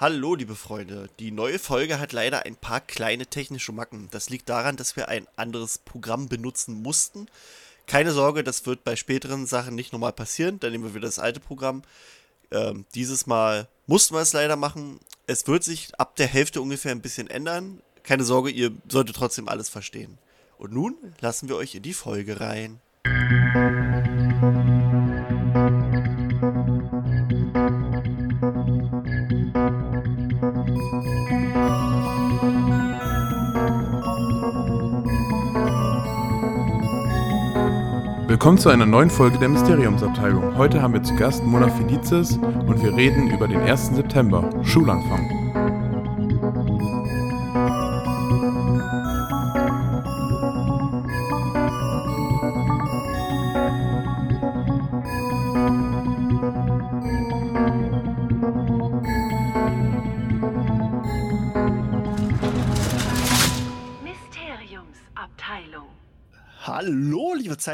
Hallo, liebe Freunde. Die neue Folge hat leider ein paar kleine technische Macken. Das liegt daran, dass wir ein anderes Programm benutzen mussten. Keine Sorge, das wird bei späteren Sachen nicht nochmal passieren. Dann nehmen wir wieder das alte Programm. Ähm, dieses Mal mussten wir es leider machen. Es wird sich ab der Hälfte ungefähr ein bisschen ändern. Keine Sorge, ihr solltet trotzdem alles verstehen. Und nun lassen wir euch in die Folge rein. Willkommen zu einer neuen Folge der Mysteriumsabteilung. Heute haben wir zu Gast Mona Felices und wir reden über den 1. September, Schulanfang.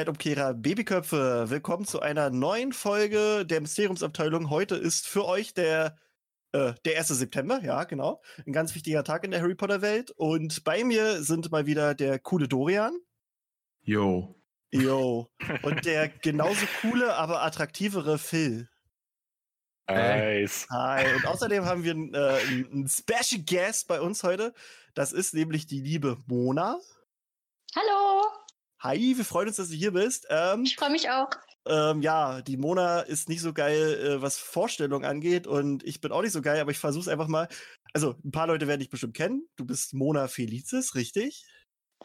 Zeitumkehrer, Babyköpfe. Willkommen zu einer neuen Folge der Mysteriumsabteilung. Heute ist für euch der, äh, der 1. September, ja, genau. Ein ganz wichtiger Tag in der Harry Potter-Welt. Und bei mir sind mal wieder der coole Dorian. Yo. Yo. Und der genauso coole, aber attraktivere Phil. Nice. Hi. Und außerdem haben wir einen, äh, einen Special Guest bei uns heute. Das ist nämlich die liebe Mona. Hallo, Hi, wir freuen uns, dass du hier bist. Ähm, ich freue mich auch. ähm, ja, die Mona ist nicht so geil, äh, was Vorstellung angeht. Und ich bin auch nicht so geil, aber ich versuche es einfach mal. Also, ein paar Leute werden dich bestimmt kennen. Du bist Mona Felicis, richtig?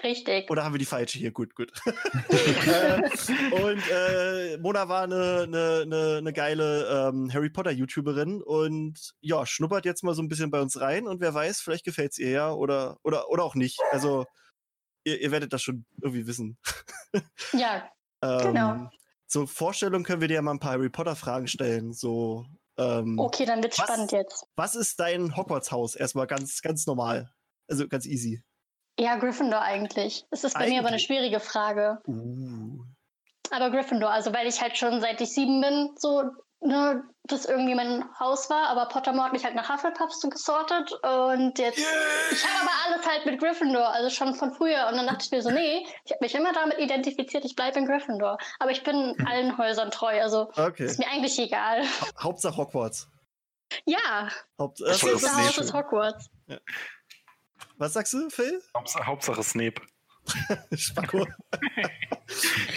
Richtig. Oder haben wir die falsche hier? Gut, gut. äh, und äh, Mona war eine, eine, eine, eine geile ähm, Harry Potter-YouTuberin und ja, schnuppert jetzt mal so ein bisschen bei uns rein und wer weiß, vielleicht gefällt es ihr ja oder, oder, oder auch nicht. Also, ihr, ihr werdet das schon irgendwie wissen. Ja, Ähm, Genau. Zur Vorstellung können wir dir ja mal ein paar Harry Potter-Fragen stellen. So, ähm, okay, dann wird's Was? spannend jetzt. was ist dein Hogwarts-Haus? Erstmal ganz, ganz normal. Also ganz easy. Ja, Gryffindor eigentlich. Es ist bei mir aber eine Eigentlich? schwierige Frage. Uh. Aber Gryffindor, also weil ich halt schon seit ich sieben bin, so, ne, das irgendwie mein Haus war, aber Pottermore hat mich halt nach Hufflepuff so gesortet und jetzt. Ich habe aber alles halt mit Gryffindor, also schon von früher. Und dann dachte ich mir so, nee, ich habe mich immer damit identifiziert, ich bleibe in Gryffindor. Aber ich bin allen Häusern treu, also Okay. ist mir eigentlich egal. Ha Hauptsache Hogwarts. Ja, Haupt Das äh, das Haus ist Hogwarts. was sagst du, Phil? Hauptsache, Hauptsache Snape.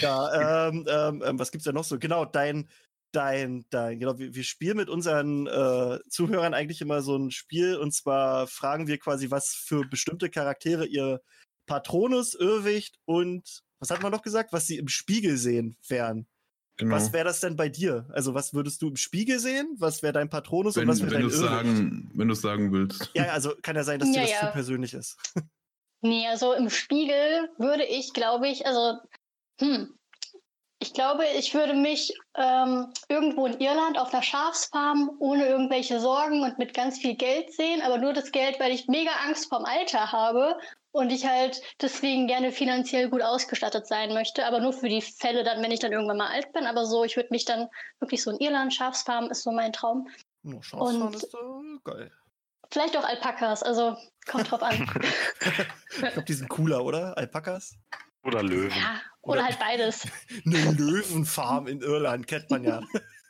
Ja, ähm, ähm, ähm, was gibt's da noch so? Genau, dein, dein, dein, genau, wir, wir spielen mit unseren äh, Zuhörern eigentlich immer so ein Spiel und zwar fragen wir quasi, was für bestimmte Charaktere ihr Patronus, Irrwicht und was hat man noch gesagt, was sie im Spiegel sehen wären. Genau. Was wäre das denn bei dir? Also, was würdest du im Spiegel sehen? Was wäre dein Patronus wenn und was wäre wenn dein Irrwicht? sagen, wenn du sagen willst. Ja, also kann ja sein, dass dir Ja, das ja. zu persönlich ist. Nee, also im Spiegel würde ich, glaube ich, also, hm, ich glaube, ich würde mich ähm, irgendwo in Irland auf einer Schafsfarm ohne irgendwelche Sorgen und mit ganz viel Geld sehen, aber nur das Geld, weil ich mega Angst vorm Alter habe und ich halt deswegen gerne finanziell gut ausgestattet sein möchte, aber nur für die Fälle dann, wenn ich dann irgendwann mal alt bin. Aber so, ich würde mich dann wirklich so in Irland, Schafsfarm ist so mein Traum. Oh, Schafsfahren Und- ist doch geil. Vielleicht auch Alpakas, also kommt drauf an. Ich glaube, die sind cooler, oder? Alpakas? Oder Löwen. ja, oder Oder- halt beides. Eine Löwenfarm in Irland, kennt man ja.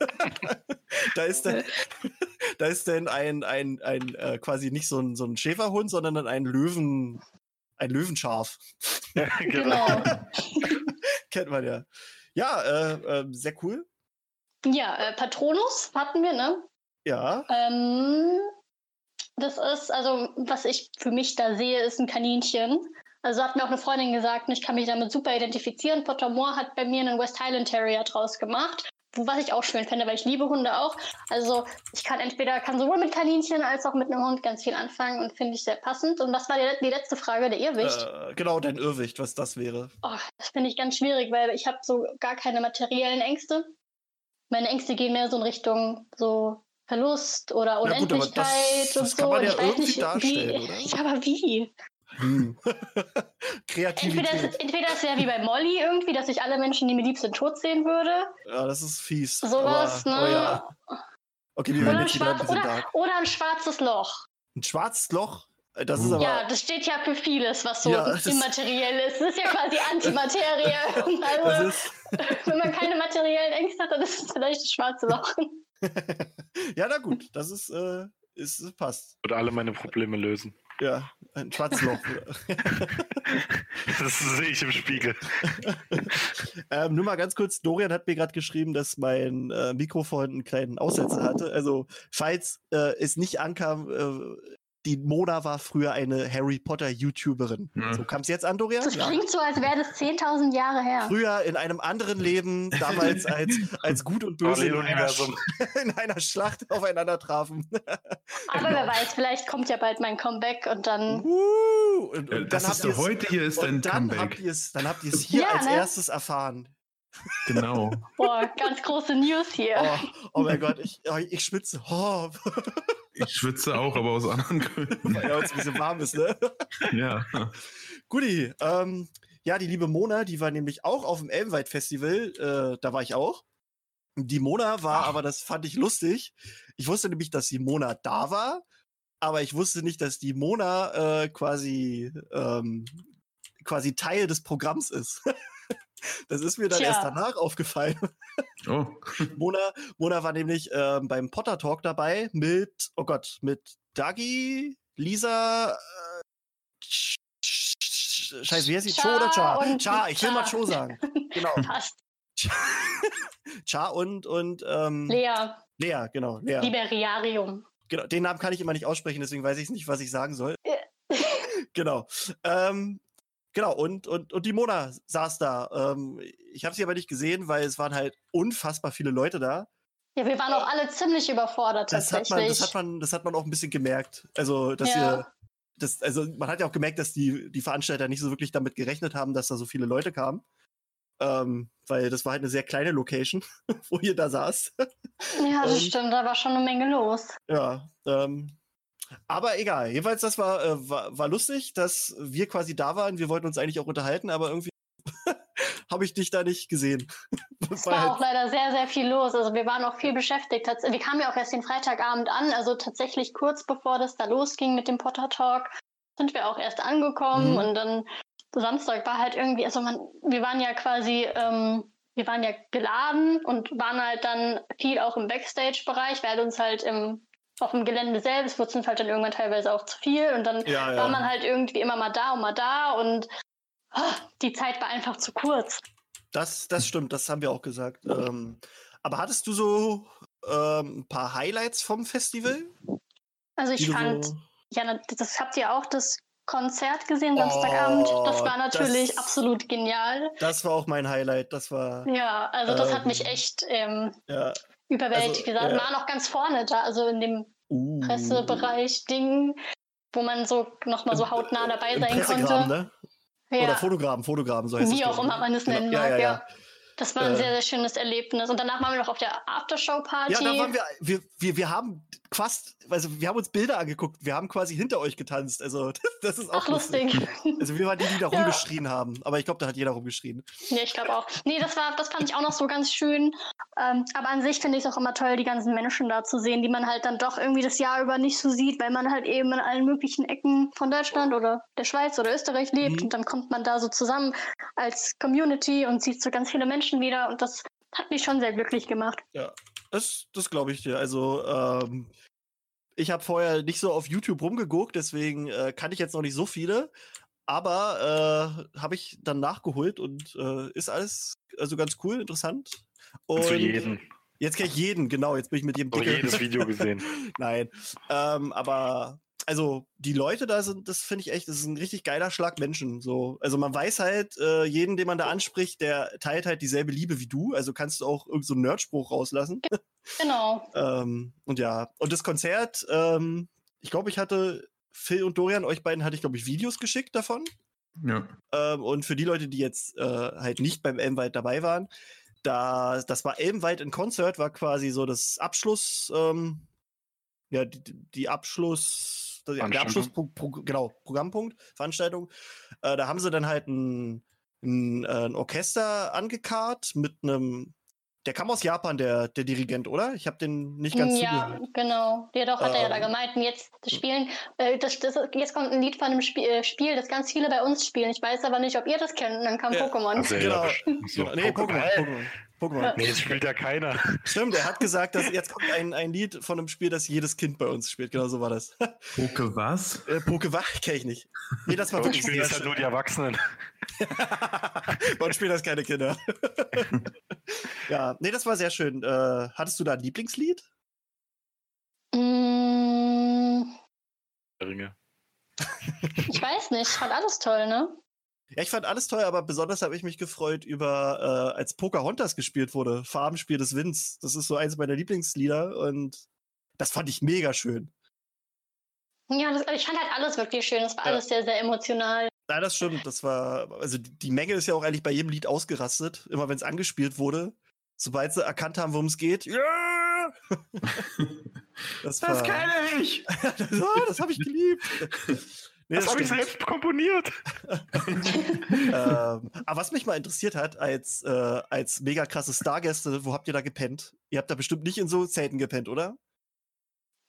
da ist dann, da ist dann ein, ein, ein äh, quasi nicht so ein, so ein Schäferhund, sondern dann ein Löwen, ein Löwenschaf. Genau. kennt man ja. Ja, äh, äh, sehr cool. Ja, äh, Patronus hatten wir, ne? Ja. Ähm, das ist, also, was ich für mich da sehe, ist ein Kaninchen. Also hat mir auch eine Freundin gesagt ich kann mich damit super identifizieren. Pottermore hat bei mir einen West Highland Terrier draus gemacht. Was ich auch schön finde, weil ich liebe Hunde auch. Also ich kann entweder, kann sowohl mit Kaninchen als auch mit einem Hund ganz viel anfangen und finde ich sehr passend. Und was war die, die letzte Frage, der Irrwicht? Äh, genau, dein Irrwicht, was das wäre. Oh, das finde ich ganz schwierig, weil ich habe so gar keine materiellen Ängste. Meine Ängste gehen mehr so in Richtung so Verlust oder Ja, gut, Unendlichkeit das- und das so. kann man Und ja ich weiß irgendwie nicht, darstellen, wie. oder? Ja, aber wie? Hm. Entweder, Kreativität. entweder es wäre wie bei Molly irgendwie, dass ich alle Menschen, die mir lieb sind, tot sehen würde. Ja, das ist fies. Sowas, aber, ne? aber ja. Okay, wir Oder werden ein, jetzt wieder ein schwarz, bisschen oder, dark. oder ein schwarzes Loch. Ein schwarzes Loch, äh, das ist aber. Ja, das steht ja für vieles, was so Ja, immateriell ist. Das ist ja quasi Antimaterie. also, ist, wenn man keine materiellen Ängste hat, dann ist es vielleicht das schwarze Loch. ja, na gut, das ist, äh, ist passt. Würde alle meine Probleme lösen. Ja, ein schwarzes Loch. Das sehe ich im Spiegel. ähm, nur mal ganz kurz, Dorian hat mir gerade geschrieben, dass mein äh, Mikrofon einen kleinen Aussetzer hatte. Also, falls äh, es nicht ankam, äh, die Mona war früher eine Harry Potter YouTuberin. Ja. So kam es jetzt an, Dorian? Das klingt so, als wäre das 10.000 Jahre her. Früher in einem anderen Leben, damals als, als Gut und Böse in einer, in einer Schlacht aufeinander trafen. Aber wer weiß, vielleicht kommt ja bald mein Comeback und dann. Uh, und, Äh, und Das dann ist habt ihr's- heute hier ist ein und dann habt Comeback. ihr es, dann habt ihr es hier Ja, als ne? erstes erfahren. Genau. Boah, ganz große News hier. Oh, oh mein Gott, ich, oh, ich schwitze. Oh, Ich schwitze auch, aber aus anderen Gründen. weil es ein bisschen warm ist, ne? Ja. Guti, ähm, ja, die liebe Mona, die war nämlich auch auf dem Elbenwald Festival, äh, da war ich auch. Die Mona war, aber das fand ich lustig. Ich wusste nämlich, dass die Mona da war, aber ich wusste nicht, dass die Mona äh, quasi ähm, quasi Teil des Programms ist. Das ist mir dann Tja. erst danach aufgefallen. Oh. Mona, Mona war nämlich ähm, beim Potter Talk dabei mit, oh Gott, mit Dagi, Lisa, äh, Sch- Sch- Sch- Scheiße, wie heißt sie? Cha Cho oder Cha? Cha, ich will mal Cho sagen. Genau. Passt. Cha und, und ähm, Lea, Lea, genau. Lea. Liberiarium. Genau, den Namen kann ich immer nicht aussprechen, deswegen weiß ich nicht, was ich sagen soll. Ja. genau. Ähm, genau, und, und, und die Mona saß da. Ähm, ich habe sie aber nicht gesehen, weil es waren halt unfassbar viele Leute da. Ja, wir waren auch alle ziemlich überfordert Das hat, man, tatsächlich. das, hat man, das hat man auch ein bisschen gemerkt. Also, dass Ja. ihr. Das, also man hat ja auch gemerkt, dass die, die Veranstalter nicht so wirklich damit gerechnet haben, dass da so viele Leute kamen. Ähm, weil das war halt eine sehr kleine Location, wo ihr da saß. ja, das und- stimmt, da war schon eine Menge los. Ja, ähm, aber egal. Jedenfalls, das war, äh, war, war lustig, dass wir quasi da waren. Wir wollten uns eigentlich auch unterhalten, aber irgendwie habe ich dich da nicht gesehen. Es war halt- auch leider sehr, sehr viel los. Also wir waren auch viel beschäftigt. Wir kamen ja auch erst den Freitagabend an, also tatsächlich kurz bevor das da losging mit dem Potter Talk, sind wir auch erst angekommen Mhm. und dann Samstag war halt irgendwie, also man, wir waren ja quasi, ähm, wir waren ja geladen und waren halt dann viel auch im Backstage-Bereich, weil uns halt im, auf dem Gelände selbst wurde es uns halt dann irgendwann teilweise auch zu viel und dann ja, war man ja. halt irgendwie immer mal da und mal da und ah, die Zeit war einfach zu kurz. Das, das stimmt, das haben wir auch gesagt. Ähm, aber hattest du so ähm, ein paar Highlights vom Festival? Also ich fand, so- ja, das habt ihr auch das Konzert gesehen Samstagabend. Oh, das war natürlich das- absolut genial. Das war auch mein Highlight. Das war, Ja, also das hat Ähm, mich echt ähm, ja. Überwältigt. also, ja. waren auch ganz vorne da, also in dem Uh, Pressebereich Ding, wo man so nochmal so hautnah dabei Im sein konnte. ne? Oder Ja, Fotograben, Fotograben, so heißt wie das, auch glaub ich, immer man es Genau. nennen Ja, mag, ja, ja. ja. Das war ein Äh, sehr, sehr schönes Erlebnis. Und danach waren wir noch auf der Aftershow-Party. Ja, da waren wir, wir, wir, wir haben fast, also wir haben uns Bilder angeguckt, wir haben quasi hinter euch getanzt. Also das ist auch Ach, lustig. Also wir waren die, die da Ja. rumgeschrien haben. Aber ich glaube, da hat jeder rumgeschrien. Ja, ich glaube auch. Nee, das war, das fand ich auch noch so ganz schön. Ähm, aber an sich finde ich es auch immer toll, die ganzen Menschen da zu sehen, die man halt dann doch irgendwie das Jahr über nicht so sieht, weil man halt eben in allen möglichen Ecken von Deutschland oder der Schweiz oder Österreich lebt Mhm. und dann kommt man da so zusammen als Community und sieht so ganz viele Menschen wieder und das hat mich schon sehr glücklich gemacht. Das, das glaube ich dir. Also, ähm, ich habe vorher nicht so auf YouTube rumgeguckt, deswegen äh, kann ich jetzt noch nicht so viele. Aber äh, habe ich dann nachgeholt und äh, ist alles also ganz cool, interessant. Und Für jeden. jetzt kenne ich jeden, genau. Jetzt bin ich mit jedem dicke. jedes Video gesehen. Nein. Ähm, aber also die Leute da sind, das finde ich echt, das ist ein richtig geiler Schlag Menschen. So, also man weiß halt, äh, jeden, den man da anspricht, der teilt halt dieselbe Liebe wie du. Also kannst du auch irgendeinen so einen Nerdspruch rauslassen. Genau. ähm, und ja, und das Konzert, ähm, ich glaube, ich hatte Phil und Dorian, euch beiden hatte ich, glaube ich, Videos geschickt davon. Ja. Ähm, und für die Leute, die jetzt äh, halt nicht beim Elmwald dabei waren, da, das war Elmwald in Concert, war quasi so das Abschluss, ähm, ja, die, die Abschluss, der Veranstaltung. Abschluss, pro, genau, Programmpunkt, Veranstaltung. Äh, da haben sie dann halt ein, ein, äh, ein Orchester angekarrt mit einem der kam aus Japan, der, der Dirigent, oder? Ich habe den nicht ganz Ja, zugehört. genau. Ja, doch, hat er ja da Ähm. gemeint. Und jetzt spielen, äh, das, das, jetzt kommt ein Lied von einem Spiel, äh, Spiel, das ganz viele bei uns spielen. Ich weiß aber nicht, ob ihr das kennt. Und dann kam Ja. Pokémon. Also, Genau. ja, so, Genau. Nee, Pokémon. Pokémon. Pokémon. Nee, das spielt ja keiner. Stimmt, er hat gesagt, dass jetzt kommt ein, ein Lied von einem Spiel, das jedes Kind bei uns spielt. Genau so war das. Poke was? äh, Pokewach kenne ich nicht. Nee, das war Bei uns wirklich spielen das halt nur die Erwachsenen. Bei uns spielen das keine Kinder. ja, nee, das war sehr schön. Äh, hattest du da ein Lieblingslied? Mm, Ringe. ich weiß nicht. Hat alles toll, ne? Ja, ich fand alles toll, aber besonders habe ich mich gefreut über, äh, als Pocahontas gespielt wurde, Farbenspiel des Winds. Das ist so eins meiner Lieblingslieder und das fand ich mega schön. Ja, das, ich fand halt alles wirklich schön. Das war Ja. alles sehr, sehr emotional. Ja, das stimmt. Das war, also die die Menge ist ja auch eigentlich bei jedem Lied ausgerastet, immer wenn es angespielt wurde. Sobald sie erkannt haben, worum es geht. Ja! das war, ich! ja, das habe ich geliebt. Nee, Das habe ich selbst komponiert. ähm, aber was mich mal interessiert hat, als, äh, als mega krasse Stargäste, wo habt ihr da gepennt? Ihr habt da bestimmt nicht in so Zelten gepennt, oder?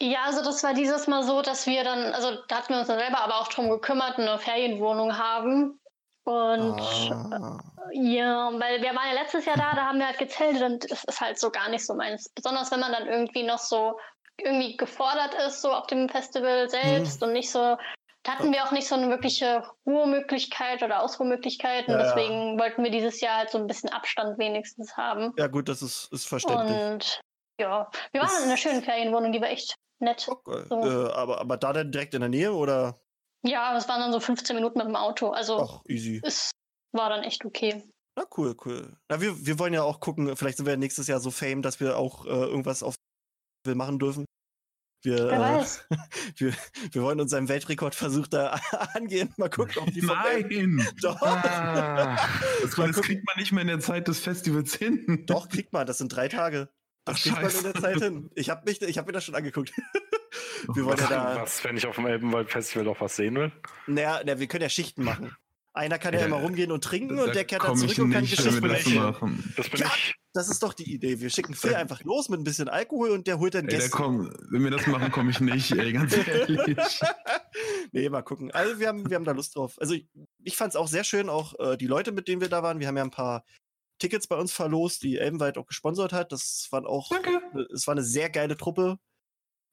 Ja, also das war dieses Mal so, dass wir dann, also da hatten wir uns dann selber aber auch drum gekümmert, eine Ferienwohnung haben. Und Ah. ja, weil wir waren ja letztes Jahr da, da haben wir halt gezeltet und es ist halt so gar nicht so meins. Besonders wenn man dann irgendwie noch so irgendwie gefordert ist, so auf dem Festival selbst Mhm. und nicht so. Da hatten wir auch nicht so eine wirkliche Ruhemöglichkeit oder Ausruhmöglichkeit. Und Ja, ja. deswegen wollten wir dieses Jahr halt so ein bisschen Abstand wenigstens haben. Ja, gut, das ist, ist verständlich. Und ja, wir waren Das- in einer schönen Ferienwohnung, die war echt nett. Okay. so. Äh, aber, aber da dann direkt in der Nähe oder? Ja, es waren dann so 15 Minuten mit dem Auto. Also Ach, easy. es war dann echt okay. Na cool, cool. Na, wir, wir wollen ja auch gucken, vielleicht sind wir nächstes Jahr so fame, dass wir auch äh, irgendwas auf will machen dürfen. Wir, Wer äh, wir, wir wollen unseren Weltrekordversuch da angehen. Mal gucken, ob die Nein! Doch, Ah, das, das kriegt man nicht mehr in der Zeit des Festivals hin. doch, kriegt man. Das sind drei Tage. Das Ach, kriegt man in scheiße. der Zeit hin. Ich habe mich, ich habe mir das schon angeguckt. wir wollen ja da, Was, wenn ich auf dem Elbenwald-Festival noch was sehen will? naja, na, wir können ja Schichten machen. Einer kann ja Ja, immer rumgehen und trinken Da und der kehrt dann zurück und kann Geschichten erzählen. machen. Das bin Ja. ich. Das ist doch die Idee. Wir schicken Phil einfach los mit ein bisschen Alkohol und der holt dann Ey, der Gäste. komm, wenn wir das machen, komme ich nicht, ey, ganz ehrlich. Nee, mal gucken. Also wir haben, wir haben da Lust drauf. Also ich, ich fand es auch sehr schön, auch äh, die Leute, mit denen wir da waren. Wir haben ja ein paar Tickets bei uns verlost, die Elbenwald auch gesponsert hat. Das waren auch, Danke. es war eine sehr geile Truppe.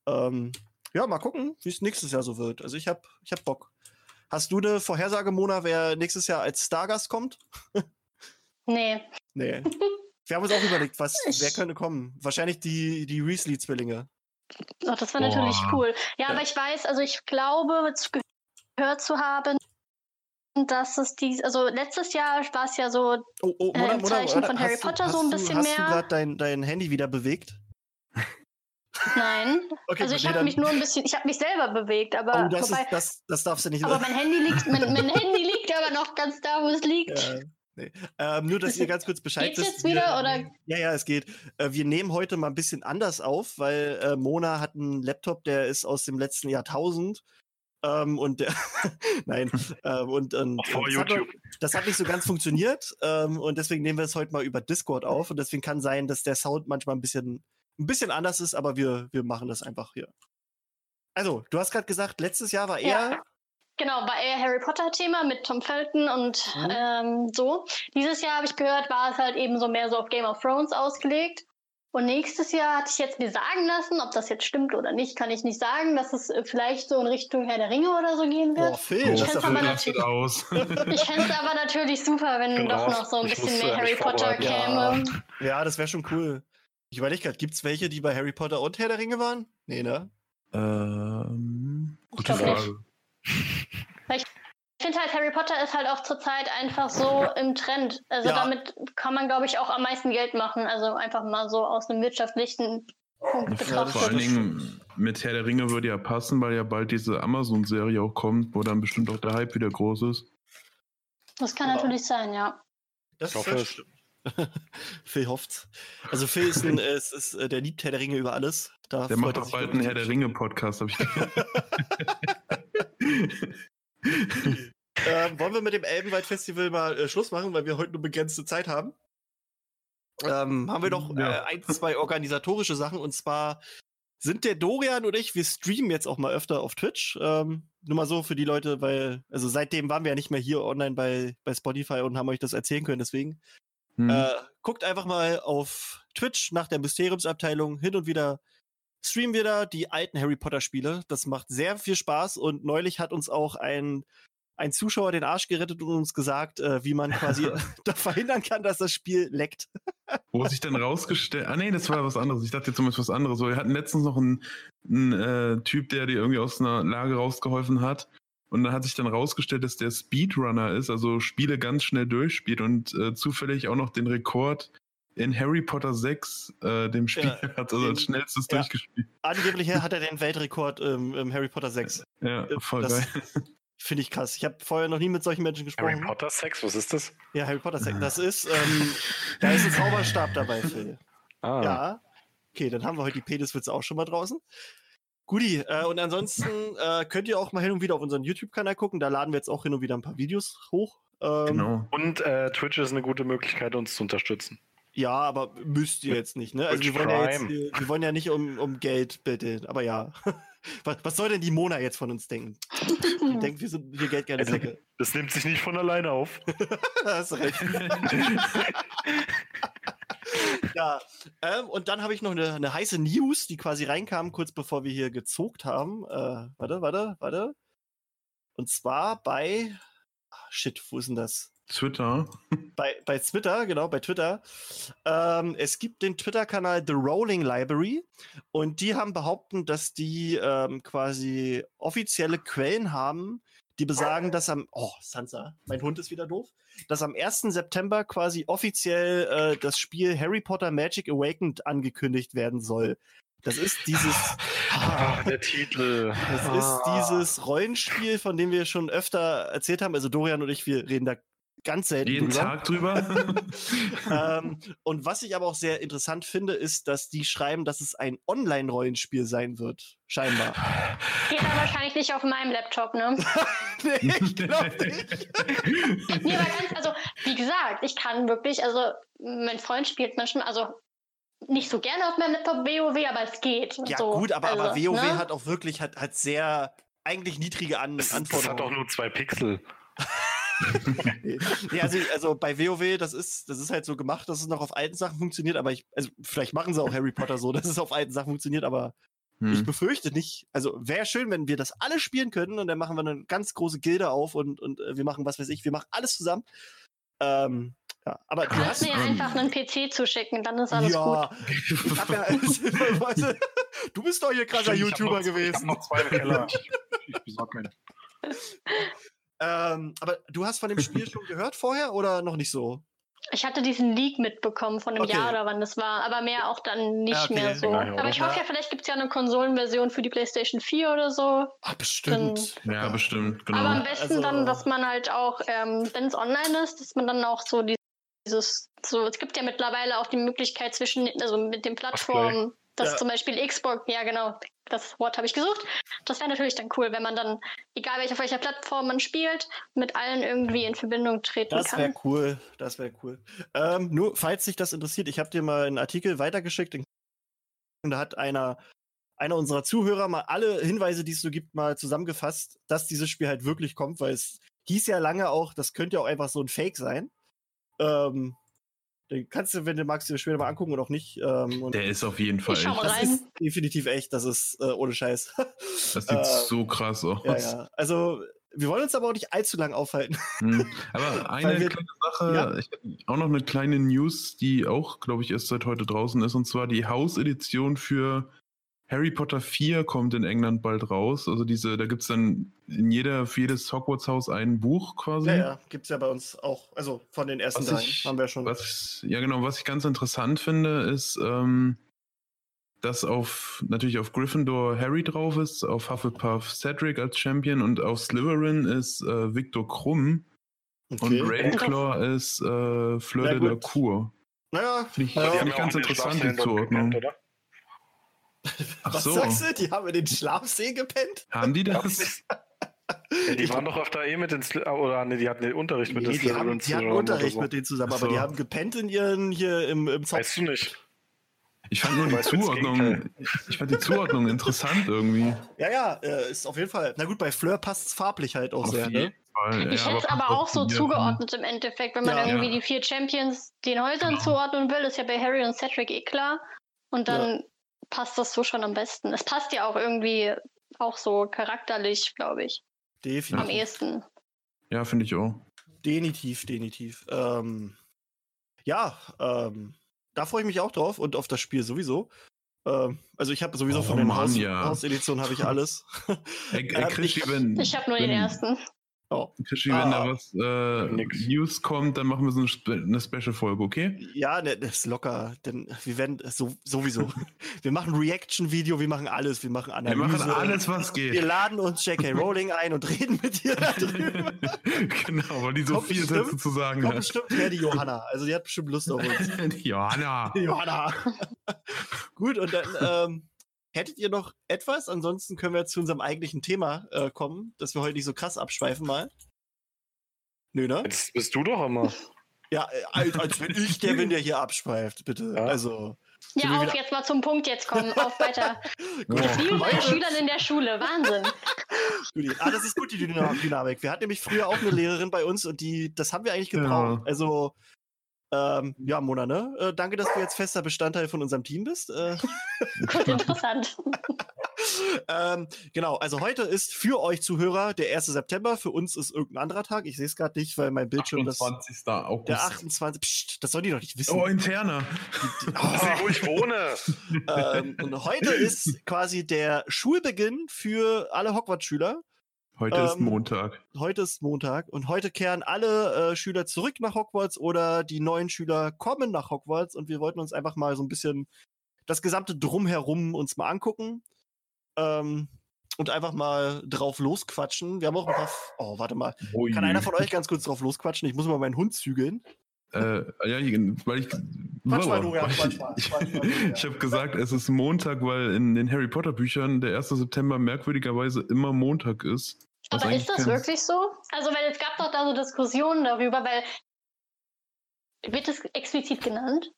Ähm, ja, mal gucken, wie es nächstes Jahr so wird. Also ich hab, ich hab Bock. Hast du eine Vorhersage, Mona, wer nächstes Jahr als Stargast kommt? Nee. Nee. wir haben uns auch überlegt, was, Ich- wer könnte kommen? Wahrscheinlich die, die Weasley-Zwillinge. Ach, das war Boah. natürlich cool. Ja, Ja. aber ich weiß, also ich glaube, zu gehört zu haben, dass es dies, also letztes Jahr war es ja so, Oh, oh, Äh, im Zeichen von hast Harry du- Potter so hast ein du- bisschen hast mehr? du gerade dein, dein Handy wieder bewegt? Nein. Okay, also ich nee, habe mich nur ein bisschen, ich habe mich selber bewegt, aber Oh, das, wobei, ist, das, das darfst du nicht aber mein Handy liegt, mein, mein Handy liegt aber noch ganz da, wo es liegt. Ja, nee. ähm, nur, dass ihr ganz kurz Bescheid Geht's wisst. jetzt wieder, wir, oder? Ja, ja, es geht. Äh, wir nehmen heute mal ein bisschen anders auf, weil äh, Mona hat einen Laptop, der ist aus dem letzten Jahrtausend. Ähm, und der, nein, ähm, und, und, Vor hat, YouTube. das hat nicht so ganz funktioniert. Ähm, und deswegen nehmen wir es heute mal über Discord auf. Und deswegen kann sein, dass der Sound manchmal ein bisschen, ein bisschen anders ist, aber wir, wir machen das einfach hier. Also, du hast gerade gesagt, letztes Jahr war er. Ja. Genau, war eher Harry Potter Thema mit Tom Felton und Mhm. ähm, so. Dieses Jahr habe ich gehört, war es halt eben so mehr so auf Game of Thrones ausgelegt. Und nächstes Jahr hatte ich jetzt mir sagen lassen, ob das jetzt stimmt oder nicht, kann ich nicht sagen, dass es äh, vielleicht so in Richtung Herr der Ringe oder so gehen Boah, wird. Phil, doch aber wirklich- rastet natürlich- aus. Ich fände es aber natürlich super, wenn Bin doch noch so ein Ich bisschen muss, mehr Harry Potter käme. Ja, das wäre schon cool. Ich überlege gerade, gibt's welche, die bei Harry Potter und Herr der Ringe waren? Nee, ne? ähm, gute. Frage. Ich finde halt, Harry Potter ist halt auch zurzeit einfach so im Trend. Also Ja. damit kann man, glaube ich, auch am meisten Geld machen. Also einfach mal so aus einem wirtschaftlichen Punkt das Vor betrachtet. allen Dingen mit Herr der Ringe würde ja passen, weil ja bald diese Amazon-Serie auch kommt, wo dann bestimmt auch der Hype wieder groß ist. Das kann Ja. natürlich sein, ja. Das Ich hoffe es. stimmt. Phil hofft's. Also Phil ist, ein, ist, ist, äh, der liebt Herr der Ringe über alles. Da Der macht auch bald einen Herr der Ringe-Podcast, habe ich gehört. Ähm, wollen wir mit dem Elbenwald-Festival mal äh, Schluss machen, weil wir heute nur begrenzte Zeit haben? ähm, haben wir noch Ja. äh, ein, zwei organisatorische Sachen. Und zwar sind der Dorian und ich, wir streamen jetzt auch mal öfter auf Twitch. Ähm, nur mal so für die Leute, weil, also seitdem waren wir ja nicht mehr hier online bei, bei Spotify und haben euch das erzählen können. Deswegen Hm. äh, guckt einfach mal auf Twitch nach der Mysteriumsabteilung. Hin und wieder streamen wir da die alten Harry Potter Spiele. Das macht sehr viel Spaß und neulich hat uns auch ein, ein Zuschauer den Arsch gerettet und uns gesagt, äh, wie man quasi da verhindern kann, dass das Spiel leckt. Wo sich dann rausgestellt, ah nee, das war was anderes. Ich dachte jetzt zumindest was anderes. So, wir hatten letztens noch einen, einen äh, Typ, der dir irgendwie aus einer Lage rausgeholfen hat. Und dann hat sich dann rausgestellt, dass der Speedrunner ist, also Spiele ganz schnell durchspielt und äh, zufällig auch noch den Rekord in Harry Potter 6, äh, dem Spiel Ja, hat, also als den- schnellstes ja. durchgespielt. Angeblich hat er den Weltrekord im, im Harry Potter 6. Ja, voll Das geil. Finde ich krass. Ich habe vorher noch nie mit solchen Menschen Harry gesprochen. Potter Sex, was ist das? Ja, Harry Potter 6. Das ist, ähm, da ist ein Zauberstab dabei, Phil. Ah, Ja. Okay, dann haben wir heute die Peniswitze auch schon mal draußen. Guti, äh, und ansonsten äh, könnt ihr auch mal hin und wieder auf unseren YouTube-Kanal gucken. Da laden wir jetzt auch hin und wieder ein paar Videos hoch. Ähm, Genau. Und äh, Twitch ist eine gute Möglichkeit, uns zu unterstützen. Ja, aber müsst ihr jetzt nicht, ne? Also wir wollen, ja jetzt, wir wollen ja nicht um, um Geld betteln, aber ja. Was, was soll denn die Mona jetzt von uns denken? Die denkt, wir sind hier Geld gerne Säcke. Das nimmt sich nicht von alleine auf. Hast du recht. Ja, ähm, und dann habe ich noch eine, eine heiße News, die quasi reinkam, kurz bevor wir hier gezogt haben. Äh, warte, warte, warte. Und zwar bei. Ah, shit, wo ist denn das? Twitter. Bei, bei Twitter, genau, bei Twitter. Ähm, es gibt den Twitter-Kanal The Rolling Library und die haben behaupten, dass die ähm, quasi offizielle Quellen haben, die besagen, dass am, oh, Sansa, mein Hund ist wieder doof, dass am 1. September quasi offiziell äh, das Spiel Harry Potter Magic Awakened angekündigt werden soll. Das ist dieses, Ah, der Titel. das ist dieses Rollenspiel, von dem wir schon öfter erzählt haben. Also Dorian und ich, wir reden da ganz selten Jeden drüber. Tag drüber. ähm, und was ich aber auch sehr interessant finde, ist, dass die schreiben, dass es ein Online-Rollenspiel sein wird. Scheinbar. Geht aber wahrscheinlich nicht auf meinem Laptop, ne? nee, ich glaube nicht. Nee, aber ganz, also, wie gesagt, ich kann wirklich, also, mein Freund spielt manchmal, also, nicht so gerne auf meinem Laptop WoW, aber es geht. Ja, so, gut, aber, also, aber WoW ne? hat auch wirklich, hat, hat sehr, eigentlich niedrige An Das, das hat doch Anforderungen. nur zwei Pixel. Nee, also, also bei WoW, das ist, das ist halt so gemacht, dass es noch auf alten Sachen funktioniert, aber ich, also vielleicht machen sie auch Harry Potter so, dass es auf alten Sachen funktioniert, aber ich Hm. befürchte nicht. Also wäre schön, wenn wir das alle spielen können und dann machen wir eine ganz große Gilde auf und, und äh, wir machen, was weiß ich, wir machen alles zusammen. Ähm, ja, aber du Du hast. kannst mir einfach einen PC zuschicken, dann ist alles gut. ja, ich hab ja weißt du, bist doch hier krasser Stimmt, ich hab YouTuber noch- Ich hab gewesen. noch zwei im Keller. Ich, ich besorg einen. Ähm, aber du hast von dem Spiel schon gehört vorher oder noch nicht so? Ich hatte diesen Leak mitbekommen von einem Okay. Jahr oder wann das war, aber mehr auch dann nicht okay. mehr so. Ja, aber ich hoffe ja. vielleicht gibt es ja eine Konsolenversion für die PlayStation 4 oder so. Ah, bestimmt. Ja, bestimmt, genau. Aber am besten Also- dann, dass man halt auch, ähm, wenn es online ist, dass man dann auch so die- dieses, so, es gibt ja mittlerweile auch die Möglichkeit zwischen, also mit den Plattformen, dass Ja. zum Beispiel Xbox, ja genau, das Wort habe ich gesucht. Das wäre natürlich dann cool, wenn man dann, egal welche, auf welcher Plattform man spielt, mit allen irgendwie in Verbindung treten Das wäre kann. cool. Das wäre cool. Ähm, nur, falls dich das interessiert, ich habe dir mal einen Artikel weitergeschickt. Und da hat einer, einer unserer Zuhörer mal alle Hinweise, die es so gibt, mal zusammengefasst, dass dieses Spiel halt wirklich kommt, weil es hieß ja lange auch, das könnte ja auch einfach so ein Fake sein. Ähm, den kannst du, wenn du magst, dir später mal angucken und auch nicht. Ähm, und Der ist auf jeden Fall echt. das rein. ist definitiv echt, das ist äh, ohne Scheiß. Das sieht äh, so krass aus. ja, ja. Also, wir wollen uns aber auch nicht allzu lang aufhalten. Hm. Aber eine wir- kleine Sache, Ja. ich hab auch noch eine kleine News, die auch, glaube ich, erst seit heute draußen ist, und zwar die Hausedition für Harry Potter 4 kommt in England bald raus. Also diese, da gibt's dann in jeder, für jedes Hogwarts-Haus ein Buch quasi. Ja, ja, gibt's ja bei uns auch. Also von den ersten Was ich- haben wir schon. Was, ja, genau, was ich ganz interessant finde, ist, ähm, dass auf natürlich auf Gryffindor Harry drauf ist, auf Hufflepuff Cedric als Champion und auf Slytherin ist äh, Victor Krumm und Ravenclaw ist äh, Fleur de la. Cour. Naja, Finde ich, Ja, find ich ja ganz interessant, die Zuordnung. oder? Ach was so, sagst du? Die haben in den Schlafsee gepennt? haben die das? Ja, die waren doch öfter eh mit den Sli oder nee, die hatten den Unterricht mit Nee, den die haben, die hatten Unterricht oder mit denen zusammen, aber die so. haben gepennt in ihren hier im, im Zopf. Weißt du nicht. Ich fand nur die Zuordnung, ich fand die Zuordnung interessant irgendwie. Ja, ja, äh, ist auf jeden Fall. Na gut, bei Fleur passt es farblich halt auch sehr, ne? Fall. Ich ja, hätte es aber auch so zugeordnet im Endeffekt, wenn man Ja. irgendwie Ja. die vier Champions den Häusern Genau. zuordnen will, ist ja bei Harry und Cedric eh klar. Und dann passt das so schon am besten. Es passt ja auch irgendwie auch so charakterlich, glaube ich, am Definitiv. ehesten. Ja, finde ich auch. Definitiv, definitiv. Ähm, ja, ähm, da freue ich mich auch drauf und auf das Spiel sowieso. Ähm, also ich habe sowieso Oh von den Mann, Haus ja. Hauseditionen habe ich alles. Ja, ey, Krischi, ich- wenn, Ich habe nur den ersten. Oh. Krischi, wenn Ah. da was äh. News kommt, dann machen wir so eine, Spe eine Special-Folge, okay? Ja, ne, das ist locker, denn wir werden so, sowieso. wir machen Reaction-Video, wir machen alles, wir machen Wir Analyse. machen alles, was Wir geht. laden uns J.K. Rowling ein und reden mit ihr darüber. genau, weil die so Kommt viel bestimmt- dazu zu sagen Kommt hat. bestimmt her, die Johanna. Also die hat bestimmt Lust auf uns. Die Johanna. Johanna. Gut, und dann ähm, hättet ihr noch etwas? Ansonsten können wir zu unserem eigentlichen Thema äh, kommen, dass wir heute nicht so krass abschweifen mal. Nö, ne? Jetzt bist du doch immer. Ja, äh, als, als wenn ich der bin, der hier abschweift, bitte. Ja. Also. Ja, auf, wieder- jetzt mal zum Punkt jetzt kommen. Auf weiter. Gut, heute- Schülern in der Schule. Wahnsinn. Gut, ah, das ist gut, die Dyna- Dynamik. Wir hatten nämlich früher auch eine Lehrerin bei uns und die, das haben wir eigentlich gebraucht. Ja. Also, ähm, ja, Mona, ne? Äh, danke, dass du jetzt fester Bestandteil von unserem Team bist. Äh, Gut, interessant. ähm, genau, also heute ist für euch Zuhörer der 1. September, für uns ist irgendein anderer Tag. Ich sehe es gerade nicht, weil mein Bildschirm das. 28. August. Der 28. Psst, das soll die doch nicht wissen. Oh, interner. Sieh, wo ich wohne. ähm, und heute ist quasi der Schulbeginn für alle Hogwarts-Schüler. Heute ist Ähm, Montag. Heute ist Montag und heute kehren alle äh, Schüler zurück nach Hogwarts oder die neuen Schüler kommen nach Hogwarts und wir wollten uns einfach mal so ein bisschen das gesamte Drumherum uns mal angucken ähm, und einfach mal drauf losquatschen. Wir haben auch ein paar. F oh, warte mal. Ui. Kann einer von euch ganz kurz drauf losquatschen? Ich muss mal meinen Hund zügeln. Äh, ja, weil ich. Quatsch mal, weil quatsch mal, quatsch mal, Julian. ich habe gesagt, es ist Montag, weil in den Harry Potter Büchern der 1. September merkwürdigerweise immer Montag ist. Was Aber ist das wirklich so? Also, weil es gab doch da so Diskussionen darüber, weil wird es explizit genannt?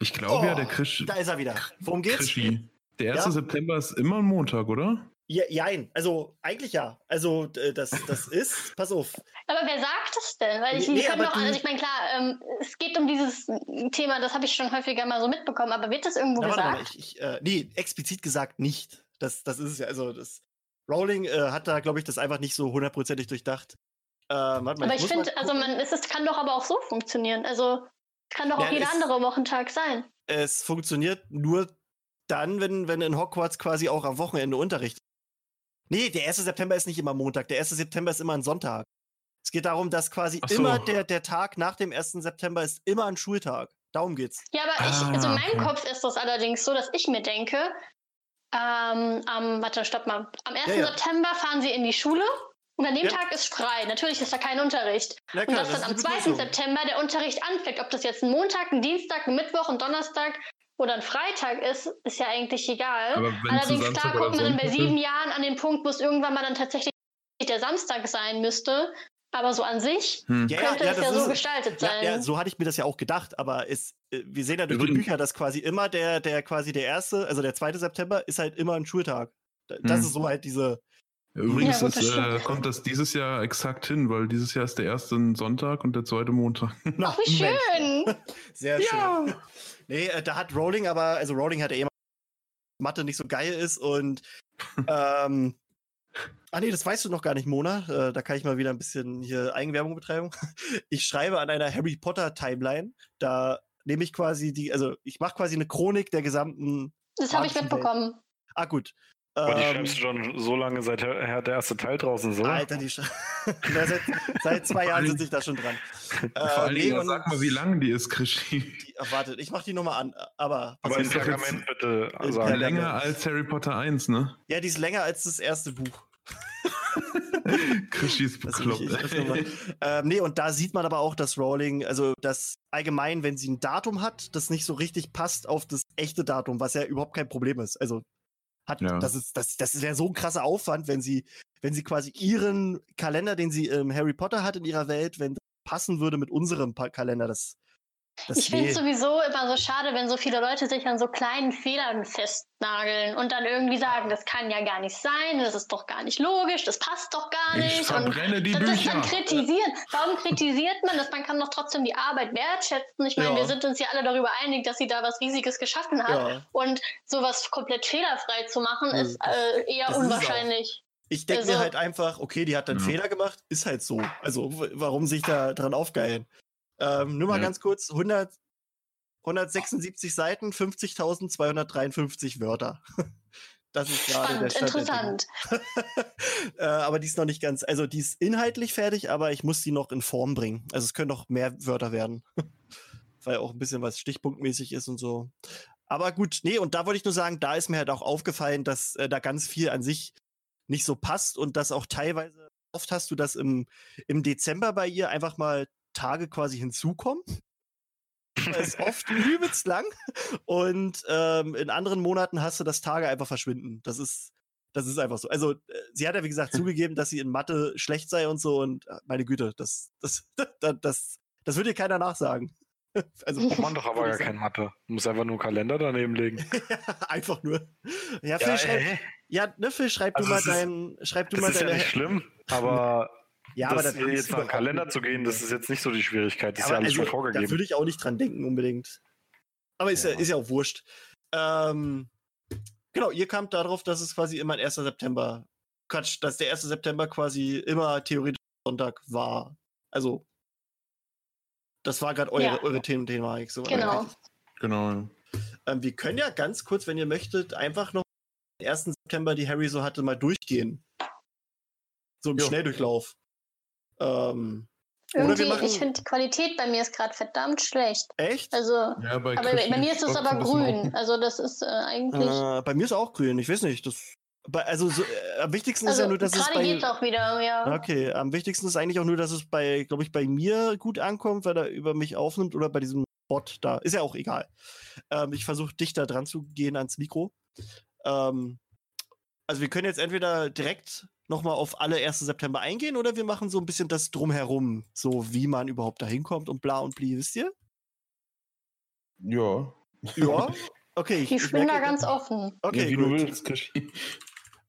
Ich glaube ja, Oh, der Krisch, Da ist er wieder. Worum geht's? Krischi. Der 1. Ja? September ist immer ein Montag, oder? Ja, jein. Also, eigentlich ja. Also, das, das ist, pass auf. Aber wer sagt es denn? Weil ich, Nee, nee, die- also ich meine, klar, ähm, es geht um dieses Thema, das habe ich schon häufiger mal so mitbekommen, aber wird das irgendwo Na, warte mal, gesagt? ich, ich, äh, nee, explizit gesagt nicht. Das, das ist es ja, also das Rowling äh, hat da, glaube ich, das einfach nicht so hundertprozentig durchdacht. Äh, warte mal, aber ich mal finde, also man, es ist, kann doch aber auch so funktionieren. Also es kann doch Ja, auch jeder es- andere Wochentag sein. es funktioniert nur dann, wenn, wenn in Hogwarts quasi auch am Wochenende Unterricht. Nee, der 1. September ist nicht immer Montag, der 1. September ist immer ein Sonntag. Es geht darum, dass quasi so. immer der, der Tag nach dem 1. September ist immer ein Schultag. Darum geht's. Ja, aber ich, Ah, also in meinem okay. Kopf ist das allerdings so, dass ich mir denke, ähm, am, warte, stopp mal. Am 1. Ja, ja. September fahren sie in die Schule und an dem Ja. Tag ist frei. Natürlich ist da kein Unterricht. Na Und klar, dass dann am ist 2. die Begrüßung. September der Unterricht anfängt, ob das jetzt ein Montag, ein Dienstag, ein Mittwoch, ein Donnerstag oder ein Freitag ist, ist ja eigentlich egal. Allerdings, klar, Samstag kommt man dann bei sieben Jahren an den Punkt, wo es irgendwann mal dann tatsächlich der Samstag sein müsste. Aber so an sich Hm. Ja, könnte es das ja so ist- gestaltet Ja, sein. ja, so hatte ich mir das ja auch gedacht, aber es, äh, wir sehen ja durch die Bücher, dass quasi immer der, der quasi der erste, also der 2. September ist halt immer ein Schultag. Da- Das Hm. ist so halt diese. Übrigens Ja, gut, das ist, äh, kommt das dieses Jahr exakt hin, weil dieses Jahr ist der erste Sonntag und der zweite Montag. Ach, wie schön! Sehr schön. Nee, äh, da hat Rowling aber, also Rowling hat ja immer Mathe nicht so geil ist und ähm, Ah nee, das weißt du noch gar nicht, Mona. Äh, da kann ich mal wieder ein bisschen hier Eigenwerbung betreiben. Ich schreibe an einer Harry Potter Timeline. Da nehme ich quasi die, also ich mache quasi eine Chronik der gesamten. Das habe ich mitbekommen. Ah gut. Aber die Ähm, schreibst du schon so lange, seit der, der erste Teil draußen ist, oder? Alter, die Sch Na, seit, seit zwei Jahren sitze ich da schon dran. Vor Äh, allen nee, Dingen, sag mal, wie lang die ist, Krischi. die, ach, warte, ich mach die nochmal an. Aber, Aber in Pergament bitte sagen. Länger als Harry Potter 1, ne? ja, die ist länger als das erste Buch. Krischi ist bekloppt. mal. ähm, nee, und da sieht man aber auch, dass Rowling, also das allgemein, wenn sie ein Datum hat, das nicht so richtig passt auf das echte Datum, was ja überhaupt kein Problem ist. Also hat, Ja. das ist, das, das wäre so ein krasser Aufwand, wenn sie wenn sie quasi ihren Kalender, den sie im Harry Potter hat in ihrer Welt, wenn das passen würde mit unserem Pa- Kalender, das. Das Ich finde es sowieso immer so schade, wenn so viele Leute sich an so kleinen Fehlern festnageln und dann irgendwie sagen, das kann ja gar nicht sein, das ist doch gar nicht logisch, das passt doch gar Ich nicht. Und verbrenne die das Bücher. dann kritisieren. Warum kritisiert man das? Man kann doch trotzdem die Arbeit wertschätzen. Ich meine, Ja. wir sind uns ja alle darüber einig, dass sie da was Riesiges geschaffen hat. Ja. Und sowas komplett fehlerfrei zu machen, Hm. ist äh, eher Das unwahrscheinlich. Ich denke mir Also- halt einfach, okay, die hat einen Ja. Fehler gemacht, ist halt so. Also, warum sich da dran aufgeilen? Ähm, nur mal Ja. ganz kurz: 100, 176 Seiten, 50.253 Wörter. Das ist gerade der Spannend, Stand. der interessant. äh, aber die ist noch nicht ganz, also die ist inhaltlich fertig, aber ich muss die noch in Form bringen. Also es können noch mehr Wörter werden. Weil auch ein bisschen was stichpunktmäßig ist und so. Aber gut, nee, und da wollte ich nur sagen, da ist mir halt auch aufgefallen, dass äh, da ganz viel an sich nicht so passt und dass auch teilweise, oft hast du das im, im Dezember bei ihr einfach mal Tage quasi hinzukommen. Das ist oft übelst lang. Und ähm, in anderen Monaten hast du, dass Tage einfach verschwinden. Das ist, das ist einfach so. Also, äh, sie hat ja, wie gesagt, zugegeben, dass sie in Mathe schlecht sei und so. Und äh, meine Güte, das, das, das, das, das wird dir keiner nachsagen. Also, Braucht man doch aber gar kein Mathe. Muss einfach nur einen Kalender daneben legen. einfach nur. Ja, Phil, Ja, schreib, ey. ja, ne, Phil, schreib Also du mal es ist- dein, schreib du Das mal ist ja deine. nicht schlimm, aber ja, das das jetzt ist nach Kalender zu gehen, das ist jetzt nicht so die Schwierigkeit. Das ist aber ja alles schon also, Da vorgegeben. würde ich auch nicht dran denken unbedingt. Aber ist ja, Ja. ist ja auch wurscht. Ähm, genau, ihr kamt darauf, dass es quasi immer ein 1. September, Quatsch, dass der 1. September quasi immer theoretisch Sonntag war. Also, das war gerade eure, Ja. eure Themen, Thematik. So Genau. Genau. Ähm, wir können ja ganz kurz, wenn ihr möchtet, einfach noch den 1. September, die Harry so hatte, mal durchgehen. So im Jo. Schnelldurchlauf. Ähm, Oder wir Irgendwie, machen- ich finde, die Qualität bei mir ist gerade verdammt schlecht. echt? Also, Ja, bei, aber bei mir ist es aber grün. Also, das ist äh, eigentlich. Äh, bei mir ist auch grün, ich weiß nicht. Das, bei, also so, äh, am wichtigsten ist Also, ja nur, dass es gerade bei. geht's auch wieder, ja. Okay, am wichtigsten ist eigentlich auch nur, dass es bei, glaube ich, bei mir gut ankommt, weil er über mich aufnimmt oder bei diesem Bot da. Ist ja auch egal. Ähm, ich versuche dichter dran zu gehen ans Mikro. Ähm, also wir können jetzt entweder direkt nochmal auf alle 1. September eingehen oder wir machen so ein bisschen das drumherum, so wie man überhaupt da hinkommt und bla und bli, wisst ihr? Ja. Ja. Okay, ich, Ich bin da ganz offen. Okay, ja, wie gut. du willst.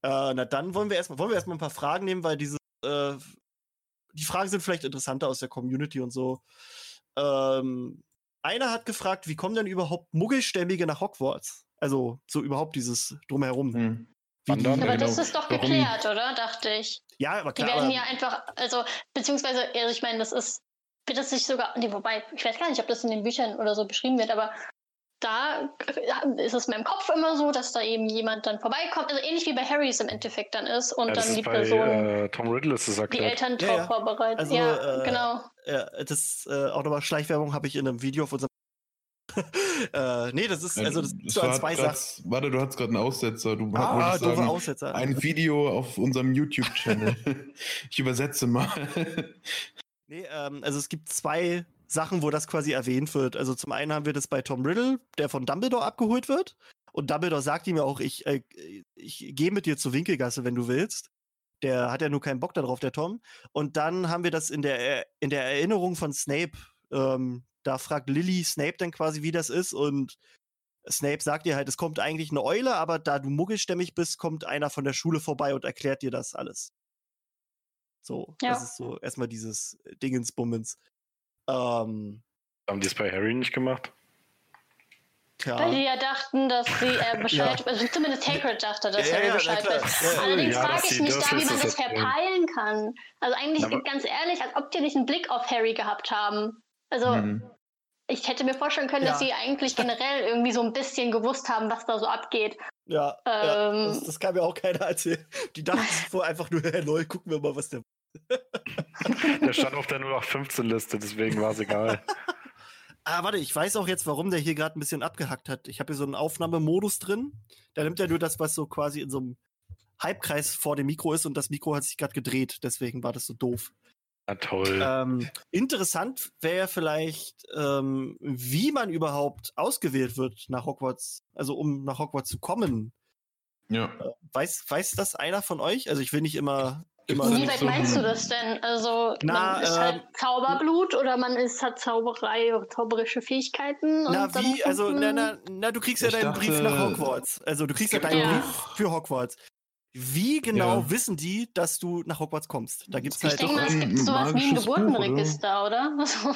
Äh, na dann wollen wir erstmal wollen wir erstmal ein paar Fragen nehmen, weil diese äh, die Fragen sind vielleicht interessanter aus der Community und so. Ähm, einer hat gefragt, wie kommen denn überhaupt Muggelstämmige nach Hogwarts? Also so überhaupt dieses drumherum. Hm. Wandern? die, Aber genau. das ist doch Warum- geklärt, oder? Dachte ich. ja, aber Die klar. werden aber, ja einfach, also, beziehungsweise, also ich meine, das ist, wird das nicht sogar, nee, wobei, ich weiß gar nicht, ob das in den Büchern oder so beschrieben wird, aber da ist es in meinem Kopf immer so, dass da eben jemand dann vorbeikommt, also ähnlich wie bei Harrys im Endeffekt dann ist und Ja, das dann die bei Person äh, Tom Riddle ist die erklärt. Eltern Ja, drauf ja. vorbereitet. Also, ja, äh, genau. das äh, auch nochmal Schleichwerbung habe ich in einem Video auf unserem. äh, nee, das ist also das ist so an war zwei grad- Sachen. Warte, du hattest gerade einen Aussetzer. Du Ah, doofe sagen, Aussetzer. ein Video auf unserem YouTube-Channel. ich übersetze mal. Nee, ähm, also es gibt zwei Sachen, wo das quasi erwähnt wird. Also zum einen haben wir das bei Tom Riddle, der von Dumbledore abgeholt wird. Und Dumbledore sagt ihm ja auch, ich, äh, ich gehe mit dir zur Winkelgasse, wenn du willst. Der hat ja nur keinen Bock darauf, der Tom. Und dann haben wir das in der, in der Erinnerung von Snape. Ähm, da fragt Lily Snape dann quasi, wie das ist. Und Snape sagt ihr halt, es kommt eigentlich eine Eule, aber da du muggelstämmig bist, kommt einer von der Schule vorbei und erklärt dir das alles. So, Ja. das ist so erstmal dieses Dingensbummens. Ähm, Haben die es bei Harry nicht gemacht? Weil die tja. ja dachten, dass sie äh, Bescheid, also zumindest Hagrid dachte, dass Ja, Harry ja, Bescheid weiß. Ja, ja. Allerdings Ja, frage ich mich da, wie man das verpeilen kann. Also eigentlich, ganz ehrlich, als ob die nicht einen Blick auf Harry gehabt haben. Also Hm. ich hätte mir vorstellen können, dass Ja. sie eigentlich generell irgendwie so ein bisschen gewusst haben, was da so abgeht. Ja, ja Ähm. das, das kann mir auch keiner erzählen. Die dachten sich vorher einfach nur, Herr Neu, gucken wir mal, was der. Der stand auf der 0815-Liste, deswegen war es egal. Ah, warte, ich weiß auch jetzt, warum der hier gerade ein bisschen abgehackt hat. Ich habe hier so einen Aufnahmemodus drin. Da nimmt er nur das, was so quasi in so einem Halbkreis vor dem Mikro ist und das Mikro hat sich gerade gedreht. Deswegen war das so doof. Na toll. Ähm, interessant wäre vielleicht, ähm, wie man überhaupt ausgewählt wird nach Hogwarts, also um nach Hogwarts zu kommen. Ja. Weiß, weiß das einer von euch? Also ich will nicht immer. immer Wie weit so meinst du das denn? Also Na, man ist ähm, halt Zauberblut oder man ist hat Zauberei oder zauberische Fähigkeiten? na, wie? Also, na, na, na, du kriegst ja Ich deinen dachte- Brief nach Hogwarts. Also, du kriegst ja deinen Ja. Brief für Hogwarts. Wie genau Ja. wissen die, dass du nach Hogwarts kommst? Da gibt's Ich halt denke mal, es gibt sowas wie ein magisches Buch, oder? Geburtenregister, oder? Also,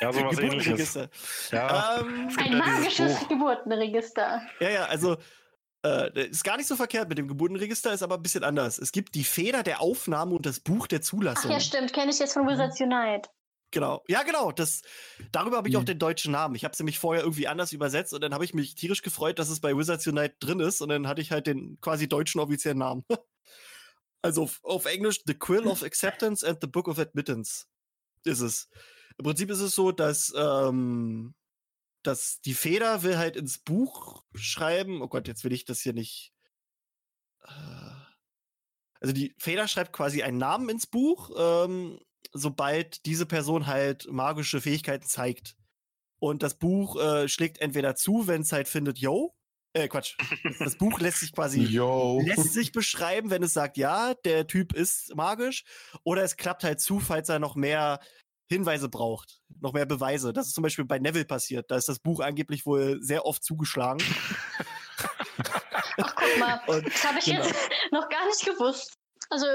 Ja, sowas ähnliches. Geburtenregister. Ja, Ähm, ein ja magisches Buch. Ja, Geburtenregister. ja, also äh, ist gar nicht so verkehrt mit dem Geburtenregister, ist aber ein bisschen anders. Es gibt die Feder der Aufnahme und das Buch der Ach Zulassung. ja, stimmt. Kenne ich jetzt von Wizards Unite. Genau. Ja, genau. Das, darüber habe ich auch Mhm. den deutschen Namen. Ich habe es nämlich vorher irgendwie anders übersetzt und dann habe ich mich tierisch gefreut, dass es bei Wizards Unite drin ist und dann hatte ich halt den quasi deutschen offiziellen Namen. also auf, auf Englisch The Quill of Acceptance and the Book of Admittance ist es. Im Prinzip ist es so, dass, ähm, dass die Feder will halt ins Buch schreiben. Oh Gott, jetzt will ich das hier nicht. Äh, Also die Feder schreibt quasi einen Namen ins Buch, ähm, sobald diese Person halt magische Fähigkeiten zeigt. Und das Buch äh, schlägt entweder zu, wenn es halt findet, yo, äh, Quatsch. Das Buch lässt sich quasi Yo. lässt sich beschreiben, wenn es sagt, ja, der Typ ist magisch, oder es klappt halt zu, falls er noch mehr Hinweise braucht, noch mehr Beweise. Das ist zum Beispiel bei Neville passiert. Da ist das Buch angeblich wohl sehr oft zugeschlagen. Ach, guck mal. Und Das habe ich Genau. jetzt noch gar nicht gewusst. Also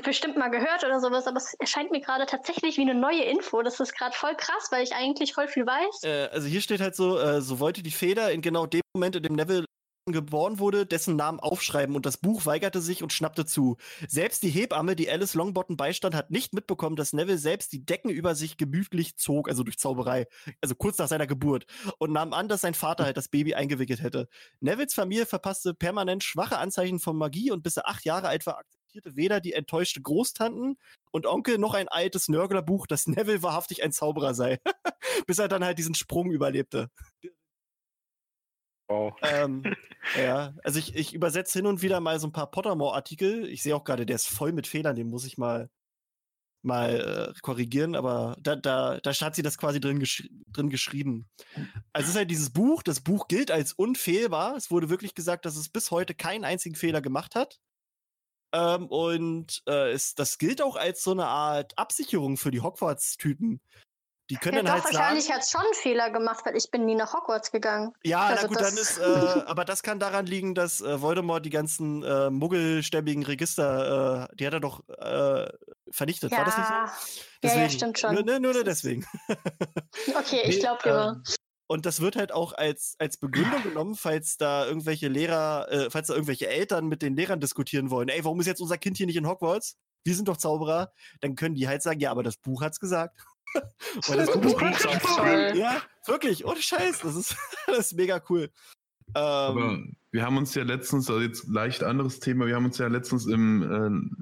bestimmt mal gehört oder sowas, aber es erscheint mir gerade tatsächlich wie eine neue Info. Das ist gerade voll krass, weil ich eigentlich voll viel weiß. äh, also hier steht halt so, äh, so wollte die Feder in genau dem Moment, in dem Neville geboren wurde, dessen Namen aufschreiben und das Buch weigerte sich und schnappte zu. Selbst die Hebamme, die Alice Longbottom beistand, hat nicht mitbekommen, dass Neville selbst die Decken über sich gemütlich zog, also durch Zauberei, also kurz nach seiner Geburt, und nahm an, dass sein Vater halt das Baby eingewickelt hätte. Nevilles Familie verpasste permanent schwache Anzeichen von Magie und bis er acht Jahre alt war, akzeptierte weder die enttäuschte Großtanten und Onkel noch ein altes Nörglerbuch, dass Neville wahrhaftig ein Zauberer sei. bis er dann halt diesen Sprung überlebte. Wow. ähm, ja, also ich, ich übersetze hin und wieder mal so ein paar Pottermore-Artikel. Ich sehe auch gerade, der ist voll mit Fehlern, den muss ich mal mal äh, korrigieren, aber da, da, da hat sie das quasi drin, geschri drin geschrieben. Also es ist halt dieses Buch, das Buch gilt als unfehlbar. Es wurde wirklich gesagt, dass es bis heute keinen einzigen Fehler gemacht hat. Ähm, und äh, es, das gilt auch als so eine Art Absicherung für die Hogwarts-Typen. Die können Ja, dann doch, halt wahrscheinlich hat es schon einen Fehler gemacht, weil ich bin nie nach Hogwarts gegangen. Ja, Also na gut, dann ist, äh, aber das kann daran liegen, dass äh, Voldemort die ganzen äh, muggelstämmigen Register, äh, die hat er doch äh, vernichtet. War das nicht so? Ja, ja, stimmt schon. Nur, nur, nur deswegen. Okay, ich glaube dir. Und das wird halt auch als, als Begründung genommen, falls da irgendwelche Lehrer, äh, falls da irgendwelche Eltern mit den Lehrern diskutieren wollen. Ey, warum ist jetzt unser Kind hier nicht in Hogwarts? Wir sind doch Zauberer. Dann können die halt sagen, ja, aber das Buch hat's gesagt. Weil das Buch Buch sagt's ja, wirklich, ohne Scheiß. Das ist, das ist mega cool. Ähm, Aber wir haben uns ja letztens, also jetzt leicht anderes Thema, wir haben uns ja letztens im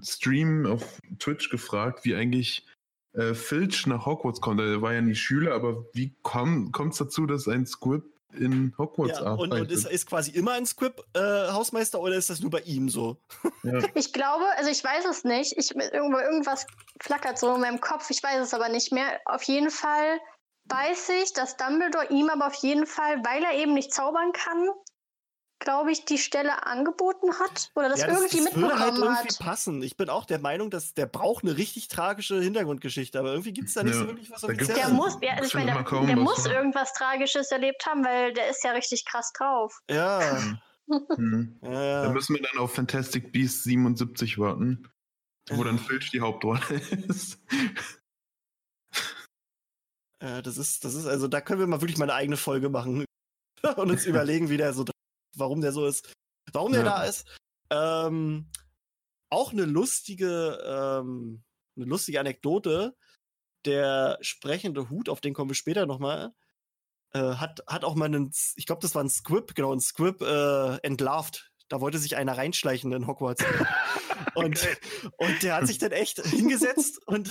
äh, Stream auf Twitch gefragt, wie eigentlich äh, Filch nach Hogwarts kommt. Er war ja nie Schüler, aber wie kommt es dazu, dass ein Squib in Hogwarts ja, und, arbeitet? und ist, ist quasi immer ein Squib-Hausmeister oder ist das nur bei ihm so? ja. Ich glaube, also ich weiß es nicht. Ich, irgendwo, irgendwas flackert so in meinem Kopf. Ich weiß es aber nicht mehr. Auf jeden Fall weiß ich, dass Dumbledore ihm aber auf jeden Fall, weil er eben nicht zaubern kann, glaube ich, die Stelle angeboten hat oder das, ja, irgendwie das würde halt mitbekommen irgendwie hat. passen. Ich bin auch der Meinung, dass der braucht eine richtig tragische Hintergrundgeschichte, aber irgendwie gibt es da nicht Ja, so wirklich was da gibt's- Der Offizielles. muss, ja, also ich meine, der, kaum der muss ja. irgendwas Tragisches erlebt haben, weil der ist ja richtig krass drauf. Ja, Hm. ja, Da müssen wir dann auf Fantastic Beasts 77 warten, wo dann Filch die Hauptrolle ist. ja, das ist, das ist, also da können wir mal wirklich mal eine eigene Folge machen und uns überlegen, wie der so, warum der so ist, warum der Ja. da ist. Ähm, auch eine lustige, ähm, eine lustige Anekdote. Der sprechende Hut, auf den kommen wir später nochmal, äh, hat, hat auch mal einen, ich glaube, das war ein Squib, genau, ein Squib äh, entlarvt. Da wollte sich einer reinschleichen in Hogwarts. und, und der hat sich dann echt hingesetzt und,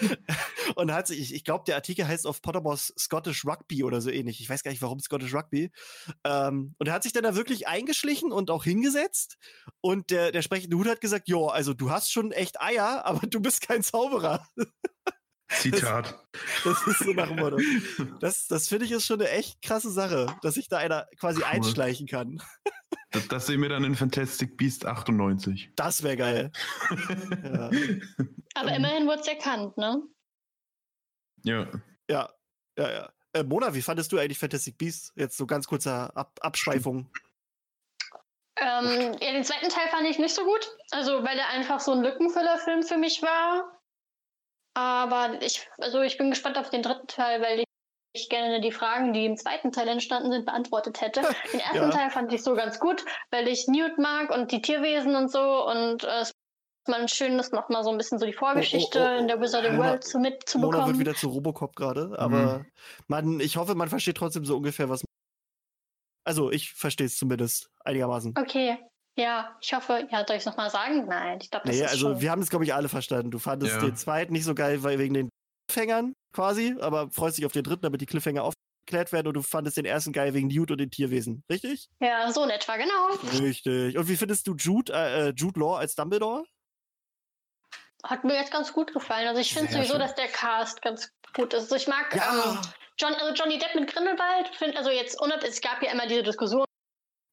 und hat sich, ich, ich glaube, der Artikel heißt auf Pottermores Scottish Rugby oder so ähnlich. Ich weiß gar nicht, warum Scottish Rugby. Ähm, und er hat sich dann da wirklich eingeschlichen und auch hingesetzt. Und der, der sprechende Hut hat gesagt, jo, also du hast schon echt Eier, aber du bist kein Zauberer. Zitat. Das ist so nach dem Motto. Das, das finde ich ist schon eine echt krasse Sache, dass sich da einer quasi Cool. einschleichen kann. Das, das sehen wir dann in Fantastic Beast 98. Das wäre geil. ja. Aber Ähm. immerhin wurde es erkannt, ne? Ja. ja, ja, ja. Äh, Mona, wie fandest du eigentlich Fantastic Beasts? Jetzt so ganz kurzer Ab Abschweifung. Ähm, ja, den zweiten Teil fand ich nicht so gut. Also, weil er einfach so ein Lückenfüllerfilm für mich war. Aber ich, also ich bin gespannt auf den dritten Teil, weil ich, ich gerne die Fragen, die im zweiten Teil entstanden sind, beantwortet hätte. Den ersten Ja. Teil fand ich so ganz gut, weil ich Newt mag und die Tierwesen und so und äh, es ist mal schön, das nochmal so ein bisschen so die Vorgeschichte Oh, oh, oh, in der Wizarding Mona- World zu Mona wird mitzubekommen. wieder zu Robocop gerade, aber Mhm. man, ich hoffe, man versteht trotzdem so ungefähr, was. Also, ich verstehe es zumindest einigermaßen. Okay. Ja, ich hoffe, ja, soll ich es nochmal sagen? Nein, ich glaube, das Nee, ist also schon. wir haben es, glaube ich, alle verstanden. Du fandest Ja. den zweiten nicht so geil, weil wegen den Cliffhängern quasi, aber freust dich auf den dritten, damit die Cliffhanger aufgeklärt werden und du fandest den ersten geil wegen Newt und den Tierwesen, richtig? Ja, so in etwa, genau. Richtig. Und wie findest du Jude, äh, Jude Law als Dumbledore? Hat mir jetzt ganz gut gefallen. Also ich finde sowieso, schön. dass der Cast ganz gut ist. Also ich mag ähm, John, also Johnny Depp mit Grindelwald. Find, also jetzt unab, es gab ja immer diese Diskussion,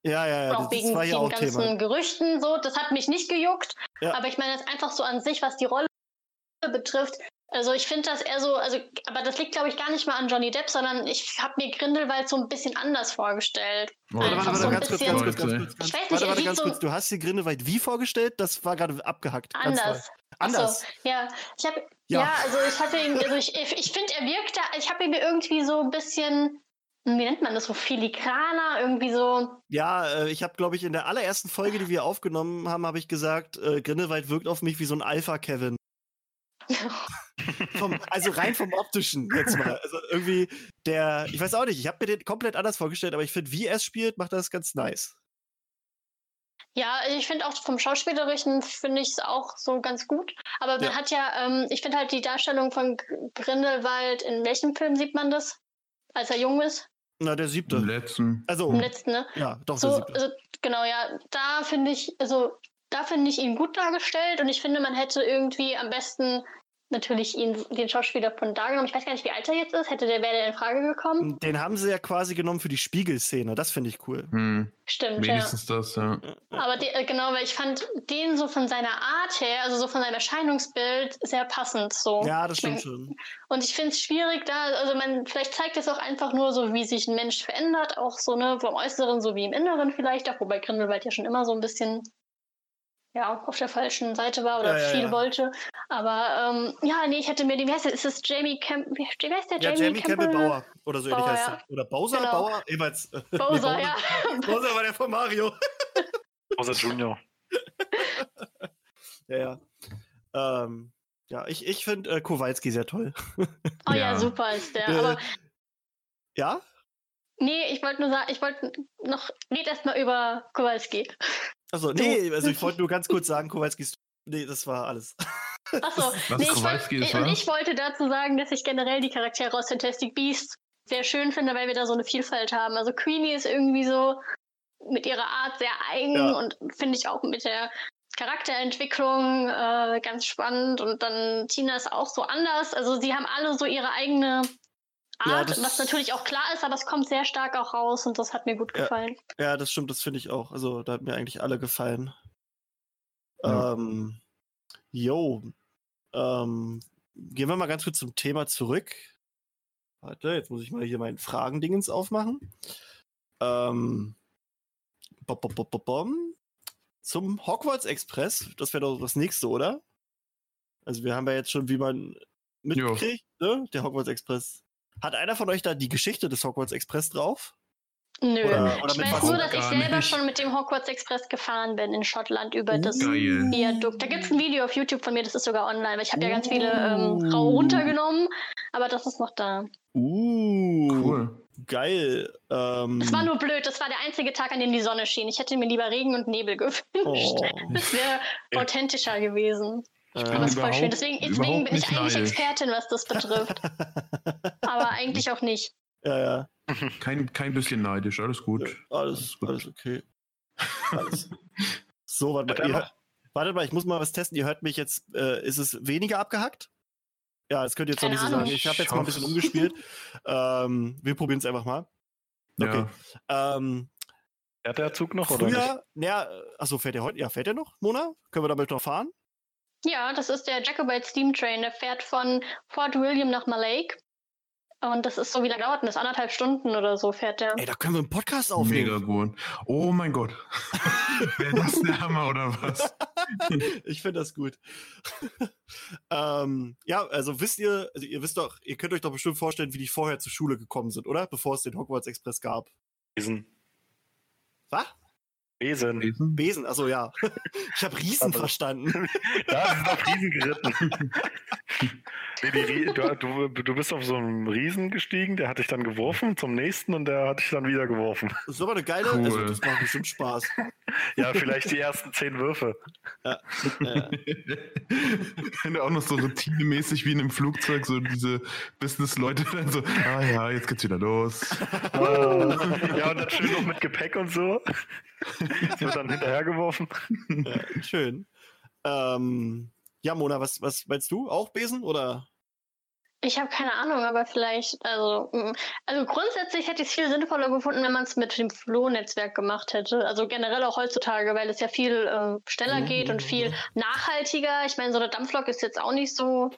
ja, ja, ja. auch Das, wegen das war ja den auch ganzen Thema. Gerüchten. So, das hat mich nicht gejuckt. Ja. Aber ich meine jetzt einfach so an sich, was die Rolle betrifft. Also ich finde, dass er so, also, aber das liegt, glaube ich, gar nicht mal an Johnny Depp, sondern ich habe mir Grindelwald so ein bisschen anders vorgestellt. Oh, Warte, Einfach warte, so warte, ein ganz kurz, bisschen- ganz kurz, ganz kurz. Ich Ganz, weiß nicht, warte, ganz so- kurz. Du hast dir Grindelwald wie vorgestellt? Das war gerade abgehackt. Anders. Ach so, Anders. Ja, ich habe Ja. ja. also ich hatte ihn, also ich, ich, ich finde, er wirkte, ich habe ihn mir irgendwie so ein bisschen, wie nennt man das, so filigraner, irgendwie so. Ja, äh, ich habe, glaube ich, in der allerersten Folge, die wir aufgenommen haben, habe ich gesagt, äh, Grindelwald wirkt auf mich wie so ein Alpha-Kevin. Vom, also rein vom optischen jetzt mal. Also irgendwie der, ich weiß auch nicht, ich habe mir den komplett anders vorgestellt, aber ich finde, wie er es spielt, macht das ganz nice. Ja, also ich finde auch vom Schauspielerischen finde ich es auch so ganz gut. Aber man Ja. hat ja, ähm, ich finde halt die Darstellung von Gr- Grindelwald, in welchem Film sieht man das? Als er jung ist? Na, der Im siebte. letzten. Also, Im letzten, ne? ja, doch, der So, siebte. also, genau, ja, da finde ich, also da finde ich ihn gut dargestellt und ich finde, man hätte irgendwie am besten natürlich ihn, den Schauspieler von da genommen. Ich weiß gar nicht, wie alt er jetzt ist. Hätte der, wäre der in Frage gekommen? Den haben sie ja quasi genommen für die Spiegelszene. Das finde ich cool. Hm, Stimmt, ja. wenigstens das, ja. Aber die, äh, genau, weil ich fand den so von seiner Art her, also so von seinem Erscheinungsbild, sehr passend so. Ja, das Ich mein, stimmt schon. Und ich finde es schwierig, da, also man, vielleicht zeigt es auch einfach nur so, wie sich ein Mensch verändert, auch so, ne, vom Äußeren so wie im Inneren vielleicht, auch wobei Grindelwald ja schon immer so ein bisschen, ja, auf der falschen Seite war oder Ja, viel ja. wollte. Aber, ähm, ja, nee, ich hätte mir den, wie heißt der, ist das Jamie Camp, wie heißt der, Ja, Jamie, Jamie Campbell Bauer. Oder so ähnlich Bauer, heißt ja. er. Oder Bowser? Genau. Bauer? Jeweils. äh, nee, Bowser, ja. Bowser war der von Mario. Bowser Junior. Ja, ja. Ähm, ja, ich, ich finde äh, Kowalski sehr toll. Oh ja, Ja. super ist der. Äh, Aber Ja? nee, ich wollte nur sagen, ich wollte noch, red erst mal über Kowalski. Also, nee, also ich wollte nur ganz kurz sagen, Kowalski ist. Nee, das war alles. Achso, Was nee, ich, Kowalski wollt, ist, und was? ich wollte dazu sagen, dass ich generell die Charaktere aus Fantastic Beasts sehr schön finde, weil wir da so eine Vielfalt haben. Also Queenie ist irgendwie so mit ihrer Art sehr eigen Ja. und finde ich auch mit der Charakterentwicklung äh, ganz spannend und dann Tina ist auch so anders. Also sie haben alle so ihre eigene Art, das- was natürlich auch klar ist, aber es kommt sehr stark auch raus und das hat mir gut Ja. gefallen. Ja, das stimmt, das finde ich auch. Also, da hat mir eigentlich alle gefallen. Ja. Ähm, jo. Ähm, gehen wir mal ganz kurz zum Thema zurück. Warte, jetzt muss ich mal hier meinen Fragendingens aufmachen. Ähm, bom, bom, bom. Zum Hogwarts Express. Das wäre doch das nächste, oder? Also, wir haben ja jetzt schon, wie man mitkriegt, ne? Der Hogwarts Express. Hat einer von euch da die Geschichte des Hogwarts Express drauf? Nö. Oder- oder ich weiß nur, dass ich selber nicht. schon mit dem Hogwarts Express gefahren bin in Schottland über das Geil. Viadukt. Da gibt es ein Video auf YouTube von mir, das ist sogar online, weil ich habe ja ganz viele ähm, rau runtergenommen, aber das ist noch da. Uh, Cool. geil. Ähm, Es war nur blöd, das war der einzige Tag, an dem die Sonne schien. Ich hätte mir lieber Regen und Nebel gewünscht. oh, Das wäre authentischer gewesen. Äh, Aber es ist voll schön. überhaupt- Deswegen, deswegen überhaupt bin ich nicht eigentlich neidisch. Expertin, was das betrifft. aber eigentlich auch nicht. ja, ja. Kein, kein bisschen neidisch, alles gut. Alles, gut. alles okay. Alles. So, warte mal, er ihr, noch- wartet mal, ich muss mal was testen. Ihr hört mich jetzt, äh, ist es weniger abgehackt? Ja, das könnt ihr jetzt noch Keine nicht so Ahnung. sagen. Ich habe jetzt mal ein bisschen Ich umgespielt. ähm, wir probieren es einfach mal. Okay. Ja. Ähm, Fährt der Zug noch oder nicht? Früher, naja, achso, fährt der heute? Ja, fährt der noch, Mona? Können wir damit noch fahren? Ja, das ist der Jacobite Steam Train. Der fährt von Fort William nach Malake. Und das ist so, wie lange dauert denn das? Anderthalb Stunden oder so fährt der. Ey, da können wir einen Podcast aufnehmen. Mega gut. Oh mein Gott. Wäre das der Hammer oder was? ich finde das gut. ähm, ja, also wisst ihr, also ihr wisst doch, ihr könnt euch doch bestimmt vorstellen, wie die vorher zur Schule gekommen sind, oder? Bevor es den Hogwarts Express gab. Was? Besen. Besen, also ja. Ich habe Riesen verstanden. Da sind auf Riesen geritten. nee, du, du, du bist auf so einen Riesen gestiegen, der hat dich dann geworfen zum nächsten und der hat dich dann wieder geworfen. Das ist aber eine geile, also Cool. das macht bestimmt Spaß. Ja, vielleicht die ersten zehn Würfe. Äh, Wenn du auch noch so routinemäßig wie in einem Flugzeug so diese Business-Leute dann so, ah ja, jetzt geht's wieder los. Ja, und dann schön noch mit Gepäck und so. Das wird dann hinterhergeworfen. äh, schön. Ähm, ja, Mona, was, was meinst du? Auch Besen oder? Ich habe keine Ahnung, aber vielleicht, also, mm, also grundsätzlich hätte ich es viel sinnvoller gefunden, wenn man es mit dem Flow-Netzwerk gemacht hätte. Also generell auch heutzutage, weil es ja viel äh, schneller geht und viel nachhaltiger. Ich meine, so eine Dampflok ist jetzt auch nicht so.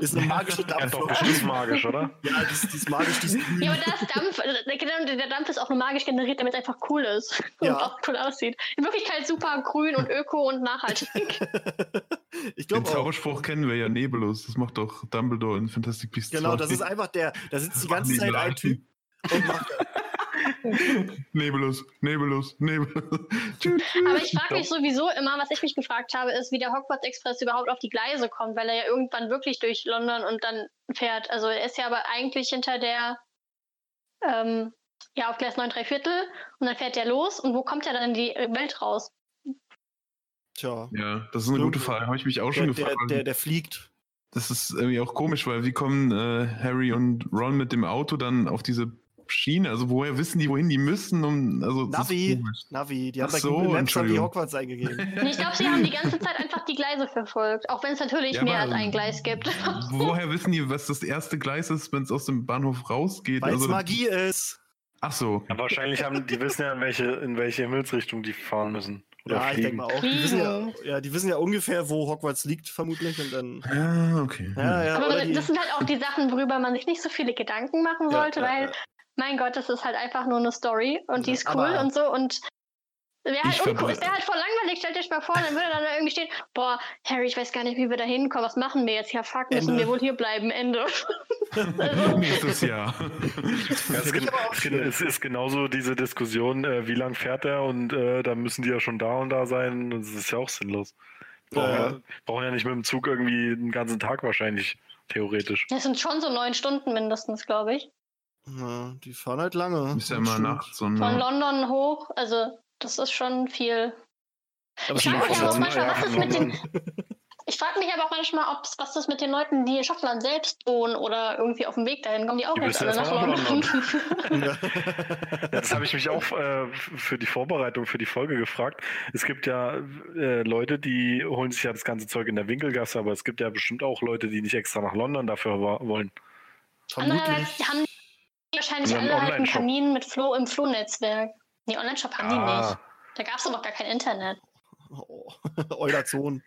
Ist eine magische Ja, doch Dampflok. bestimmt magisch, oder? Ja, die ist, die ist magisch, die ist grün. Ja, aber das Dampf, äh, genau, der Dampf ist auch nur magisch generiert, damit es einfach cool ist und Ja. auch cool aussieht. In Wirklichkeit super grün und öko und nachhaltig. ich Den glaube auch. Zauberspruch kennen wir ja, Nebulus. Das macht doch Dumbledore in Fantastic Beasts Genau, 2. das ist einfach der, da sitzt die ganze Zeit ein Typ und macht Nebulus, Nebulus, Nebulus. Aber ich frage mich sowieso immer, was ich mich gefragt habe, ist, wie der Hogwarts Express überhaupt auf die Gleise kommt, weil er ja irgendwann wirklich durch London und dann fährt. Also er ist ja aber eigentlich hinter der, ähm, ja, auf Gleis 9 3 Viertel und dann fährt er los und wo kommt er dann in die Welt raus? Tja, Ja, das ist eine gute Frage. Habe ich mich auch schon der, der, gefragt. der, der fliegt. Das ist irgendwie auch komisch, weil wie kommen äh, Harry und Ron mit dem Auto dann auf diese Schiene? Also woher wissen die, wohin die müssen? Um, also, Navi. Navi, die haben Ach bei so, Google Maps haben die. Hogwarts eingegeben. Ich glaube, sie haben die ganze Zeit einfach die Gleise verfolgt, auch wenn es natürlich Ja, mehr als ein Gleis gibt. Woher wissen die, was das erste Gleis ist, wenn es aus dem Bahnhof rausgeht? Weil es Also, Magie ist. ach so. Ja, wahrscheinlich haben die wissen ja, in welche, in welche Himmelsrichtung die fahren müssen. Oder Ja, ich denke fliegen. mal auch. Die wissen ja, Fliegen. ja, die wissen ja ungefähr, wo Hogwarts liegt, vermutlich. Und dann. Ja, okay. Ja, ja, Aber die, das sind halt auch die Sachen, worüber man sich nicht so viele Gedanken machen Ja, sollte, ja, weil, ja. Mein Gott, das ist halt einfach nur eine Story und die ist cool aber- und so und wäre halt, uncool. es wäre halt voll langweilig. Stellt euch mal vor, dann würde dann da irgendwie stehen, boah, Harry, ich weiß gar nicht, wie wir da hinkommen. Was machen wir jetzt? Ja, fuck, müssen Ende. wir wohl hier bleiben. Ende. Nächstes Jahr. Ja, es, ist, es, ist, es ist genauso diese Diskussion, äh, wie lang fährt er und äh, dann müssen die ja schon da und da sein. Das ist ja auch sinnlos. Brauchen Ja. ja, brauchen ja nicht mit dem Zug irgendwie den ganzen Tag wahrscheinlich, theoretisch. Das sind schon so neun Stunden mindestens, glaube ich. Ja, die fahren halt lange. Ist ja immer nachts und Von London hoch, also das ist schon viel. Aber Ich frage mich auch aber auch manchmal, was ist mit den London. Ich frage mich aber auch manchmal, ob's, was das mit den Leuten, die in Schottland selbst wohnen oder irgendwie auf dem Weg dahin kommen, die auch Die jetzt müssen alle nach London. Ja. Ja, das habe ich mich auch äh, für die Vorbereitung für die Folge gefragt. Es gibt ja äh, Leute, die holen sich ja das ganze Zeug in der Winkelgasse, aber es gibt ja bestimmt auch Leute, die nicht extra nach London dafür wollen. Andererseits Vermutlich. haben die wahrscheinlich alle halt. Kamin mit Flo im Flo-Netzwerk. Nee, Online-Shop haben die Ah. nicht. Da gab es doch noch gar kein Internet. Oh, Eulerzon.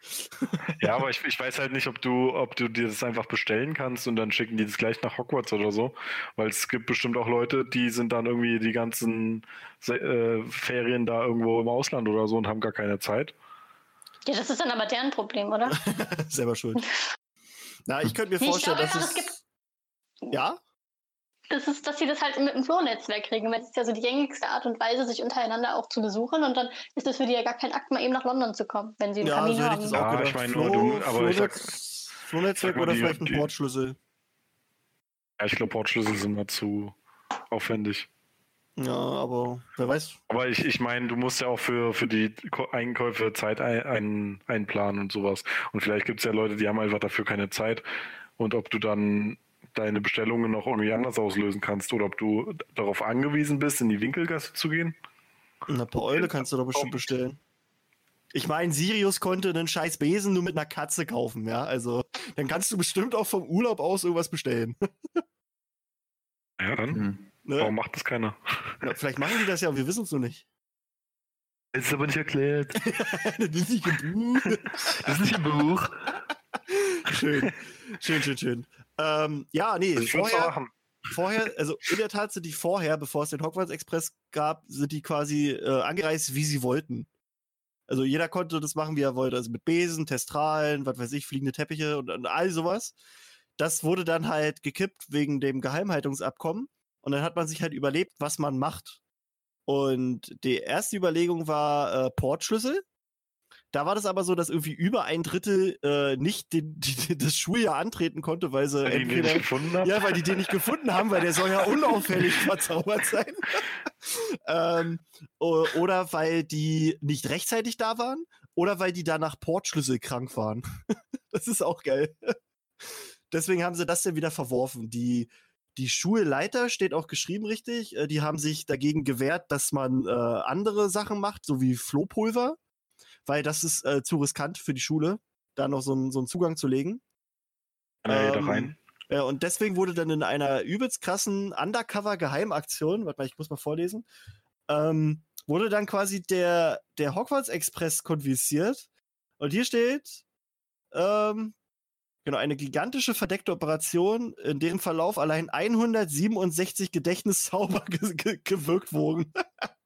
Ja, aber ich, ich weiß halt nicht, ob du, ob du dir das einfach bestellen kannst und dann schicken die das gleich nach Hogwarts oder so. Weil es gibt bestimmt auch Leute, die sind dann irgendwie die ganzen äh, Ferien da irgendwo im Ausland oder so und haben gar keine Zeit. Ja, das ist dann aber deren Problem, oder? Selber schuld. Na, ich könnte mir Nee, ich vorstellen, dass es. es Ja? Das ist, dass sie das halt mit dem Flo-Netzwerk kriegen, weil es ist ja so die gängigste Art und Weise, sich untereinander auch zu besuchen und dann ist es für die ja gar kein Akt, mal eben nach London zu kommen, wenn sie einen Ja, Kamin so hätte haben. ich das auch Ja, gedacht. ich meine nur, du- aber ich sag- mal, oder die- vielleicht ein die- Portschlüssel. Ja, ich glaube, Portschlüssel sind mal zu aufwendig. Ja, aber wer weiß. Aber ich, ich meine, du musst ja auch für, für die Einkäufe Zeit ein, ein, einplanen und sowas. Und vielleicht gibt es ja Leute, die haben einfach dafür keine Zeit. Und ob du dann deine Bestellungen noch irgendwie anders auslösen kannst oder ob du darauf angewiesen bist, in die Winkelgasse zu gehen. Na, per Eule kannst du doch bestimmt bestellen. Ich meine, Sirius konnte einen scheiß Besen nur mit einer Katze kaufen, ja. Also, dann kannst du bestimmt auch vom Urlaub aus irgendwas bestellen. Ja, dann. Hm. Ne? Warum macht das keiner? Ja, vielleicht machen die das ja, wir wissen es nur nicht. Das ist aber nicht erklärt. das ist nicht im Buch. Das ist nicht im Buch. Schön, schön, schön, schön. Ähm, ja, nee, vorher, vorher, also in der Tat sind die vorher, bevor es den Hogwarts Express gab, sind die quasi äh, angereist, wie sie wollten. Also jeder konnte das machen, wie er wollte. Also mit Besen, Testralen, was weiß ich, fliegende Teppiche und, und all sowas. Das wurde dann halt gekippt wegen dem Geheimhaltungsabkommen. Und dann hat man sich halt überlebt, was man macht. Und die erste Überlegung war äh, Portschlüssel. Da war das aber so, dass irgendwie über ein Drittel äh, nicht den, die, das Schuljahr antreten konnte, weil sie ihn entweder nicht gefunden habe. ja, weil die den nicht gefunden haben, weil der soll ja unauffällig verzaubert sein. ähm, oder weil die nicht rechtzeitig da waren. Oder weil die danach Portschlüssel krank waren. das ist auch geil. Deswegen haben sie das dann wieder verworfen. Die, die Schulleiter, steht auch geschrieben richtig, äh, die haben sich dagegen gewehrt, dass man äh, andere Sachen macht, so wie Flohpulver, weil das ist äh, zu riskant für die Schule, da noch so, einen- so einen Zugang zu legen. Jeder Ähm, rein. Ja, und deswegen wurde dann in einer übelst krassen Undercover-Geheimaktion, warte mal, ich muss mal vorlesen, ähm, wurde dann quasi der, der Hogwarts Express konfisziert. Und hier steht, ähm, genau, eine gigantische verdeckte Operation, in deren Verlauf allein 167 Gedächtniszauber ge ge gewirkt wurden.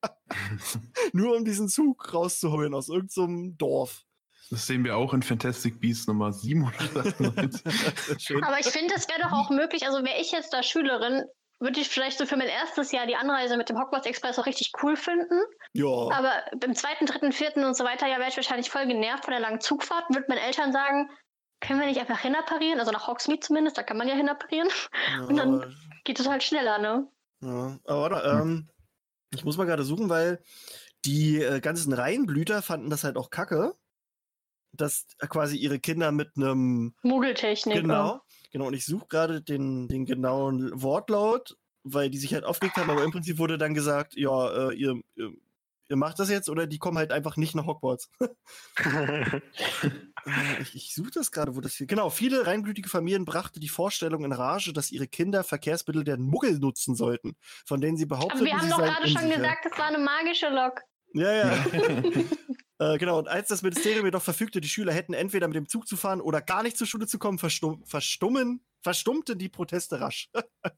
Nur um diesen Zug rauszuholen aus irgendeinem Dorf. Das sehen wir auch in Fantastic Beasts Nummer 798. Schön. Aber ich finde, es wäre doch auch möglich, also wäre ich jetzt da Schülerin, würde ich vielleicht so für mein erstes Jahr die Anreise mit dem Hogwarts Express auch richtig cool finden. Ja. Aber im zweiten, dritten, vierten und so weiter, ja, wäre ich wahrscheinlich voll genervt von der langen Zugfahrt. Würde meinen Eltern sagen, können wir nicht einfach hinapparieren? Also nach Hogsmeade zumindest, da kann man ja hinapparieren. Und dann- Geht es halt schneller, ne? Ja, aber warte, ähm, ich muss mal gerade suchen, weil die äh, ganzen Reihenblüter fanden das halt auch kacke, dass quasi ihre Kinder mit einem Muggeltechnik. genau, genau, und ich suche gerade den, den genauen Wortlaut, weil die sich halt aufgeregt haben, aber im Prinzip wurde dann gesagt, ja, äh, ihr, ihr, ihr macht das jetzt oder die kommen halt einfach nicht nach Hogwarts. Äh, ich ich suche das gerade, wo das hier. Genau, viele reinblütige Familien brachte die Vorstellung in Rage, dass ihre Kinder Verkehrsmittel der Muggel nutzen sollten, von denen sie behaupten, Aber wir haben sie doch gerade schon unsicher. gesagt, das war eine magische Lok. Ja, ja. äh, genau, und als das Ministerium jedoch verfügte, die Schüler hätten entweder mit dem Zug zu fahren oder gar nicht zur Schule zu kommen, verstum verstummen, verstummten die Proteste rasch. das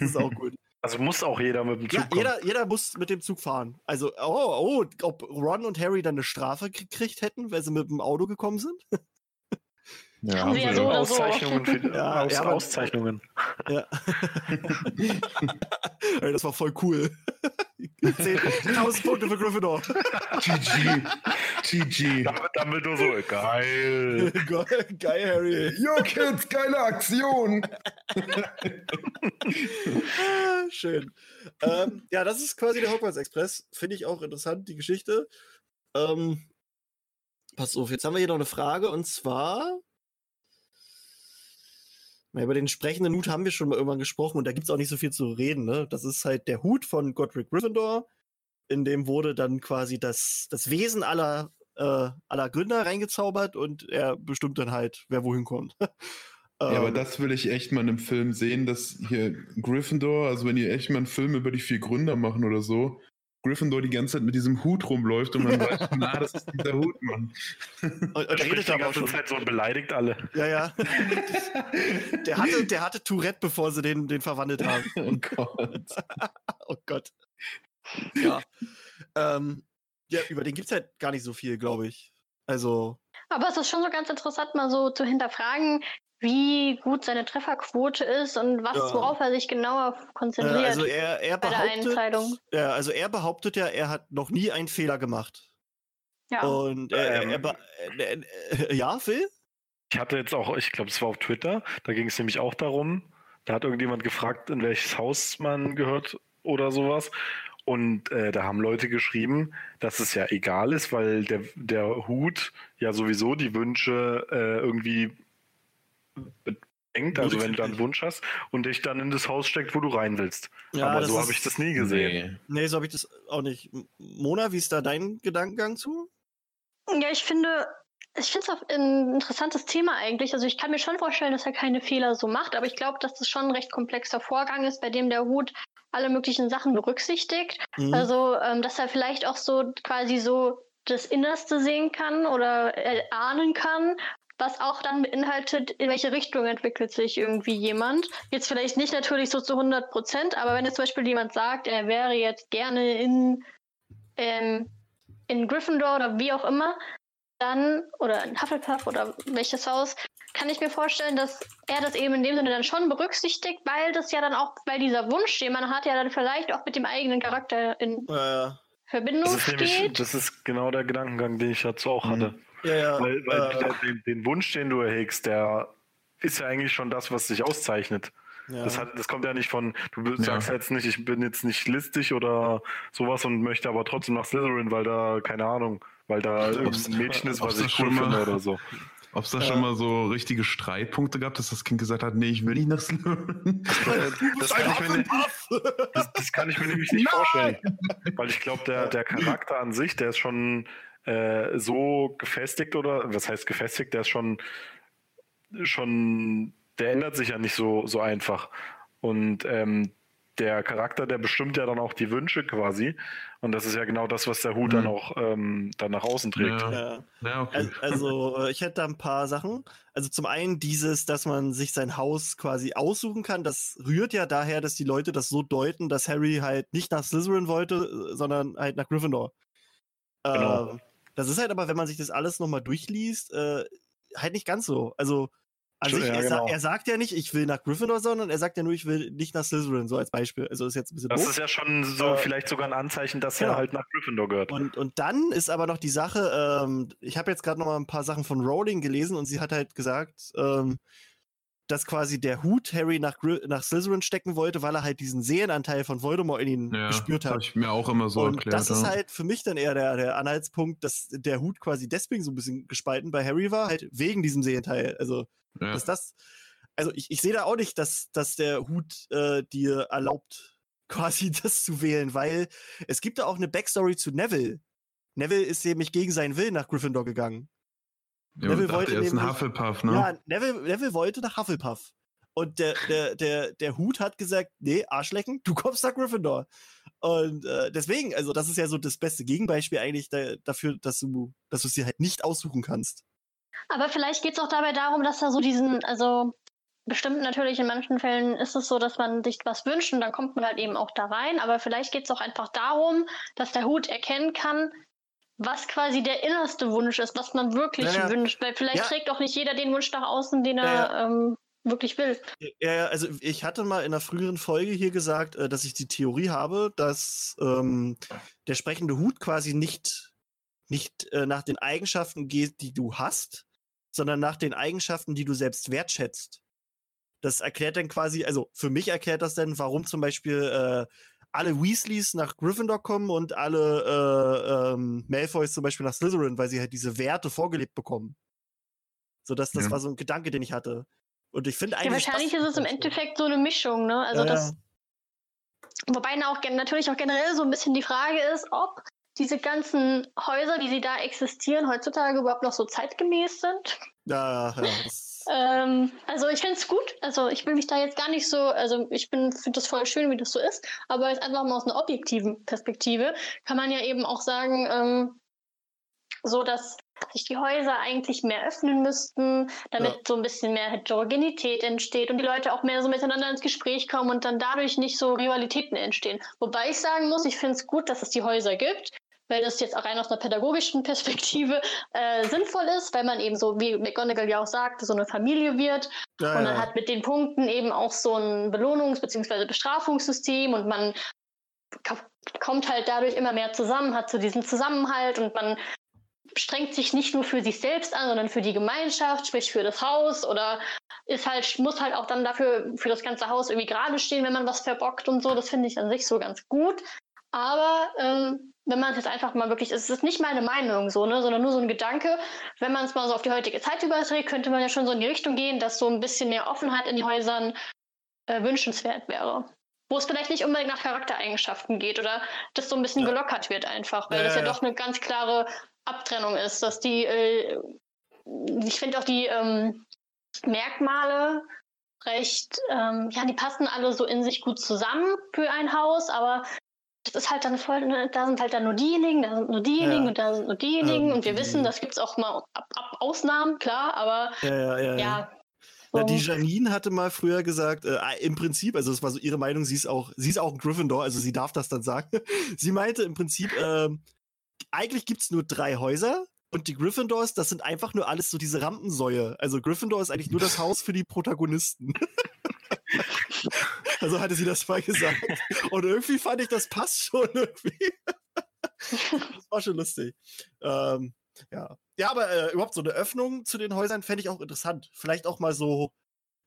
ist auch gut. Also muss auch jeder mit dem Zug Ja, kommen. jeder, jeder muss mit dem Zug fahren. Also, oh, oh, ob Ron und Harry dann eine Strafe gekriegt hätten, weil sie mit dem Auto gekommen sind? Ja, Haben sie ja so so. Auszeichnungen, für, Ja, Aus, ja, Auszeichnungen. Ja. Ey, das war voll cool. 10.000 Punkte für Gryffindor. GG. GG. Damit, nur so, geil. Geil, Harry. Yo, Kids, geile Aktion. Schön. Ähm, ja, das ist quasi der Hogwarts Express. Finde ich auch interessant, die Geschichte. Ähm, pass auf, jetzt haben wir hier noch eine Frage und zwar. Na, über den sprechenden Hut haben wir schon mal irgendwann gesprochen und da gibt es auch nicht so viel zu reden. Ne? Das ist halt der Hut von Godric Gryffindor. In dem wurde dann quasi das, das Wesen aller, äh, aller Gründer reingezaubert und er bestimmt dann halt, wer wohin kommt. Ja, aber Ähm, das will ich echt mal in einem Film sehen, dass hier Gryffindor, also wenn die echt mal einen Film über die vier Gründer machen oder so, Gryffindor die ganze Zeit mit diesem Hut rumläuft und man weiß, na, das ist dieser Hut, Mann. und, und Er redet aber auch schon. Zeit so und beleidigt alle. Ja, ja. Der hatte, der hatte Tourette, bevor sie den, den verwandelt haben. Oh Gott. Oh Gott. Ja. ähm, ja, über den gibt es halt gar nicht so viel, glaube ich. Also, Aber es ist schon so ganz interessant, mal so zu hinterfragen, wie gut seine Trefferquote ist und was, Ja. worauf er sich genauer äh, konzentriert. also er, er bei der behauptet. Ja, also er behauptet ja, er hat noch nie einen Fehler gemacht. ja. Und er, Ähm. er, be- äh, äh, äh, ja, Phil? Ich hatte jetzt auch, ich glaube, es war auf Twitter, da ging es nämlich auch darum, da hat irgendjemand gefragt, in welches Haus man gehört oder sowas. Und äh, da haben Leute geschrieben, dass es ja egal ist, weil der, der Hut ja sowieso die Wünsche äh, irgendwie bedenkt, also wenn du da einen Wunsch hast und dich dann in das Haus steckt, wo du rein willst. Ja, Aber so habe ich das nie gesehen. Nee. Nee, so habe ich das auch nicht. Mona, wie ist da dein Gedankengang zu? Ja, ich finde, ich finde es auch ein interessantes Thema eigentlich. Also ich kann mir schon vorstellen, dass er keine Fehler so macht, aber ich glaube, dass das schon ein recht komplexer Vorgang ist, bei dem der Hut alle möglichen Sachen berücksichtigt. Mhm. Also, ähm, dass er vielleicht auch so quasi so das Innerste sehen kann oder erahnen kann, was auch dann beinhaltet, in welche Richtung entwickelt sich irgendwie jemand. Jetzt vielleicht nicht natürlich so zu 100 Prozent, aber wenn jetzt zum Beispiel jemand sagt, er wäre jetzt gerne in, ähm, in Gryffindor oder wie auch immer, dann, oder in Hufflepuff oder welches Haus, kann ich mir vorstellen, dass er das eben in dem Sinne dann schon berücksichtigt, weil das ja dann auch, weil dieser Wunsch, den man hat, ja dann vielleicht auch mit dem eigenen Charakter in ja. Verbindung Das ist, nämlich, steht. das ist genau der Gedankengang, den ich dazu auch Mhm. hatte. Ja, ja. Weil, weil äh, der, den, den Wunsch, den du erhegst, der ist ja eigentlich schon das, was dich auszeichnet. ja. Das, hat, das kommt ja nicht von, du Ja. sagst jetzt nicht, ich bin jetzt nicht listig oder sowas und möchte aber trotzdem nach Slytherin, weil da, keine Ahnung, weil da Ob's- irgendein Mädchen ist, was ich cool schon mal- finde oder so. Ob es da Ja. schon mal so richtige Streitpunkte gab, dass das Kind gesagt hat, nee, ich will nicht nach Slytherin. Das kann, ich mir, nicht- das, das kann ich mir nämlich nicht vorstellen. Weil ich glaube, der, der Charakter an sich, der ist schon äh, so gefestigt oder was heißt gefestigt, der ist schon, schon, der ändert sich ja nicht so, so einfach. Und ähm, der Charakter, der bestimmt ja dann auch die Wünsche quasi. Und das ist ja genau das, was der Hut Mhm. dann auch ähm, dann nach außen trägt. Ja. ja. Ja, okay. Al- Also, äh, ich hätte da ein paar Sachen. Also, zum einen dieses, dass man sich sein Haus quasi aussuchen kann. Das rührt ja daher, dass die Leute das so deuten, dass Harry halt nicht nach Slytherin wollte, äh, sondern halt nach Gryffindor. Genau. Ähm, das ist halt aber, wenn man sich das alles nochmal durchliest, äh, halt nicht ganz so. Also, an Stimmt, sich, ja, er, genau. er sagt ja nicht, ich will nach Gryffindor, sondern er sagt ja nur, ich will nicht nach Slytherin, so als Beispiel. Also, ist jetzt ein bisschen Das ist ja schon so Äh, vielleicht sogar ein Anzeichen, dass genau. er halt nach Gryffindor gehört. Und, und dann ist aber noch die Sache, ähm, ich habe jetzt gerade noch mal ein paar Sachen von Rowling gelesen und sie hat halt gesagt, ähm, dass quasi der Hut Harry nach, nach Slytherin stecken wollte, weil er halt diesen Seelenanteil von Voldemort in ihn ja, gespürt habe hat. ich mir auch immer so und erklärt. das ist ja. halt für mich dann eher der, der Anhaltspunkt, dass der Hut quasi deswegen so ein bisschen gespalten bei Harry war, halt wegen diesem Seelenteil. Also, ja. dass das, also ich, ich sehe da auch nicht, dass, dass der Hut äh, dir erlaubt, quasi das zu wählen, weil es gibt da auch eine Backstory zu Neville. Neville ist nämlich gegen seinen Willen nach Gryffindor gegangen. Ja, Neville wollte er ist ein nämlich- Hufflepuff, ne? Ja, Neville, Neville wollte nach Hufflepuff. Und der, der, der, der Hut hat gesagt, nee, Arschlecken, du kommst nach Gryffindor. Und äh, deswegen, also das ist ja so das beste Gegenbeispiel eigentlich da, dafür, dass du, dass du es dir halt nicht aussuchen kannst. Aber vielleicht geht es auch dabei darum, dass er so diesen, also bestimmt natürlich in manchen Fällen ist es so, dass man sich was wünscht und dann kommt man halt eben auch da rein. Aber vielleicht geht es auch einfach darum, dass der Hut erkennen kann, was quasi der innerste Wunsch ist, was man wirklich Ja, ja. wünscht. Weil vielleicht Ja. trägt auch nicht jeder den Wunsch nach außen, den er Ja, Ähm, wirklich will. Ja, ja, also ich hatte mal in einer früheren Folge hier gesagt, äh, dass ich die Theorie habe, dass ähm, der sprechende Hut quasi nicht, nicht äh, nach den Eigenschaften geht, die du hast, sondern nach den Eigenschaften, die du selbst wertschätzt. Das erklärt dann quasi, also für mich erklärt das dann, warum zum Beispiel äh, alle Weasleys nach Gryffindor kommen und alle äh, ähm, Malfoys zum Beispiel nach Slytherin, weil sie halt diese Werte vorgelebt bekommen. So dass das Ja. war so ein Gedanke, den ich hatte. Und ich finde Ja, eigentlich. wahrscheinlich das ist es im. Endeffekt so eine Mischung, ne? Also Ja, das, ja. wobei auch natürlich auch generell so ein bisschen die Frage ist, ob diese ganzen Häuser, die sie da existieren, heutzutage überhaupt noch so zeitgemäß sind. Ja, ja, das, Ähm, also ich finde es gut. Also ich will mich da jetzt gar nicht so, also ich finde das voll schön, wie das so ist, aber jetzt einfach mal aus einer objektiven Perspektive kann man ja eben auch sagen, ähm, so dass sich die Häuser eigentlich mehr öffnen müssten, damit Ja. so ein bisschen mehr Heterogenität entsteht und die Leute auch mehr so miteinander ins Gespräch kommen und dann dadurch nicht so Rivalitäten entstehen. Wobei ich sagen muss, ich finde es gut, dass es die Häuser gibt, weil das jetzt auch rein aus einer pädagogischen Perspektive äh, sinnvoll ist, weil man eben so, wie McGonagall ja auch sagte, so eine Familie wird ja, und dann ja. hat mit den Punkten eben auch so ein Belohnungs- bzw. Bestrafungssystem und man ko- kommt halt dadurch immer mehr zusammen, hat so diesen Zusammenhalt und man strengt sich nicht nur für sich selbst an, sondern für die Gemeinschaft, sprich für das Haus oder ist halt, muss halt auch dann dafür für das ganze Haus irgendwie gerade stehen, wenn man was verbockt und so. Das finde ich an sich so ganz gut. Aber ähm, wenn man es jetzt einfach mal wirklich, es ist nicht meine Meinung so, ne, sondern nur so ein Gedanke, wenn man es mal so auf die heutige Zeit überträgt, könnte man ja schon so in die Richtung gehen, dass so ein bisschen mehr Offenheit in die Häusern äh, wünschenswert wäre. Wo es vielleicht nicht unbedingt nach Charaktereigenschaften geht oder das so ein bisschen Ja. gelockert wird einfach, weil Ja, das ja, ja, ja. doch eine ganz klare Abtrennung ist, dass die, äh, ich finde auch die ähm, Merkmale recht, ähm, ja, die passen alle so in sich gut zusammen für ein Haus, aber das ist halt dann voll, ne, da sind halt dann nur diejenigen, da sind nur diejenigen Ja. und da sind nur diejenigen und wir wissen, das gibt's auch mal ab, ab Ausnahmen, klar, aber Ja, ja, ja. ja. ja. Na, die Janine hatte mal früher gesagt, äh, im Prinzip, also das war so ihre Meinung, sie ist auch, sie ist auch ein Gryffindor, also sie darf das dann sagen. sie meinte im Prinzip, ähm, eigentlich gibt's nur drei Häuser und die Gryffindors, das sind einfach nur alles so diese Rampensäue. Also Gryffindor ist eigentlich nur das Haus für die Protagonisten. also hatte sie das mal gesagt. Und irgendwie fand ich, das passt schon irgendwie. das war schon lustig. Ähm, ja. Ja, aber äh, überhaupt so eine Öffnung zu den Häusern fände ich auch interessant. Vielleicht auch mal so,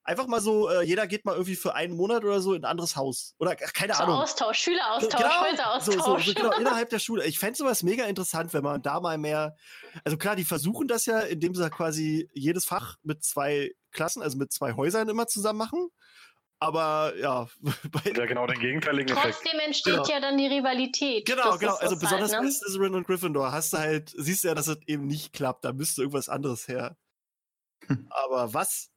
einfach mal so, äh, jeder geht mal irgendwie für einen Monat oder so in ein anderes Haus. Oder ach, keine so Ahnung. Austausch, Schüleraustausch, so, Häuseraustausch. so, so, genau, innerhalb der Schule. Ich fände sowas mega interessant, wenn man da mal mehr. Also klar, die versuchen das ja, indem sie quasi jedes Fach mit zwei Klassen, also mit zwei Häusern immer zusammen machen. Aber ja, bei, Ja, genau den gegenteiligen Effekt. Trotzdem entsteht Genau. ja dann die Rivalität. Genau, Das genau. Also das besonders halt, bei ne? Slytherin und Gryffindor hast du halt, siehst du ja, dass es eben nicht klappt. Da müsste irgendwas anderes her. Aber was?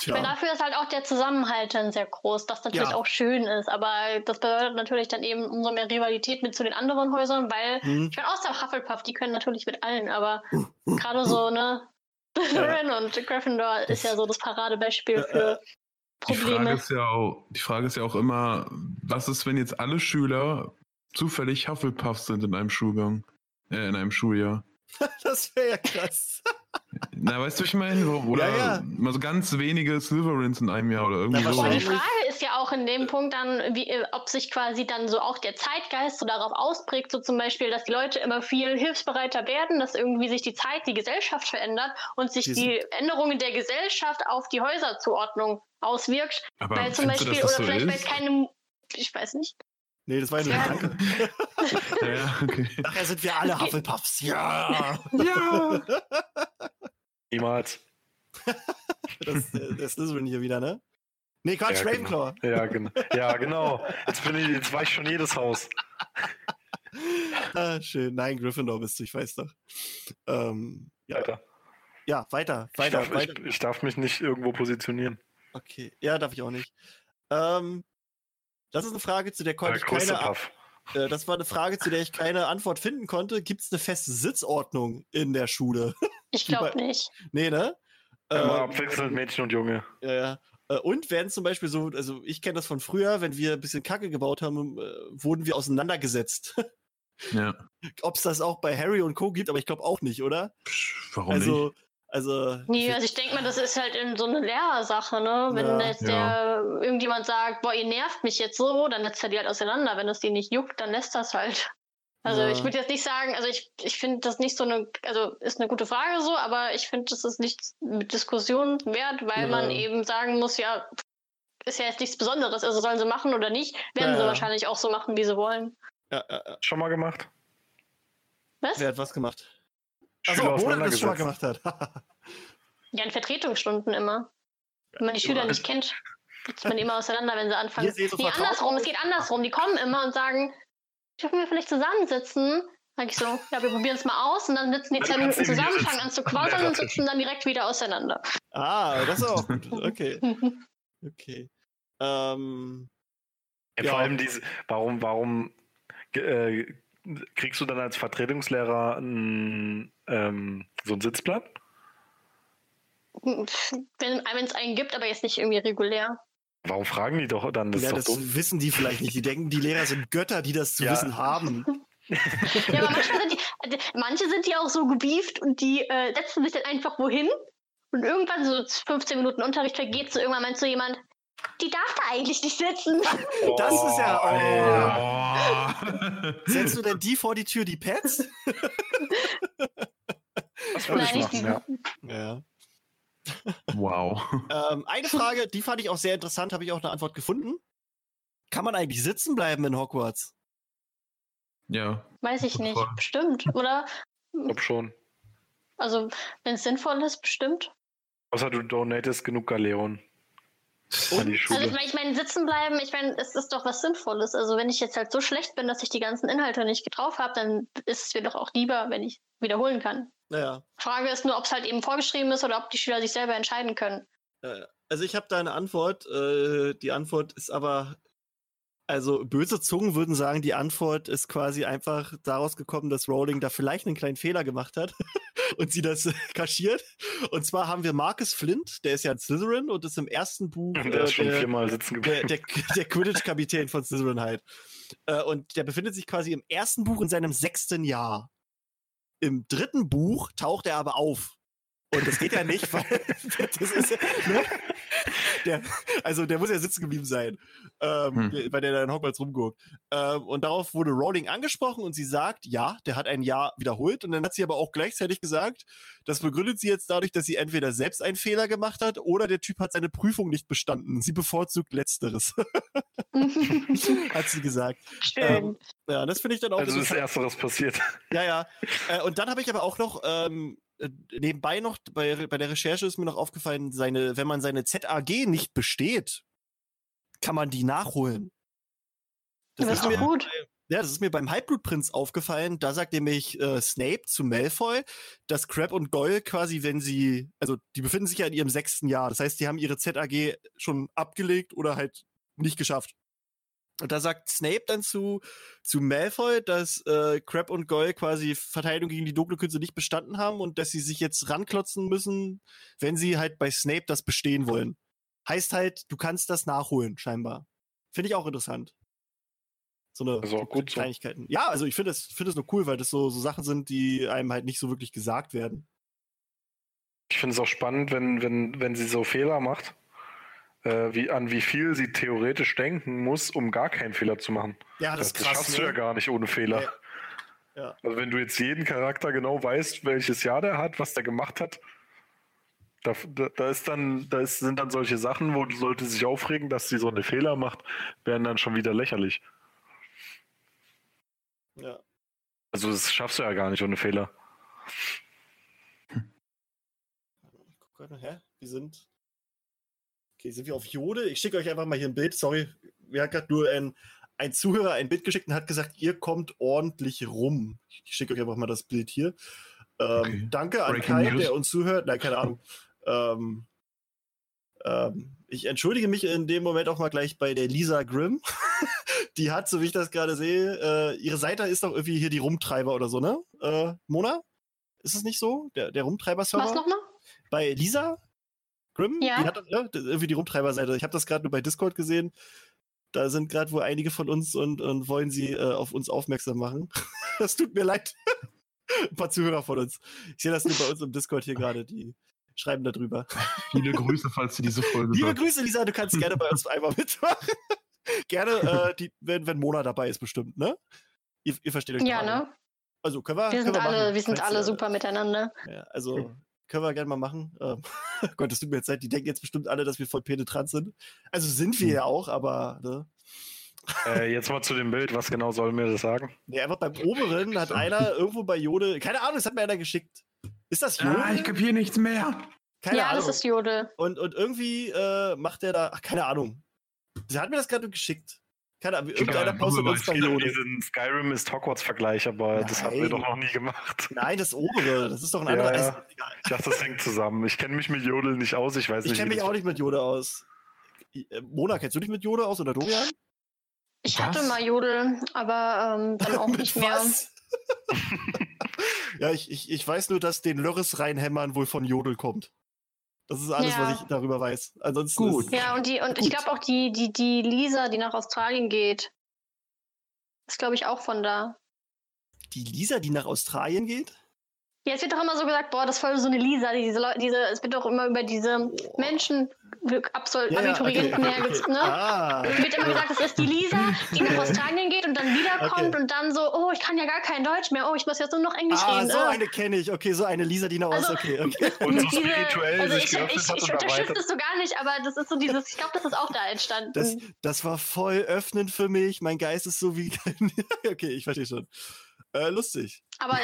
Ich meine, Tja. dafür ist halt auch der Zusammenhalt dann sehr groß, das natürlich Ja. auch schön ist. Aber das bedeutet natürlich dann eben umso mehr Rivalität mit zu den anderen Häusern, weil Hm. ich meine, außer Hufflepuff, die können natürlich mit allen, aber gerade so, ne, Slytherin und Gryffindor ist ja so das Paradebeispiel Äh, für Die Frage, Probleme. ist ja auch, die Frage ist ja auch immer, was ist, wenn jetzt alle Schüler zufällig Hufflepuff sind in einem Schulgang, äh, in einem Schuljahr? Das wäre ja krass. Na, weißt du, was ich meine? Oder Ja, ja. mal so ganz wenige Slytherins in einem Jahr oder irgendwie so. Aber die Frage ist ja auch in dem Punkt dann, wie, äh, ob sich quasi dann so auch der Zeitgeist so darauf ausprägt, so zum Beispiel, dass die Leute immer viel hilfsbereiter werden, dass irgendwie sich die Zeit, die Gesellschaft verändert und sich Die die Änderungen der Gesellschaft auf die Häuserzuordnung auswirkt. Aber weil zum du, Beispiel, dass das oder so vielleicht, weil ist? keine, ich weiß nicht. Nee, das war ja nur ein Gedanke. Ja, ja, okay. Nachher sind wir alle Hufflepuffs. Ja. ja. Niemals. Das ist der, der Slytherin hier wieder, ne? Nee, Quatsch, Ja, Ravenclaw. Ja, genau. Ja, genau. Jetzt, bin ich, jetzt war ich schon jedes Haus. Ah, schön. Nein, Gryffindor bist du, ich weiß doch. Ähm, ja, Weiter. ja, weiter, Ich weiter, darf, weiter. ich, ich darf mich nicht irgendwo positionieren. Okay, ja, darf ich auch nicht. Ähm, das ist eine Frage, zu der konnte ich keine. Puff. Äh, das war eine Frage, zu der ich keine Antwort finden konnte. Gibt es eine feste Sitzordnung in der Schule? Ich glaube nicht. nee, ne? Immer Ähm, abwechselnd Mädchen und Junge. Ja, ja. Äh, Und werden zum Beispiel so, also ich kenne das von früher, wenn wir ein bisschen Kacke gebaut haben, äh, wurden wir auseinandergesetzt. ja. Ob es das auch bei Harry und Co. gibt, aber ich glaube auch nicht, oder? Psch, Warum also, also. Nee, also ich denke mal, das ist halt in so eine Lehrersache, ne? Wenn Ja. jetzt der irgendjemand sagt, boah, ihr nervt mich jetzt so, dann setzt er die halt auseinander. Wenn es die nicht juckt, dann lässt das halt. Also Ja. ich würde jetzt nicht sagen, also ich, ich finde das nicht so eine, also ist eine gute Frage so, aber ich finde, das ist nicht mit Diskussion wert, weil Ja. man eben sagen muss, ja, ist ja jetzt nichts Besonderes, also sollen sie machen oder nicht, werden Ja, sie ja. wahrscheinlich auch so machen, wie sie wollen. Ja, ja, ja. Schon mal gemacht? Was? Wer hat was gemacht? Achso, obwohl er das schon mal gemacht hat. Ja, in Vertretungsstunden immer. Wenn man die Schüler nicht kennt, setzt man die immer auseinander, wenn sie anfangen. Nee, andersrum, es geht andersrum. Die kommen immer und sagen, dürfen wir vielleicht zusammensitzen? Sag ich so, ja, wir probieren es mal aus und dann sitzen die kannst Minuten zusammen, fangen an zu Am quasseln und sitzen dann direkt wieder auseinander. Ah, das ist auch gut. Okay, okay. Ähm, Ja. Vor allem diese, warum, warum äh, kriegst du dann als Vertretungslehrer ein, ähm, so ein Sitzblatt? Wenn es einen gibt, aber jetzt nicht irgendwie regulär. Warum fragen die doch dann? Das ja, ist das dumm. wissen die vielleicht nicht. Die denken, die Lehrer sind Götter, die das zu Ja. wissen haben. Ja, aber manchmal sind die, manche sind ja auch so gebieft und die äh, setzen sich dann einfach wohin und irgendwann so 15 Minuten Unterricht vergeht, so irgendwann meint so jemand, die darf da eigentlich nicht sitzen. Das ist ja. Oh. Oh. Setzt du denn die vor die Tür, die Pets? Das würde ich Nein, machen, ich- ja. Ja. wow. Ähm, eine Frage, die fand ich auch sehr interessant, habe ich auch eine Antwort gefunden. Kann man eigentlich sitzen bleiben in Hogwarts? Ja. Weiß ich nicht. Voll. Bestimmt, oder? Ich glaube schon. Also, wenn es sinnvoll ist, bestimmt. Außer du donatest genug Galeon die Also, ich meine, sitzen bleiben, ich meine, es ist doch was Sinnvolles. Also, wenn ich jetzt halt so schlecht bin, dass ich die ganzen Inhalte nicht drauf habe, dann ist es mir doch auch lieber, wenn ich wiederholen kann. Naja. Frage ist nur, ob es halt eben vorgeschrieben ist oder ob die Schüler sich selber entscheiden können. Also ich habe da eine Antwort. Äh, die Antwort ist aber, also böse Zungen würden sagen, die Antwort ist quasi einfach daraus gekommen, dass Rowling da vielleicht einen kleinen Fehler gemacht hat und sie das kaschiert. Und zwar haben wir Marcus Flint, der ist ja ein Slytherin und ist im ersten Buch Der äh, ist schon der, viermal sitzen geblieben. der, der, Quidditch-Kapitän von Slytherin halt. Äh, und der befindet sich quasi im ersten Buch in seinem sechsten Jahr. Im dritten Buch taucht er aber auf. Und das geht ja nicht, weil das ist ne? Der, also der muss ja sitzen geblieben sein, ähm, Hm. weil der da in Hogwarts rumguckt. Ähm, und darauf wurde Rowling angesprochen und sie sagt, ja, der hat ein Jahr wiederholt. Und dann hat sie aber auch gleichzeitig gesagt, das begründet sie jetzt dadurch, dass sie entweder selbst einen Fehler gemacht hat oder der Typ hat seine Prüfung nicht bestanden. Sie bevorzugt Letzteres, hat sie gesagt. Schön. Ähm, Ja, das finde ich dann auch Also ist interessant. ersteres passiert. Ja, ja. Äh, und dann habe ich aber auch noch ähm, äh, nebenbei noch bei, bei der Recherche ist mir noch aufgefallen, seine, wenn man seine ZAG nicht besteht, kann man die nachholen. Das, das ist mir, gut. ja, das ist mir beim Halbblutprinz aufgefallen. Da sagt nämlich äh, Snape zu Malfoy, dass Crab und Goyle quasi, wenn sie, also die befinden sich ja in ihrem sechsten Jahr. Das heißt, die haben ihre ZAG schon abgelegt oder halt nicht geschafft. Und da sagt Snape dann zu, zu Malfoy, dass äh, Crab und Goyle quasi Verteidigung gegen die dunkle Künste nicht bestanden haben und dass sie sich jetzt ranklotzen müssen, wenn sie halt bei Snape das bestehen wollen. Heißt halt, du kannst das nachholen, scheinbar. Finde ich auch interessant. So eine Also gut so. Kleinigkeiten. Ja, also ich finde es finde es nur cool, weil das so, so Sachen sind, die einem halt nicht so wirklich gesagt werden. Ich finde es auch spannend, wenn, wenn, wenn sie so Fehler macht, äh, wie, an wie viel sie theoretisch denken muss, um gar keinen Fehler zu machen. Ja, das, Das, krass. schaffst ne? du ja gar nicht ohne Fehler. Ja. Ja. Also wenn du jetzt jeden Charakter genau weißt, welches Jahr der hat, was der gemacht hat, da, da, da ist dann, da ist, sind dann solche Sachen, wo Leute sich aufregen, dass sie so eine Fehler macht, werden dann schon wieder lächerlich. Ja. Also das schaffst du ja gar nicht ohne Fehler. Ich guck gerade, hä? Wir sind. Okay, sind wir auf Jode? Ich schicke euch einfach mal hier ein Bild. Sorry, mir hat gerade nur ein, ein Zuhörer ein Bild geschickt und hat gesagt, ihr kommt ordentlich rum. Ich schicke euch einfach mal das Bild hier. Ähm, Okay. Danke an Breaking Kai, News. der uns zuhört. Nein, keine Ahnung. ähm, ähm, ich entschuldige mich in dem Moment auch mal gleich bei der Lisa Grimm. die hat, so wie ich das gerade sehe, äh, ihre Seite ist doch irgendwie hier die Rumtreiber oder so, ne? Äh, Mona? Ist es nicht so? Der, der Rumtreiber-Server? Was nochmal? bei Lisa Grimm, Ja. die hat ist irgendwie die Rumtreiberseite. Ich habe das gerade nur bei Discord gesehen. Da sind gerade wohl einige von uns und, und wollen sie äh, auf uns aufmerksam machen. das tut mir leid. Ein paar Zuhörer von uns. Ich sehe das nur bei uns im Discord hier gerade, die schreiben da drüber. Viele Grüße, falls du diese Folge Liebe hörst. Grüße, Lisa, du kannst gerne bei uns einmal mitmachen. gerne, äh, die, wenn, wenn Mona dabei ist, bestimmt, ne? Ihr, ihr versteht euch Ja, alle. ne? Also können wir. Wir können sind alle, machen, wir sind alle ihr- super miteinander. Ja, also können wir gerne mal machen. Ähm, Gott, es tut mir jetzt leid, die denken jetzt bestimmt alle, dass wir voll penetrant sind. Also sind wir Hm. ja auch, aber ne? Äh, jetzt mal zu dem Bild, was genau soll mir das sagen? Nee, einfach beim oberen hat einer irgendwo bei Jode, keine Ahnung, das hat mir einer geschickt. Ist das Jode? Ah, ich kapier nichts mehr. keine ja, Ahnung. das ist Jodel. und, und irgendwie äh, macht der da, ach, keine Ahnung. Der hat mir das gerade geschickt. Keine Ahnung, irgendeiner Ja, postet uns bei Ich diesen Skyrim ist Hogwarts-Vergleich, aber das haben wir Nein. doch noch nie gemacht. Nein, das obere, das ist doch ein Ja, anderer. ja. Ich dachte, das hängt zusammen. Ich kenne mich mit Jodel nicht aus, ich weiß Ich nicht. kenne wie mich auch nicht mit Jode aus. Äh, Mona, kennst du dich mit Jode aus oder Dorian? Ich Was? hatte mal Jodel, aber ähm, dann auch nicht mehr. Ja, ich, ich, ich weiß nur, dass den Lörres reinhämmern wohl von Jodel kommt. Das ist alles, Ja. was ich darüber weiß. Ansonsten Gut. Ist, Ja, und die, und ich Gut. glaube auch die, die, die Lisa, die nach Australien geht, ist, glaube ich, auch von da. die Lisa, die nach Australien geht? Ja, es wird doch immer so gesagt, boah, das ist voll so eine Lisa, diese Leute, diese, es wird doch immer über diese Menschen, Absol Abiturienten hergezogen, ne? Ah, Wird immer gesagt, das ist die Lisa, die nach Australien geht und dann wiederkommt Okay. und dann so, oh, ich kann ja gar kein Deutsch mehr, oh, ich muss jetzt nur noch Englisch ah reden. so äh. eine kenne ich. Okay, so eine Lisa, die nach Also- Australien. Okay, okay. Und so Diese- spirituell also sich ich, ich, ich und unterstütze das so gar nicht, aber das ist so dieses, ich glaube, das ist auch da entstanden. Das, das war voll öffnend für mich. Mein Geist ist so wie. okay, ich verstehe schon. Äh, lustig. aber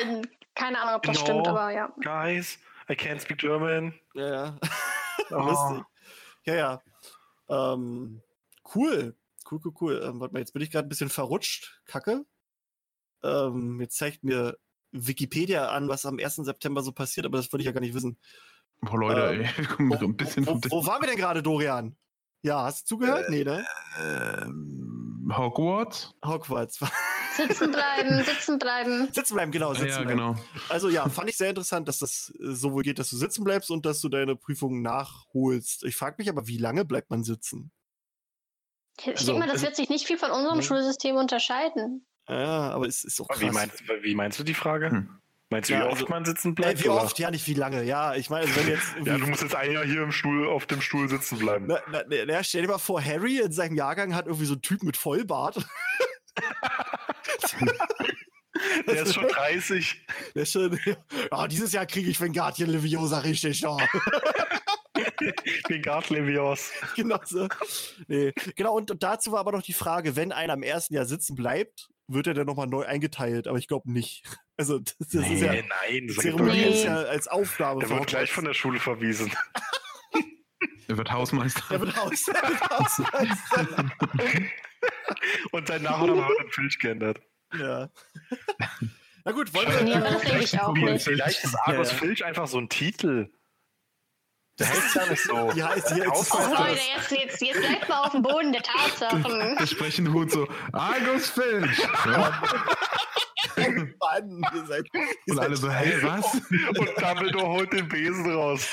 keine Ahnung, ob das No. stimmt, aber ja. Guys, I can't speak German. Ja, ja. Oh. Lustig. Ja, ja. Ähm, cool. Cool, cool, cool. Ähm, warte mal, jetzt bin ich gerade ein bisschen verrutscht. Kacke. Ähm, jetzt zeigt mir Wikipedia an, was am 1. September so passiert, aber das wollte ich ja gar nicht wissen. Boah, Leute, Ähm, ey. Komm, Wo, ein bisschen wo, vom wo waren wir denn gerade, Dorian? Ja, hast du zugehört? nee, ne? ähm, Hogwarts? Hogwarts. Sitzen bleiben, sitzen bleiben. sitzen bleiben, genau, sitzen ja, bleiben. genau. Also ja, fand ich sehr interessant, dass das äh, sowohl geht, dass du sitzen bleibst und dass du deine Prüfung nachholst. Ich frage mich aber, wie lange bleibt man sitzen? Ich Also, denke mal, das also- wird sich nicht viel von unserem Ja. Schulsystem unterscheiden. Ja, aber es ist auch krass. Wie meinst, wie meinst du die Frage? Hm. Meinst du, Ja, wie also- oft man sitzen bleibt? wie oder? oft? Ja, nicht wie lange. Ja, ich meine, also wenn jetzt. Ja, du musst jetzt ein Jahr hier im Stuhl, auf dem Stuhl sitzen bleiben. na, na, na, stell dir mal vor, Harry in seinem Jahrgang hat irgendwie so einen Typ mit Vollbart. Der ist schon 30. Der ist schon, ja, dieses Jahr kriege ich Guardian Leviosa richtig. Ja. Den Gart Levios. genau so. Nee. Genau, und, und dazu war aber noch die Frage, wenn einer im ersten Jahr sitzen bleibt, wird er dann nochmal neu eingeteilt? Aber ich glaube nicht. Also, das, das ist ja. Nee, nein. Das Zeremonie Nee. ist ja als Aufgabe der wird gleich von der Schule verwiesen. Er wird Hausmeister. Er wird aus. Er wird Hausmeister. Und sein Nachname wird in Filch geändert. ja. Na gut, wollen Nee, wir. aber das ich auch nicht. Vielleicht ist Argus Ja, ja. Filch einfach so ein Titel. Der heißt ja nicht so. Die heißt jetzt. Oh. Leute, jetzt, jetzt, jetzt bleibt mal auf dem Boden der Tatsachen. Der sprechende Hut so, Argus Filch. Ja. Mann, ihr seid, ihr Und alle so, hey, was? Und Dumbledore holt den Besen raus.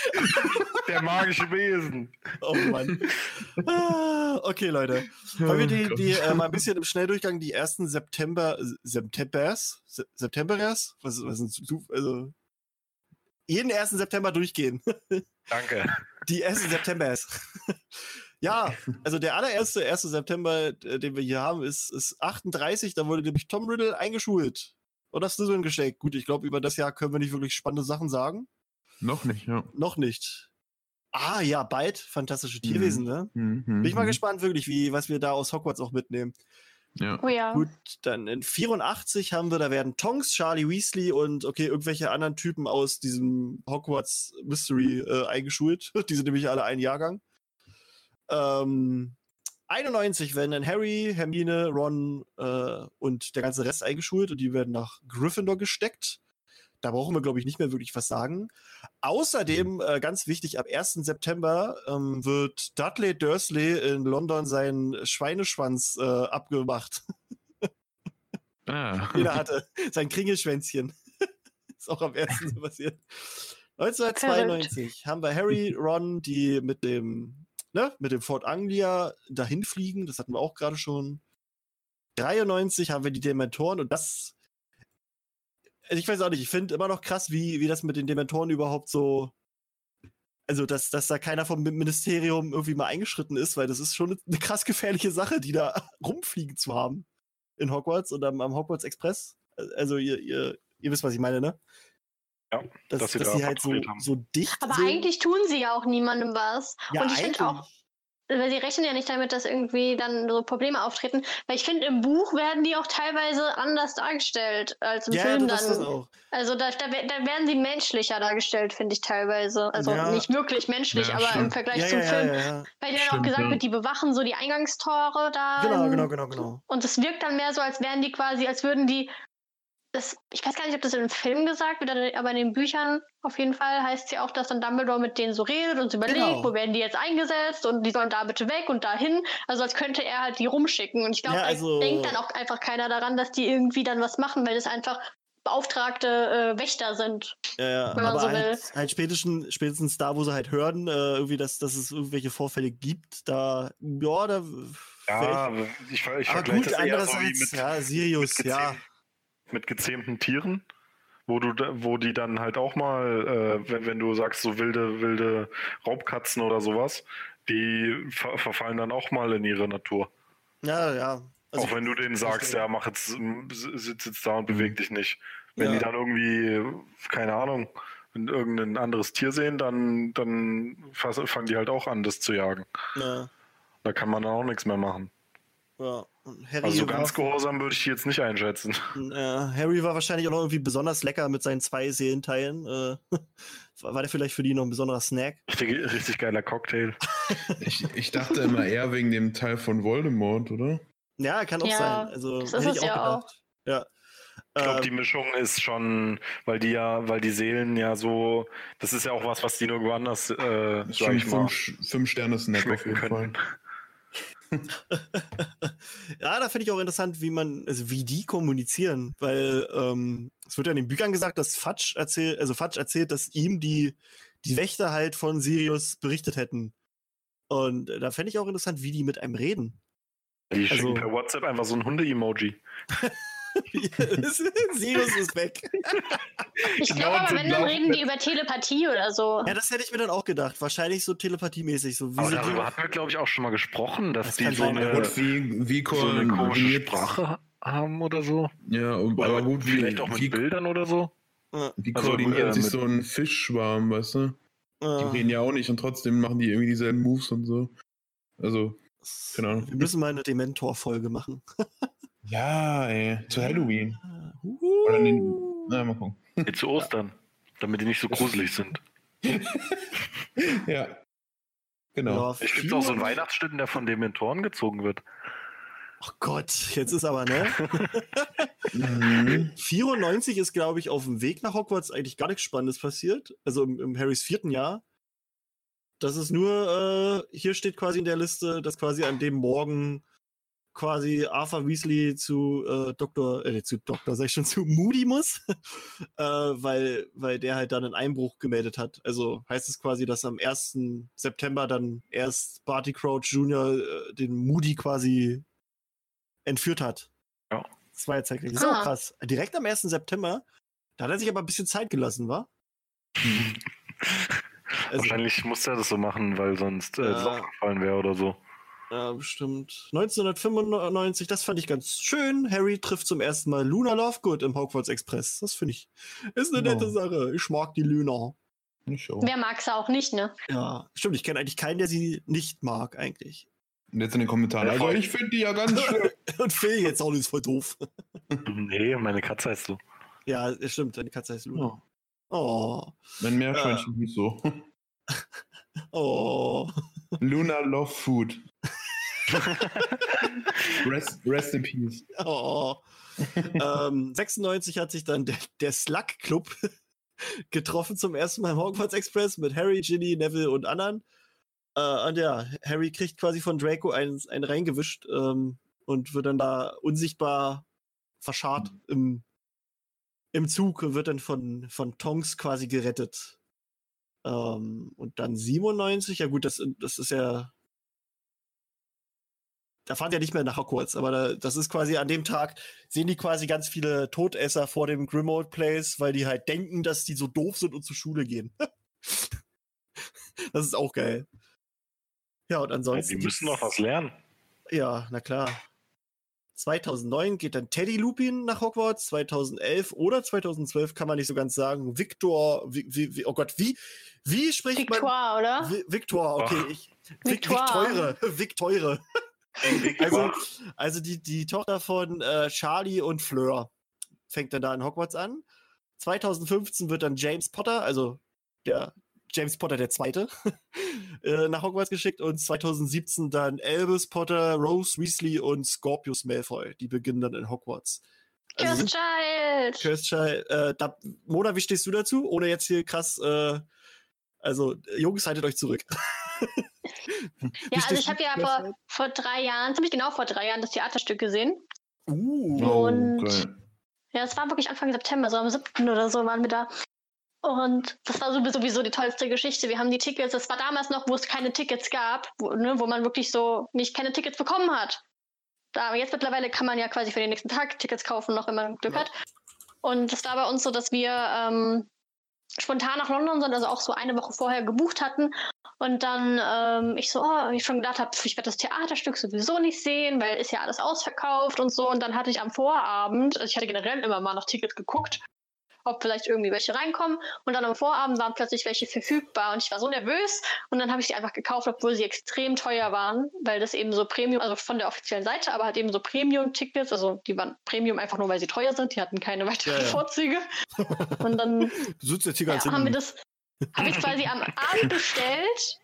Der magische Besen. Oh Mann. Ah, okay, Leute. Wollen wir die, Oh die äh, mal ein bisschen im Schnelldurchgang die ersten September, Septembers, Se- Septemberers? Was, was sind also jeden ersten September durchgehen. Danke. Die ersten Septembers. ja, also der allererste erste September, äh, den wir hier haben, ist, ist 38. Da wurde nämlich Tom Riddle eingeschult. Oder Slytherin gesteckt. Gut, ich glaube, über das Jahr können wir nicht wirklich spannende Sachen sagen. Noch nicht, ja. Noch nicht. Ah, ja, bald. Fantastische Tierwesen, ne? Mhm, Bin ich mal mhm. gespannt, wirklich, wie, was wir da aus Hogwarts auch mitnehmen. Ja. Oh ja. Gut, dann in 84 haben wir, da werden Tonks, Charlie Weasley und okay, irgendwelche anderen Typen aus diesem Hogwarts Mystery äh, eingeschult. Die sind nämlich alle ein Jahrgang. Ähm, 91 werden dann Harry, Hermine, Ron äh, und der ganze Rest eingeschult und die werden nach Gryffindor gesteckt. Da brauchen wir, glaube ich, nicht mehr wirklich was sagen. Außerdem, äh, ganz wichtig, ab 1. September ähm, wird Dudley Dursley in London seinen Schweineschwanz äh, abgemacht, Ah. den er hatte. Sein Kringelschwänzchen. Ist auch am 1. so passiert. 1992 haben wir Harry, Ron, die mit dem, ne, mit dem Fort Anglia dahin fliegen. Das hatten wir auch gerade schon. 93 haben wir die Dementoren und das. Also ich weiß auch nicht, ich finde immer noch krass, wie, wie das mit den Dementoren überhaupt so. Also, dass, dass da keiner vom Ministerium irgendwie mal eingeschritten ist, weil das ist schon eine krass gefährliche Sache, die da rumfliegen zu haben. In Hogwarts und am, am Hogwarts Express. Also, ihr, ihr, ihr wisst, was ich meine, ne? Ja, Dass, dass sie dass da sie halt so, haben. so dicht Aber sind. eigentlich tun sie ja auch niemandem was. ja, und ich finde auch. Weil sie rechnen ja nicht damit, dass irgendwie dann so Probleme auftreten. Weil ich finde, im Buch werden die auch teilweise anders dargestellt als im Ja, Film das dann. auch. Also da, da, da werden sie menschlicher dargestellt, finde ich teilweise. Also Ja. nicht wirklich menschlich, Ja, aber im stimmt. Vergleich Ja, zum ja, Film. ja, ja. Weil dir dann auch gesagt ja. wird, die bewachen so die Eingangstore da. Genau, genau, genau, genau. Und es wirkt dann mehr so, als wären die quasi, als würden die. Das, ich weiß gar nicht, ob das in dem Film gesagt wird, aber in den Büchern auf jeden Fall heißt es ja auch, dass dann Dumbledore mit denen so redet und so überlegt, Genau. wo werden die jetzt eingesetzt und die sollen da bitte weg und dahin. Also als könnte er halt die rumschicken. Und ich glaube, Ja, also- da denkt dann auch einfach keiner daran, dass die irgendwie dann was machen, weil das einfach beauftragte äh, Wächter sind. Ja, ja. wenn man aber so halt, halt spätestens, spätestens da, wo sie halt hören, äh, irgendwie, dass, dass es irgendwelche Vorfälle gibt, da, ja, da. Ja, ich, ich aber vergleiche das eher so wie mit, ja, Sirius, mit, ja. Mit gezähmten Tieren, wo du, wo die dann halt auch mal, äh, wenn, wenn du sagst, so wilde, wilde Raubkatzen oder sowas, die ver verfallen dann auch mal in ihre Natur. Ja, ja. Also, auch wenn du denen sagst, ja, mach jetzt, sitz jetzt da und beweg dich nicht. Wenn Ja. die dann irgendwie, keine Ahnung, in irgendein anderes Tier sehen, dann, dann fangen die halt auch an, das zu jagen. ja, Da kann man dann auch nichts mehr machen. ja. Harry, Also ganz gehorsam würde ich die jetzt nicht einschätzen. äh, Harry war wahrscheinlich auch noch irgendwie besonders lecker mit seinen zwei Seelenteilen. Äh, war der vielleicht für die noch ein besonderer Snack? Richtig, richtig geiler Cocktail. Ich, ich dachte immer eher wegen dem Teil von Voldemort, oder? Ja, kann auch Ja, sein. Also, das hätte ist ich auch ja gedacht. Ja. Ich glaube, Ähm, die Mischung ist schon, weil die ja, weil die Seelen ja so, das ist ja auch was, was die nur woanders, äh, Das ist sag schon ich mal, fünf, fünf Sterne Snack auf schmecken jeden Fall. können. Ja, da finde ich auch interessant, wie man, also wie die kommunizieren, weil ähm, es wird ja in den Büchern gesagt, dass Fatsch erzählt, also Fatsch erzählt, dass ihm die, die Wächter halt von Sirius berichtet hätten. Und da fände ich auch interessant, wie die mit einem reden. Die Also- schicken per WhatsApp einfach so ein Hunde-Emoji. Sirius ist weg. Ich glaube aber, wenn, dann reden die über Telepathie oder so. Ja, das hätte ich mir dann auch gedacht. Wahrscheinlich so telepatiemäßig. So wie Aber darüber die, hatten wir, glaube ich, auch schon mal gesprochen, dass Das die so eine, ja. Und wie, wie, so eine komische Sprache haben oder so. Ja, und- Oder aber gut, wie, vielleicht auch mit wie, Bildern oder so. wie Also, koordiniert äh, sich so ein Fischschwarm, weißt du? Die reden ja auch nicht und trotzdem machen die irgendwie dieselben Moves und so. Also, keine Ahnung. Wir müssen mal eine Dementor-Folge machen. ja, ey, zu Halloween. Uhu. Oder den- Na, mal gucken. Jetzt zu Ostern, damit die nicht so gruselig sind. Ja. Genau. Ich gibt auch so einen 94 Weihnachtsstücken, der von Dementoren gezogen wird. Ach Gott, jetzt ist aber, ne? Mhm. 94 ist, glaube ich, auf dem Weg nach Hogwarts eigentlich gar nichts Spannendes passiert. Also im, im Harrys vierten Jahr. Das ist nur, äh, hier steht quasi in der Liste, dass quasi an dem Morgen quasi Arthur Weasley zu äh, Dr., äh, zu Doktor, sag ich schon, zu Moody muss, äh, weil, weil der halt dann einen Einbruch gemeldet hat. Also heißt es quasi, dass am 1. September dann erst Barty Crouch Jr. Äh, den Moody quasi entführt hat. Ja. Das war ja zeitgleich. Das ist auch krass. Direkt am 1. September, da hat er sich aber ein bisschen Zeit gelassen, war? Also, Wahrscheinlich musste er das so machen, weil sonst äh, das Ja. aufgefallen wäre oder so. Ja, bestimmt. 1995, das fand ich ganz schön. Harry trifft zum ersten Mal Luna Lovegood im Hogwarts Express. Das finde ich, ist eine Ja. nette Sache. Ich mag die Luna. Wer mag es auch nicht, ne? Ja, stimmt. Ich kenne eigentlich keinen, der sie nicht mag, eigentlich. Und jetzt in den Kommentaren. Also, ich finde die ja ganz schön. Und Phil jetzt auch nicht voll doof. Nee, meine Katze heißt so. Ja, das stimmt. Deine Katze heißt Luna. Oh. Mein Meerschweinchen hieß so. Oh. Luna Love Food. rest, rest in Peace. Oh. ähm, 96 hat sich dann der, der Slug Club getroffen zum ersten Mal im Hogwarts Express mit Harry, Ginny, Neville und anderen. Äh, und ja, Harry kriegt quasi von Draco einen, einen reingewischt ähm, und wird dann da unsichtbar verscharrt im, im Zug und wird dann von, von Tonks quasi gerettet. Ähm, und dann 97, ja gut, das, das ist ja da fahren die ja nicht mehr nach Hogwarts, aber da, das ist quasi an dem Tag, sehen die quasi ganz viele Todesser vor dem Grimmauld Place, weil die halt denken, dass die so doof sind und zur Schule gehen. das ist auch geil. Ja, und Ja, ansonsten. die müssen noch was lernen. Ja, na klar. 2009 geht dann Teddy Lupin nach Hogwarts, 2011 oder 2012 kann man nicht so ganz sagen. Victor, wie, wie, wie, oh Gott, wie, wie spricht man? Victoire, oder? Vi- Victor, okay, ich. Vic, Victoire. Victoire, Victoire. Also, also die, die Tochter von äh, Charlie und Fleur fängt dann da in Hogwarts an. 2015 wird dann James Potter, also der James Potter der Zweite, äh, nach Hogwarts geschickt und 2017 dann Albus Potter, Rose Weasley und Scorpius Malfoy. Die beginnen dann in Hogwarts. Also Cursed Child! Cursed Child, äh, da, Mona, wie stehst du dazu? Ohne jetzt hier krass, äh, also Jungs, haltet euch zurück. Ja, also ich habe ja vor, vor drei Jahren, ziemlich genau vor drei Jahren, das Theaterstück gesehen. Uh. Oh, Und- geil. Ja, es war wirklich Anfang September, so am 7. oder so waren wir da. Und das war sowieso- die tollste Geschichte. Wir haben die Tickets, das war damals noch, wo es keine Tickets gab, wo, ne, wo man wirklich so nicht keine Tickets bekommen hat. Da, aber jetzt mittlerweile kann man ja quasi für den nächsten Tag Tickets kaufen, noch wenn man Glück Ja. hat. Und es war bei uns so, dass wir ähm, spontan nach London sind, also auch so eine Woche vorher gebucht hatten. Und dann ähm, ich so, oh, ich schon gedacht habe, ich werde das Theaterstück sowieso nicht sehen, weil ist ja alles ausverkauft und so. Und dann hatte ich am Vorabend, also ich hatte generell immer mal nach Tickets geguckt, ob vielleicht irgendwie welche reinkommen. Und dann am Vorabend waren plötzlich welche verfügbar und ich war so nervös. Und dann habe ich die einfach gekauft, obwohl sie extrem teuer waren, weil das eben so Premium, also von der offiziellen Seite, aber halt eben so Premium-Tickets, also die waren Premium einfach nur, weil sie teuer sind, die hatten keine weiteren Ja, ja. Vorzüge. Und dann ja, haben wir das, habe ich quasi am Abend bestellt,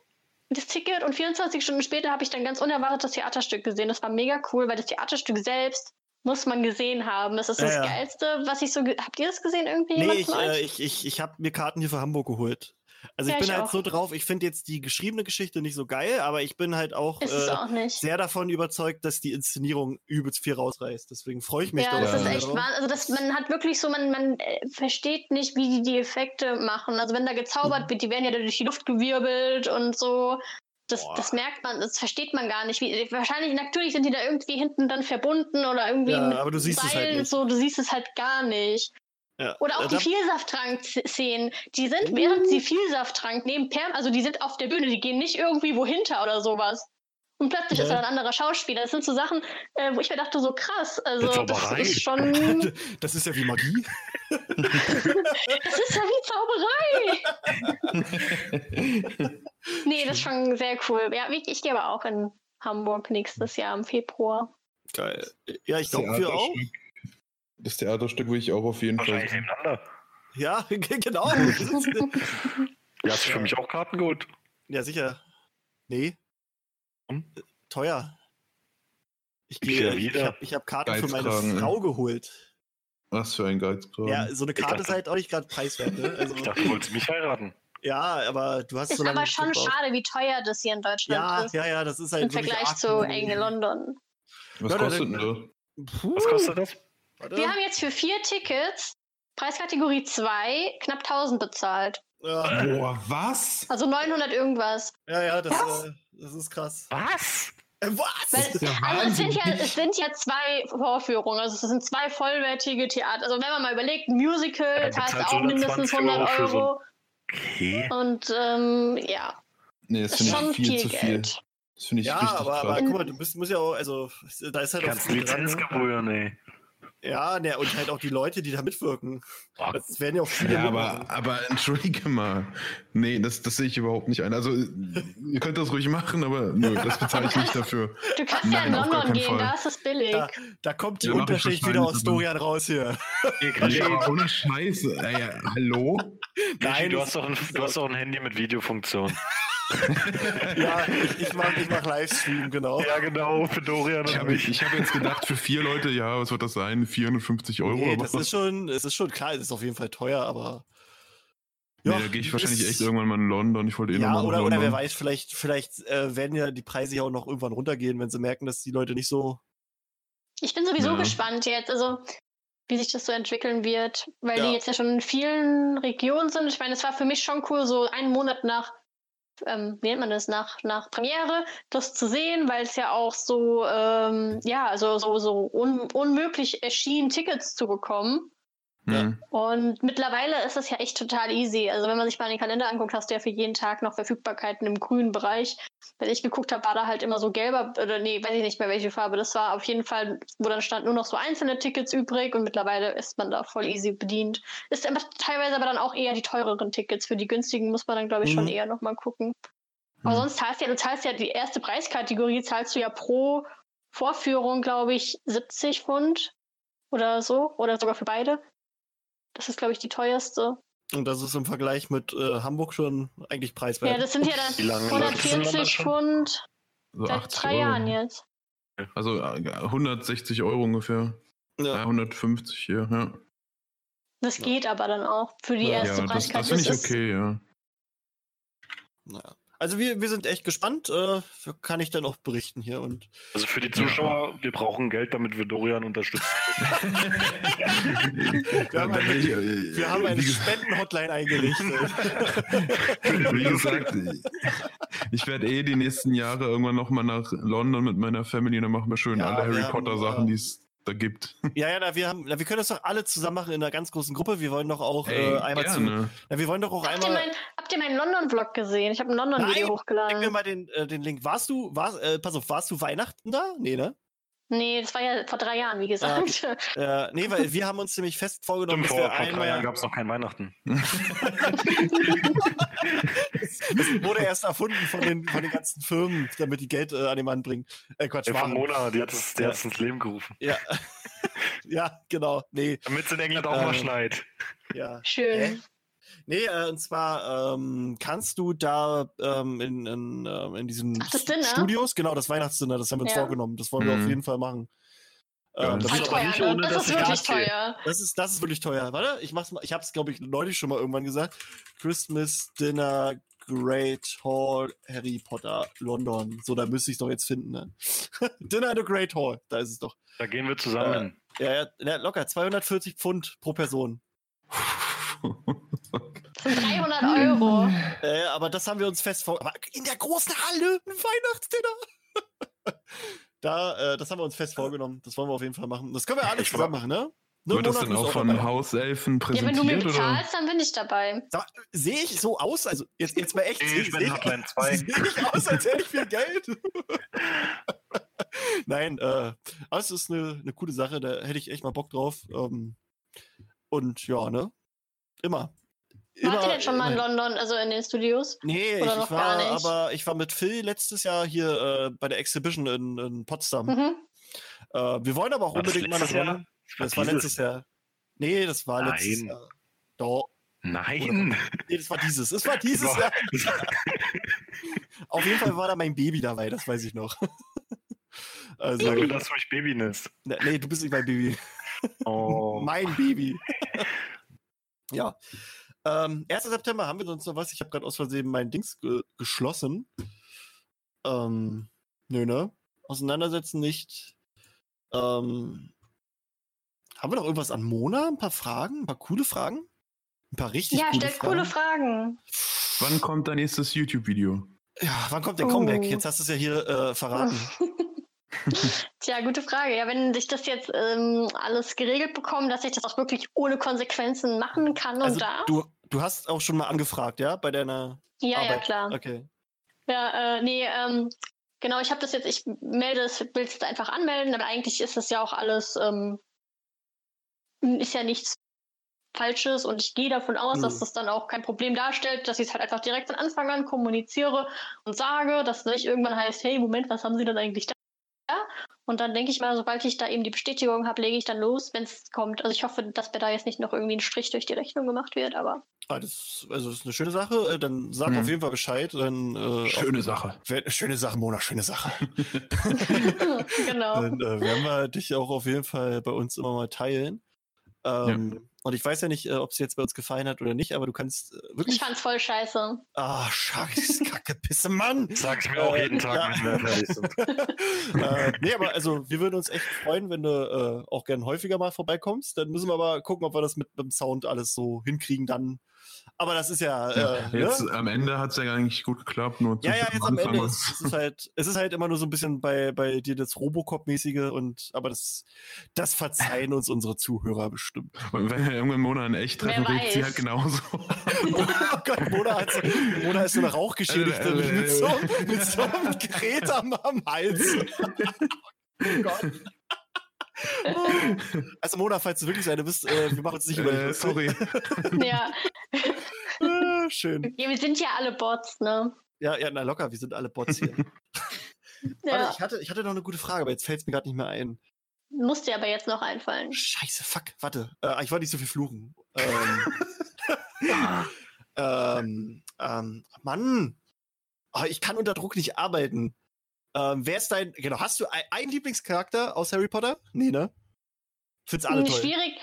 das Ticket und 24 Stunden später habe ich dann ganz unerwartet das Theaterstück gesehen. Das war mega cool, weil das Theaterstück selbst muss man gesehen haben. Das ist Ja, das ja. Geilste, was ich so. Habt ihr das gesehen irgendwie? Nee, ich, äh, ich, ich, ich habe mir Karten hier für Hamburg geholt. Also Ja, ich bin ich halt auch. so drauf, ich finde jetzt die geschriebene Geschichte nicht so geil, aber ich bin halt auch, äh, auch sehr davon überzeugt, dass die Inszenierung übelst viel rausreißt. Deswegen freue ich mich Ja, da das auch ist echt wahr. Also das, man hat wirklich so, man, man äh, versteht nicht, wie die die Effekte machen. Also wenn da gezaubert Mhm. wird, die werden ja durch die Luft gewirbelt und so. Das, das merkt man, das versteht man gar nicht. Wie, wahrscheinlich, natürlich sind die da irgendwie hinten dann verbunden oder irgendwie Ja, aber du siehst es halt nicht. so, du siehst es halt gar nicht. Ja. Oder auch Äh, die Vielsafttrank-Szenen, die sind, während sie Vielsaft trank, neben Perm, also die sind auf der Bühne, die gehen nicht irgendwie wohinter oder sowas. Und plötzlich Ja. ist da ein anderer Schauspieler. Das sind so Sachen, äh, wo ich mir dachte, so krass, also das Zauberei. ist schon, Das ist ja wie Magie. das ist ja wie Zauberei. Nee, das ist schon sehr cool. Ja, ich, ich gehe aber auch in Hamburg nächstes Jahr im Februar. Geil. Ja, ich glaube, wir auch. Das Theaterstück will ich auch auf jeden Fall. nebeneinander. Ja, genau. Ja, hast du für mich auch Karten geholt? ja, sicher. Nee. Hm? Teuer. Ich gehe, ich habe ich hab Karten für meine ne? Frau geholt. Was für ein Geizkragen. Ja, so eine Karte dachte- ist halt auch nicht gerade preiswert, ne? Also, Ich dachte, du wolltest mich heiraten. ja, aber du hast Ist so lange aber nicht schon gebraucht. schade, wie teuer das hier in Deutschland Ja, ist. ja, ja, das ist halt Im Vergleich zu. England, London. Was Ja, kostet denn Puh, Was kostet das? warte. Wir haben jetzt für vier Tickets Preiskategorie 2 knapp 1000 bezahlt. ja? Boah, was? Also 900 irgendwas. ja, ja, das, äh, das ist krass. Was? Äh, was? Weil, ja also es sind, ja, es sind ja zwei Vorführungen, also es sind zwei vollwertige Theater. Also wenn man mal überlegt, ein Musical Ja, zahlt bezahlt auch mindestens 120 100 Euro Euro. Okay. Und ähm, ja, Nee, das ist finde schon ich viel, viel zu viel. Geld. Das finde ich ja, richtig aber, aber krass. guck mal, du bist, musst ja auch, also, da ist halt auch Ganz viel dran, ne? Lizenzgebühren, ey. Ja, ne, und halt auch die Leute, die da mitwirken. Boah, Das werden ja auch viele Ja, aber, aber entschuldige mal. Nee, das, das sehe ich überhaupt nicht ein. Also, ihr könnt das ruhig machen, aber nö, das bezahle ich nicht dafür. Du kannst ja in Nein, auf gar London gehen, Fall. da ist es billig. Da, da kommt die Ja, Unterschicht wieder aus Dorian raus hier. Ja, ohne Scheiße. Ey, ja, hallo? Nein, du, hast doch ein, du hast doch ein Handy mit Videofunktion. Ja, ich, ich mach, ich mach Livestream, genau. ja, genau, für Dorian Ich mich. ich hab jetzt gedacht, für vier Leute, ja, was wird das sein? 450 Euro? Nee, das ist schon, es ist schon klar, es ist auf jeden Fall teuer, aber. nee, da gehe ich wahrscheinlich ist- echt irgendwann mal in London. Ich wollte eh Ja, noch mal nach oder, oder London. wer weiß, vielleicht, vielleicht äh, werden ja die Preise ja auch noch irgendwann runtergehen, wenn sie merken, dass die Leute nicht so. Ich bin sowieso Ja. gespannt jetzt, also wie sich das so entwickeln wird, weil Ja. die jetzt ja schon in vielen Regionen sind. Ich meine, es war für mich schon cool, so einen Monat nach, ähm, wie nennt man das, nach, nach Premiere, das zu sehen, weil es ja auch so, ähm, ja, also so, so un unmöglich erschien, Tickets zu bekommen. Hm. Und mittlerweile ist es ja echt total easy. Also wenn man sich mal den Kalender anguckt, hast du ja für jeden Tag noch Verfügbarkeiten im grünen Bereich. Wenn ich geguckt habe, war da halt immer so gelber, oder nee, weiß ich nicht mehr, welche Farbe das war. Auf jeden Fall, wo dann stand nur noch so einzelne Tickets übrig und mittlerweile ist man da voll easy bedient. Ist einfach teilweise aber dann auch eher die teureren Tickets. Für die günstigen muss man dann, glaube ich, schon Mhm. eher nochmal gucken. Aber Mhm. sonst zahlst du ja, du zahlst ja die erste Preiskategorie, zahlst du ja pro Vorführung, glaube ich, 70 Pfund oder so. Oder sogar für beide. Das ist, glaube ich, die teuerste. Und das ist im Vergleich mit äh, Hamburg schon eigentlich preiswert. Ja, das sind ja dann läuft das in London 140 schon? Pfund So seit 80 drei Euro. Jahren jetzt. Also äh, 160 Euro ungefähr. Ja. ja. 150 hier, ja. Das geht aber dann auch für die erste Ja, das, das Preiskarte. finde ich ist- okay, ja. Naja. Also wir, wir sind echt gespannt. Äh, kann ich dann auch berichten hier und Also für die Zuschauer, wir brauchen Geld, damit wir Dorian unterstützen. wir haben, eine, wir haben eine Spenden-Hotline eingerichtet. wie gesagt, ich werde eh die nächsten Jahre irgendwann nochmal nach London mit meiner Family und dann machen wir schön Ja, alle Harry Potter äh, Sachen, die es da gibt. ja, ja, na, wir haben, na, wir können das doch alle zusammen machen in einer ganz großen Gruppe. Wir wollen doch auch Ey, äh, einmal zu. gerne. Na, wir wollen doch auch Habt ihr, einmal. mein, habt ihr meinen London-Vlog gesehen? Ich habe ein London-Video Nein, Gib mir hochgeladen. mal den, äh, den Link. Warst du, war, äh, pass auf, warst du Weihnachten da? Nee, ne? Nee, das war ja vor drei Jahren, wie gesagt. Äh, nee, weil wir haben uns nämlich fest vorgenommen, Stimmt, dass vor, wir vor drei Jahren gab es noch kein Weihnachten. Das wurde erst erfunden von den, von den ganzen Firmen, damit die Geld äh, an den Mann bringen. Äh, Quatsch, Der von. Mona, die hat es Ja. ins Leben gerufen. Ja. ja, genau. Nee, Damit es in England auch Äh, mal schneit. ja. Schön. Nee, äh, und zwar ähm, kannst du da ähm, in, in, ähm, in diesen Ach? Studios, genau, das Weihnachtsdinner, das haben wir uns Ja. vorgenommen. Das wollen wir Mhm. auf jeden Fall machen. Ja, Ähm, das ist teuer, nicht ne? ohne, Das dass ist ich wirklich teuer. das ist das ist wirklich teuer. Warte, ich mach's mal. Ich hab's glaube ich neulich schon mal irgendwann gesagt. Christmas Dinner Great Hall Harry Potter London. So, da müsste ich doch jetzt finden. Ne? Dinner in the Great Hall. Da ist es doch. Da gehen wir zusammen. Ja, ja, ja, locker 240 Pfund pro Person. Das sind 300 Euro. Äh, aber das haben wir uns fest vor. Aber in der großen Halle ein Weihnachtsdinner. da, äh, das haben wir uns fest vorgenommen. Das wollen wir auf jeden Fall machen. Das können wir alle zusammen machen, ne? Nur Wird das denn auch von dabei. Hauselfen Ja, präsentiert? wenn du mir oder? bezahlst, dann bin ich dabei. Mal, Sehe ich so aus? Also jetzt, jetzt mal echt. Ich Sehe bin seh Hotline 2. Sehe ich aus, als hätte ich viel Geld? Nein, äh, aber es ist eine, eine coole Sache, da hätte ich echt mal Bock drauf. Ähm, und ja, ne? Immer. Wart ihr denn schon mal in immer. London, also in den Studios? Nee, ich, Oder ich war, gar nicht? aber ich war mit Phil letztes Jahr hier äh, bei der Exhibition in, in Potsdam. Mhm. Äh, wir wollen aber auch War unbedingt mal nach letztes? London. Das war letztes Jahr. Nee, das war letztes Nein. Jahr. Doch. Nein. Nee, das war dieses. Es war dieses. Jahr. Auf jeden Fall war da mein Baby dabei, das weiß ich noch. also, Sag mir, dass du mich Baby nennst. ne- nee, du bist nicht mein Baby. Oh. Mein Baby. Ja. Ähm, 1. September haben wir sonst noch was? Ich habe gerade aus Versehen mein Dings ge geschlossen. Ähm, nö, ne? Auseinandersetzen nicht. Ähm, haben wir noch irgendwas an Mona? Ein paar Fragen? Ein paar coole Fragen? Ein paar richtig Ja, coole stellt Fragen? coole Fragen. Wann kommt dein nächstes YouTube-Video? Ja, wann kommt der Oh. Comeback? Jetzt hast du es ja hier äh, verraten. Tja, gute Frage. Ja, wenn ich das jetzt ähm, alles geregelt bekomme, dass ich das auch wirklich ohne Konsequenzen machen kann und Also, darf. du, du hast auch schon mal angefragt, ja? Bei deiner ja, ja, Arbeit? klar. Okay. Ja, äh, nee, ähm, genau, ich habe das jetzt, ich melde es, will es jetzt einfach anmelden, aber eigentlich ist das ja auch alles, ähm, ist ja nichts Falsches und ich gehe davon aus, Mhm. dass das dann auch kein Problem darstellt, dass ich es halt einfach direkt von Anfang an kommuniziere und sage, dass nicht irgendwann heißt, hey, Moment, was haben Sie denn eigentlich da? Und dann denke ich mal, sobald ich da eben die Bestätigung habe, lege ich dann los, wenn es kommt. Also ich hoffe, dass mir da jetzt nicht noch irgendwie ein Strich durch die Rechnung gemacht wird, aber Ah, das, also das ist eine schöne Sache. Äh, Dann sag Mhm. auf jeden Fall Bescheid. Dann, äh, Schöne Sache. Auf, wer- schöne Sache, Mona, schöne Sache. genau. Dann äh, werden wir dich auch auf jeden Fall bei uns immer mal teilen. Ähm, Und ich weiß ja nicht, äh, ob es jetzt bei uns gefallen hat oder nicht, aber du kannst äh, wirklich. Ich fand's voll scheiße. Ah, scheiß Kacke, Pisse, Mann! Sag ich mir auch Äh, jeden Tag, ja. wenn wir fertig sind. äh, nee, aber also wir würden uns echt freuen, wenn du äh, auch gern häufiger mal vorbeikommst. Dann müssen wir aber gucken, ob wir das mit dem Sound alles so hinkriegen dann. Aber das ist ja, Ja, äh, jetzt ne? am Ende hat es ja gar nicht gut geklappt, nur Ja, ja, jetzt am Ende. ist- Es ist halt, es ist halt immer nur so ein bisschen bei, bei dir das Robocop-mäßige und aber das, das verzeihen uns unsere Zuhörer bestimmt. Und wenn wir irgendwann im Monat in echt treffen, redet sie halt genauso. oh Gott, Mona, hat so, Mona ist so eine Rauchgeschädigte Äh, äh, mit, so, mit so einem Gerät am, am Hals. oh Gott. Also Mona, falls du wirklich eine bist, äh, wir machen uns nicht über dich äh, sorry. Ja. Ah, schön. ja, wir sind ja alle Bots, ne? Ja, ja, na locker, wir sind alle Bots hier. Warte, Ja. ich hatte, ich hatte noch eine gute Frage, aber jetzt fällt es mir gerade nicht mehr ein. Muss dir aber jetzt noch einfallen. Scheiße, fuck, warte. Äh, ich wollte nicht so viel fluchen. Ähm, ähm, ähm, Mann. Ah, ich kann unter Druck nicht arbeiten. Ähm, wer ist dein, genau, hast du ein, einen Lieblingscharakter aus Harry Potter? Nee, ne? Find's alle toll. Schwierig.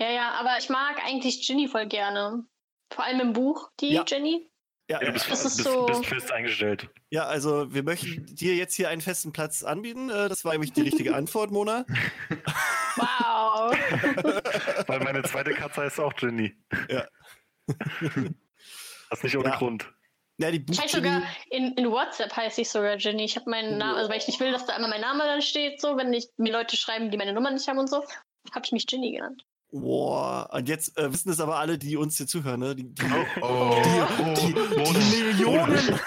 Ja, ja, aber ich mag eigentlich Ginny voll gerne. Vor allem im Buch, die Ja. Jenny. Ja, Ja, ja, bist, Das ist bist, so- bist fest eingestellt. ja, also wir möchten dir jetzt hier einen festen Platz anbieten. Äh, das war nämlich die richtige Antwort, Mona. Wow. Weil meine zweite Katze heißt auch Jenny. Ja. Das nicht ohne Ja. Grund. Ja, die Ich heiße sogar, in, in WhatsApp heiße ich sogar Jenny. Ich habe meinen Namen, also weil ich nicht will, dass da immer mein Name dann steht, so, wenn ich mir Leute schreiben, die meine Nummer nicht haben und so, habe ich mich Jenny genannt. Boah, und jetzt äh, wissen es aber alle, die uns hier zuhören, ne? Die, die, Oh, die, oh, die Millionen.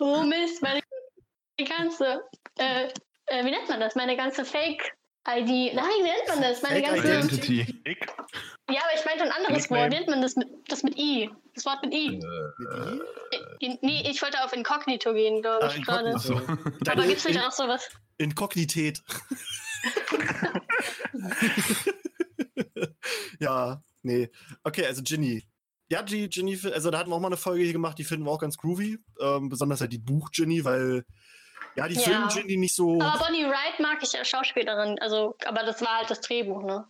Oh Mist, meine ganze, äh, äh, wie nennt man das? Meine ganze Fake-ID. Nein, wie nennt man das? Meine Fake ganze. Identity. Ja, aber ich meinte ein anderes Nickname. Wort. Wie nennt man das mit, das mit I? Das Wort mit I. Äh, I- Nee, ich wollte auf Inkognito gehen, glaube Ah, ich gerade. Inkognito. Aber gibt es nicht auch sowas? Inkognität. ja, nee. Okay, also Ginny. Ja, Ginny, also da hatten wir auch mal eine Folge hier gemacht, die finden wir auch ganz groovy. Ähm, besonders halt die Buch-Ginny, weil Ja, die Ja. filmen Ginny nicht so. Aber Bonnie Wright mag ich als Schauspielerin. Also, aber das war halt das Drehbuch, ne?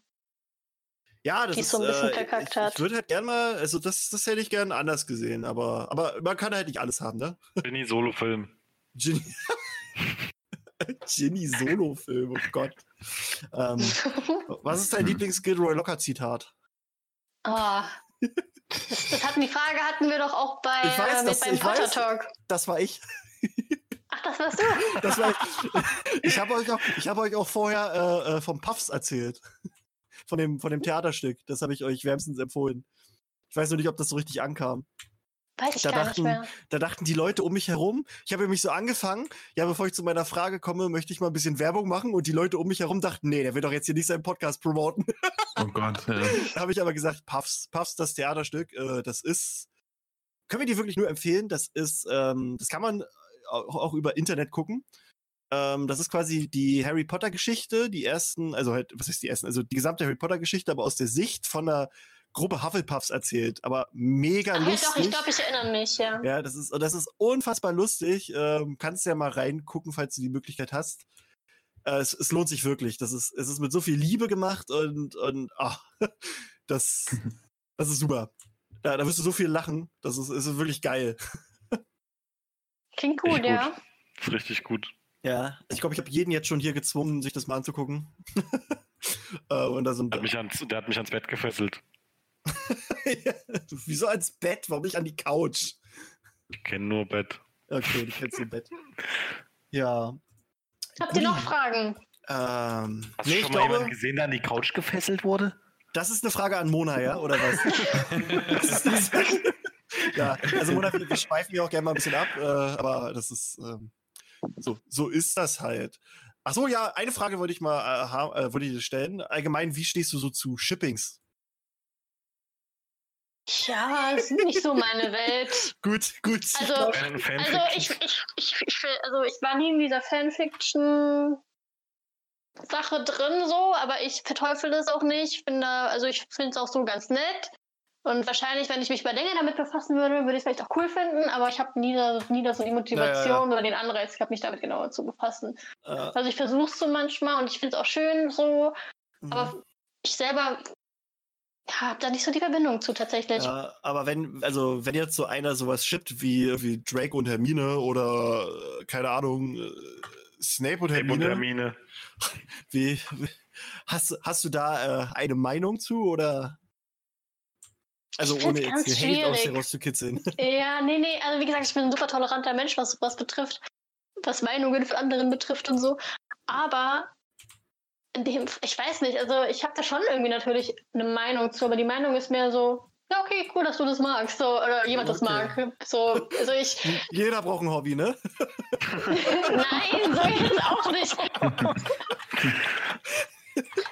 Ja, das die ist so ein bisschen äh, verkackt ich, hat. ich würde halt gern mal, also das, das hätte ich gern anders gesehen, aber, aber man kann halt nicht alles haben, ne? Ginny Solo-Film. Ginny, Ginny Solo-Film, oh Gott. Ähm, was ist dein Lieblings-Gilroy Locker-Zitat? Ah. Das, das hatten die Frage hatten wir doch auch bei Ich weiß, äh, das- beim ich Potter weiß. Talk. Das war ich. Ach, das warst du. Das war ich. Ich habe euch, auch- ich hab euch auch vorher äh, äh, vom Puffs erzählt. Von dem, von dem Theaterstück. Das habe ich euch wärmstens empfohlen. Ich weiß nur nicht, ob das so richtig ankam. Weiß ich Da gar dachten- nicht mehr. Da dachten die Leute um mich herum, ich habe nämlich so angefangen, ja, bevor ich zu meiner Frage komme, möchte ich mal ein bisschen Werbung machen und die Leute um mich herum dachten, nee, der will doch jetzt hier nicht seinen Podcast promoten. Oh Gott, ja. da habe ich aber gesagt, Puffs, Puffs, das Theaterstück, äh, das ist, können wir dir wirklich nur empfehlen, das ist, ähm, das kann man auch, über Internet gucken. Ähm, das ist quasi die Harry Potter Geschichte, die ersten, also halt, was ist die ersten, also die gesamte Harry Potter Geschichte, aber aus der Sicht von einer Gruppe Hufflepuffs erzählt, aber mega Ach, ja, lustig. doch, ich glaube, ich erinnere mich, ja. Ja, das ist, das ist unfassbar lustig. Ähm, kannst ja mal reingucken, falls du die Möglichkeit hast. Äh, es, es lohnt sich wirklich. Das ist, es ist mit so viel Liebe gemacht und, und ach, das, das ist super. Da, da wirst du so viel lachen. Das ist, ist wirklich geil. Klingt gut, Echt gut. ja. Ist richtig gut. Ja, ich glaube, ich habe jeden jetzt schon hier gezwungen, sich das mal anzugucken. äh, und da sind, Der hat, mich ans, der hat mich ans Bett gefesselt. wieso ans Bett? Warum nicht an die Couch? Ich kenne nur Bett. Okay, du kennst den Bett. Ja. Habt ihr noch Fragen? Ähm, Hast nee, du ich schon mal glaube, jemanden gesehen, der an die Couch gefesselt wurde? Das ist eine Frage an Mona, ja? Oder was? was ist das? ja, also Mona, wir, wir schweifen ja auch gerne mal ein bisschen ab, äh, aber das ist ähm, so, so ist das halt. Ach so, ja, eine Frage wollte ich mal äh, äh, wollte ich dir stellen. Allgemein, wie stehst du so zu Shippings? Ja, ist nicht so meine Welt. Gut, gut. Also- Also ich, ich, ich, ich, also ich war nie in dieser Fanfiction Sache drin so, aber ich verteufel das auch nicht. Ich finde, also ich finde es auch so ganz nett. Und wahrscheinlich, wenn ich mich mal länger damit befassen würde, würde ich es vielleicht auch cool finden, aber ich habe nie, da- nie so die Motivation oder den Anreiz gehabt, mich damit genauer zu befassen. äh, Also ich versuche es so manchmal und ich finde es auch schön so, mhm. aber ich selber ja, habe da nicht so die Verbindung zu tatsächlich. Ja, aber wenn, also wenn jetzt so einer sowas shippt wie, wie Drake und Hermine oder äh, keine Ahnung, äh, Snape und Tape und Hermine, wie hast, hast du da äh, eine Meinung zu oder? Also Ich ohne jetzt hier Hate aus dir schwierig. rauszukitzeln. Ja, nee, nee, also wie gesagt, ich bin ein super toleranter Mensch, was was betrifft, was Meinungen von anderen betrifft und so. Aber in dem, ich weiß nicht, also ich habe da schon irgendwie natürlich eine Meinung zu, aber die Meinung ist mehr so, ja, okay, cool, dass du das magst, so, oder jemand das Okay. mag. So, also ich, Jeder braucht ein Hobby, ne? nein, so ist es auch nicht.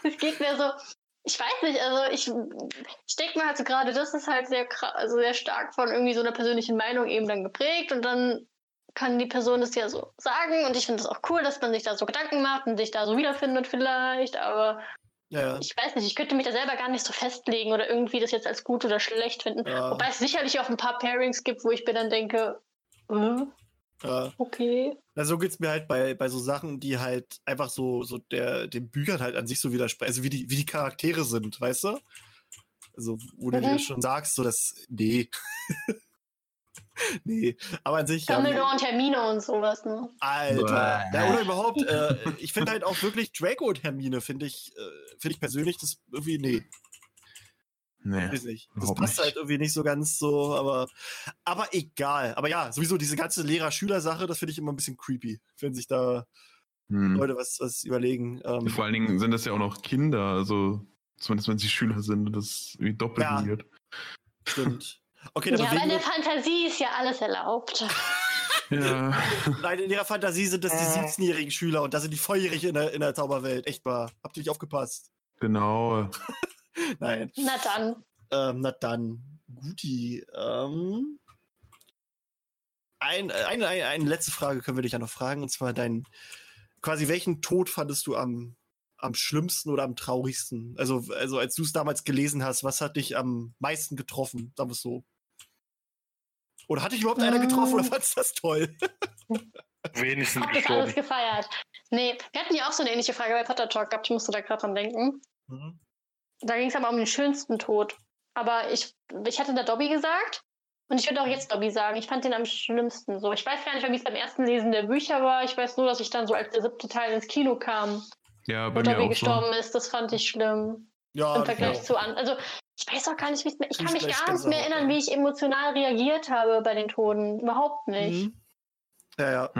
es geht mir so, ich weiß nicht, also ich, ich denke mir halt so gerade, das ist halt sehr, also sehr stark von irgendwie so einer persönlichen Meinung eben dann geprägt und dann kann die Person das ja so sagen und ich finde es auch cool, dass man sich da so Gedanken macht und sich da so wiederfindet vielleicht, aber Ja, ja. ich weiß nicht, ich könnte mich da selber gar nicht so festlegen oder irgendwie das jetzt als gut oder schlecht finden. Ja. Wobei es sicherlich auch ein paar Pairings gibt, wo ich mir dann denke, äh, ja. okay. Na, so geht's mir halt bei, bei so Sachen, die halt einfach so, so der, den Büchern halt an sich so widersprechen. Also wie die, wie die Charaktere sind, weißt du? Also, wo du Mhm. dir schon sagst, so das, nee. nee. Aber an sich, ja, Dumbledore und Hermine und sowas, ne? Alter. Bäh. Ja, oder überhaupt, äh, ich finde halt auch wirklich Draco und Hermine, finde ich, äh, finde ich persönlich das irgendwie, nee, Nee. weiß nicht. Das passt nicht. halt irgendwie nicht so ganz so, aber, aber egal. Aber ja, sowieso diese ganze Lehrer-Schüler-Sache, das finde ich immer ein bisschen creepy, wenn sich da Hm. Leute was, was überlegen. Ähm, Vor allen Dingen sind das ja auch noch Kinder, also zumindest wenn sie Schüler sind, das ist irgendwie doppelt Ja. weird. stimmt. Okay, Ja, aber in der Fantasie ist ja alles erlaubt. Ja. nein, in ihrer Fantasie sind das die Äh. 17-jährigen Schüler und da sind die volljährig in der, in der Zauberwelt. Echt mal. Habt ihr nicht aufgepasst? genau. Nein. Na dann. Ähm, na dann, Guti. Ähm, ein, eine, eine, eine letzte Frage können wir dich ja noch fragen, und zwar dein, quasi welchen Tod fandest du am, am schlimmsten oder am traurigsten? Also, also als du es damals gelesen hast, was hat dich am meisten getroffen, sagen wir es so? Oder hat dich überhaupt einer getroffen oder Ähm. fandest du das toll? Wenigstens Hab das alles gestorben. gefeiert. Nee, wir hatten ja auch so eine ähnliche Frage bei Potter Talk gehabt. Ich musste da gerade dran denken. Mhm. Da ging es aber um den schönsten Tod. Aber ich, ich hatte da Dobby gesagt. Und ich würde auch jetzt Dobby sagen. Ich fand den am schlimmsten. So, ich weiß gar nicht wie es beim ersten Lesen der Bücher war. Ich weiß nur, dass ich dann so als der siebte Teil ins Kino kam, Ja, wo bei mir Dobby auch so. gestorben ist. Das fand ich schlimm. Ja, Im Vergleich ja. zu an. Also ich weiß auch gar nicht, wie es mir. Ich kann mich gar nicht mehr erinnern, wie ich emotional reagiert habe bei den Toten. Überhaupt nicht. Mhm. Ja, ja.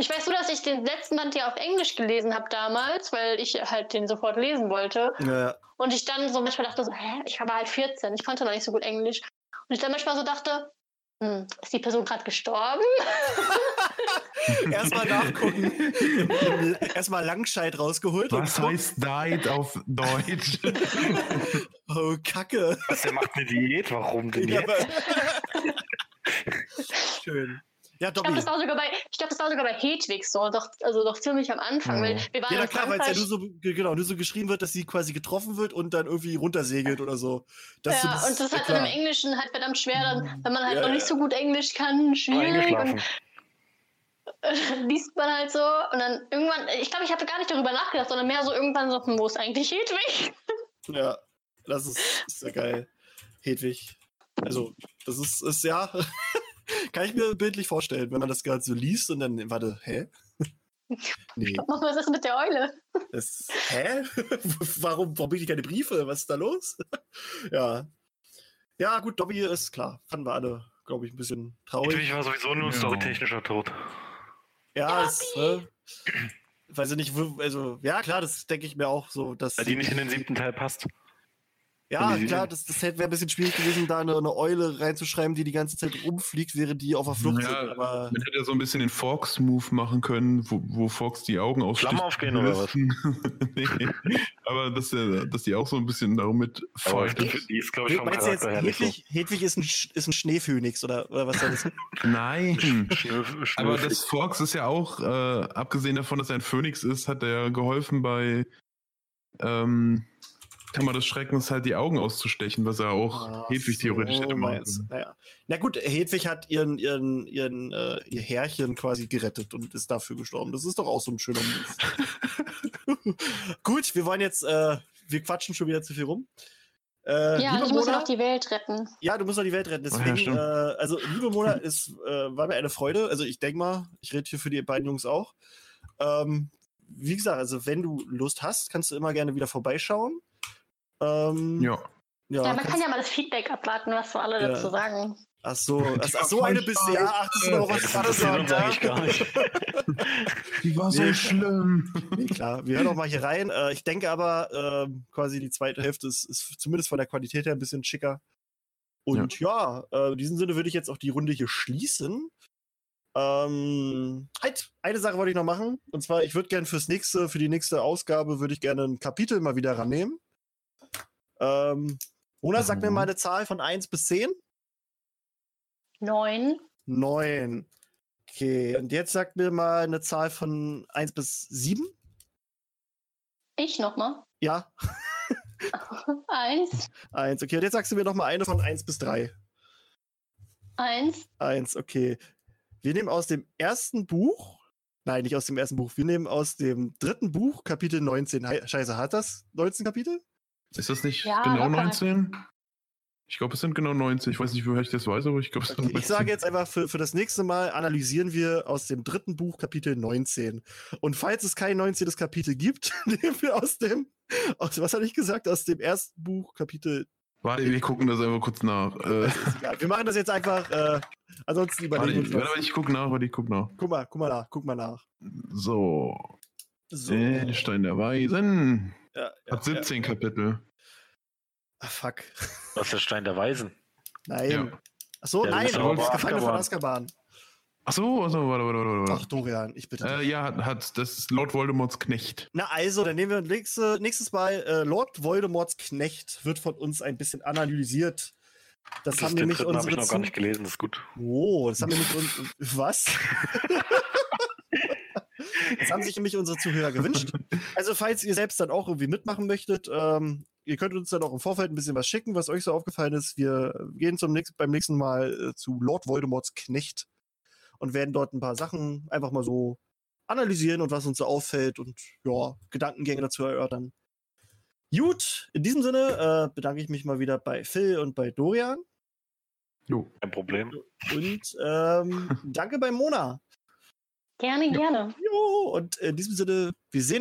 Ich weiß nur, dass ich den letzten Band ja auf Englisch gelesen habe damals, weil ich halt den sofort lesen wollte. ja, ja. Und ich dann so manchmal dachte so, hä, ich war halt 14, ich konnte noch nicht so gut Englisch. Und ich dann manchmal so dachte, hm, ist die Person gerade gestorben? Erstmal nachgucken. Erstmal Langscheid rausgeholt. Was und heißt died auf Deutsch? Oh, Kacke. Was, der macht eine Diät? Warum denn Ja, jetzt? aber- Schön. Ja, Ich glaube, das war sogar bei, ich glaube, das war sogar bei Hedwig so, doch, also doch ziemlich am Anfang. Weil wir waren Ja, klar, weil es ja nur so, genau, nur so geschrieben wird, dass sie quasi getroffen wird und dann irgendwie runtersegelt oder so. Das ja, so und das ist ja, halt dann im. Englischen halt verdammt schwer, dann, wenn man halt Ja, noch ja. nicht so gut Englisch kann, schwierig. Und liest man halt so. Und dann irgendwann, ich glaube, ich habe gar nicht darüber nachgedacht, sondern mehr so irgendwann so, hm, wo ist eigentlich Hedwig? Ja, das ist, ist ja geil. Hedwig. Also, das ist, ist ja, kann ich mir bildlich vorstellen, wenn man das gerade so liest und dann, warte, hä? Nee, was ist mit der Eule? das, hä? warum, warum kriege ich keine Briefe? Was ist da los? ja. Ja, gut, Dobby ist klar. Fanden wir alle, glaube ich, ein bisschen traurig. Hedwig war sowieso nur ein Ja. storytechnischer Tod. Ja, es, äh, weiß ich nicht, also, ja, klar, das denke ich mir auch so, dass. Weil die nicht in den siebten Teil passt. Ja, klar, das, das wäre ein bisschen schwierig gewesen, da eine, eine Eule reinzuschreiben, die die ganze Zeit rumfliegt, während die auf der Flucht Ja, sind. Aber Man hätte ja so ein bisschen den Fox-Move machen können, wo, wo Fox die Augen aussticht. Flammen aufgehen oder was? nee. Aber dass, der, dass die auch so ein bisschen damit Aber fight. die, die ist, glaube ich, vom meinst du jetzt, Charakter her so. Hedwig, Hedwig ist ein, Sch- ist ein Schneephönix oder, oder was soll das? Nein. Aber das Fox ist ja auch, äh, abgesehen davon, dass er ein Phönix ist, hat er geholfen bei ähm, Kammer des Schreckens halt die Augen auszustechen, was er auch Ach Hedwig theoretisch so hätte machen können. Naja. Na gut, Hedwig hat ihren, ihren, ihren, äh, ihr Härchen quasi gerettet und ist dafür gestorben. Das ist doch auch so ein schöner Move. gut, wir wollen jetzt, äh, wir quatschen schon wieder zu viel rum. Äh, Ja, ich muss Mona- noch die Welt retten. Ja, du musst doch die Welt retten. Ah, ja, Deswegen, stimmt. äh, also, liebe Mona, es äh, war mir eine Freude. Also, ich denke mal, ich rede hier für die beiden Jungs auch. Ähm, wie gesagt, also, wenn du Lust hast, kannst du immer gerne wieder vorbeischauen. Ähm, Ja. ja, Ja, man kann ja mal das Feedback abwarten, was so alle Ja. dazu sagen. Ach so, ach, ach so eine bist du. Ja, ach, das ist doch was gerade interessiert uns eigentlich gar nicht. Die war so schlimm. Nee, klar, wir hören auch mal hier rein. Äh, ich denke aber, ähm, quasi die zweite Hälfte ist, ist zumindest von der Qualität her ein bisschen schicker. Und ja, äh, in diesem Sinne würde ich jetzt auch die Runde hier schließen. Ähm, halt, eine Sache wollte ich noch machen. Und zwar, ich würde gerne fürs nächste, für die nächste Ausgabe, würde ich gerne ein Kapitel mal wieder rannehmen. Ähm, Mona, sag mir Mhm. mal eine Zahl von 1 bis 10. Neun. 9. Okay, und jetzt sagt mir mal eine Zahl von 1 bis 7. Ich nochmal. Ja, Eins. 1. Okay, und jetzt sagst du mir noch mal eine von 1 bis 3. Eins. 1, okay. Wir nehmen aus dem ersten Buch, nein, nicht aus dem ersten Buch, wir nehmen aus dem dritten Buch, Kapitel 19. Hei- Scheiße, hat das 19 Kapitel? Ist das nicht Ja, genau locker. 19? Ich glaube, es sind genau 19. Ich weiß nicht, woher ich das weiß, aber ich glaube, es sind Okay, ich 19. sage jetzt einfach, für, für das nächste Mal analysieren wir aus dem dritten Buch Kapitel 19. Und falls es kein 19. Kapitel gibt, nehmen wir aus dem, aus, was hatte ich gesagt, aus dem ersten Buch Kapitel Warte, wir gucken das einfach kurz nach. Äh, Ist egal. Wir machen das jetzt einfach. Äh, ansonsten überlegen wir ich, uns warte, ich guck nach, warte, ich guck nach. Guck mal, guck mal nach, guck mal nach. So. So. Äh, Stein der Weisen. Ja, ja, Hat 17 Kapitel. Ja. Ah, fuck. Was ist der Stein der Weisen? Nein. Ja. Ach so, Ja, du nein, bist das ist Gefangene von Azkaban. Azkaban. Ach so, also, warte, warte, warte, Ach, warte. Dorian, ich bitte. Äh, dich. ja, hat, hat, das ist Lord Voldemorts Knecht. Na also, dann nehmen wir nächste, nächstes Mal äh, Lord Voldemorts Knecht wird von uns ein bisschen analysiert. Das, Das haben nämlich dritten habe unsere ich noch gar nicht gelesen, das ist gut. Oh, das haben nämlich uns was? das haben sich nämlich unsere Zuhörer gewünscht. Also, falls ihr selbst dann auch irgendwie mitmachen möchtet, ähm, ihr könnt uns dann auch im Vorfeld ein bisschen was schicken, was euch so aufgefallen ist. Wir gehen zum nächsten, beim nächsten Mal äh, zu Lord Voldemorts Knecht. und werden dort ein paar Sachen einfach mal so analysieren und was uns so auffällt und ja, Gedankengänge dazu erörtern. Gut, in diesem Sinne äh, bedanke ich mich mal wieder bei Phil und bei Dorian. Jo. Kein Problem. Und ähm, danke bei Mona. Gerne, gerne. Jo, und in diesem Sinne, wir sehen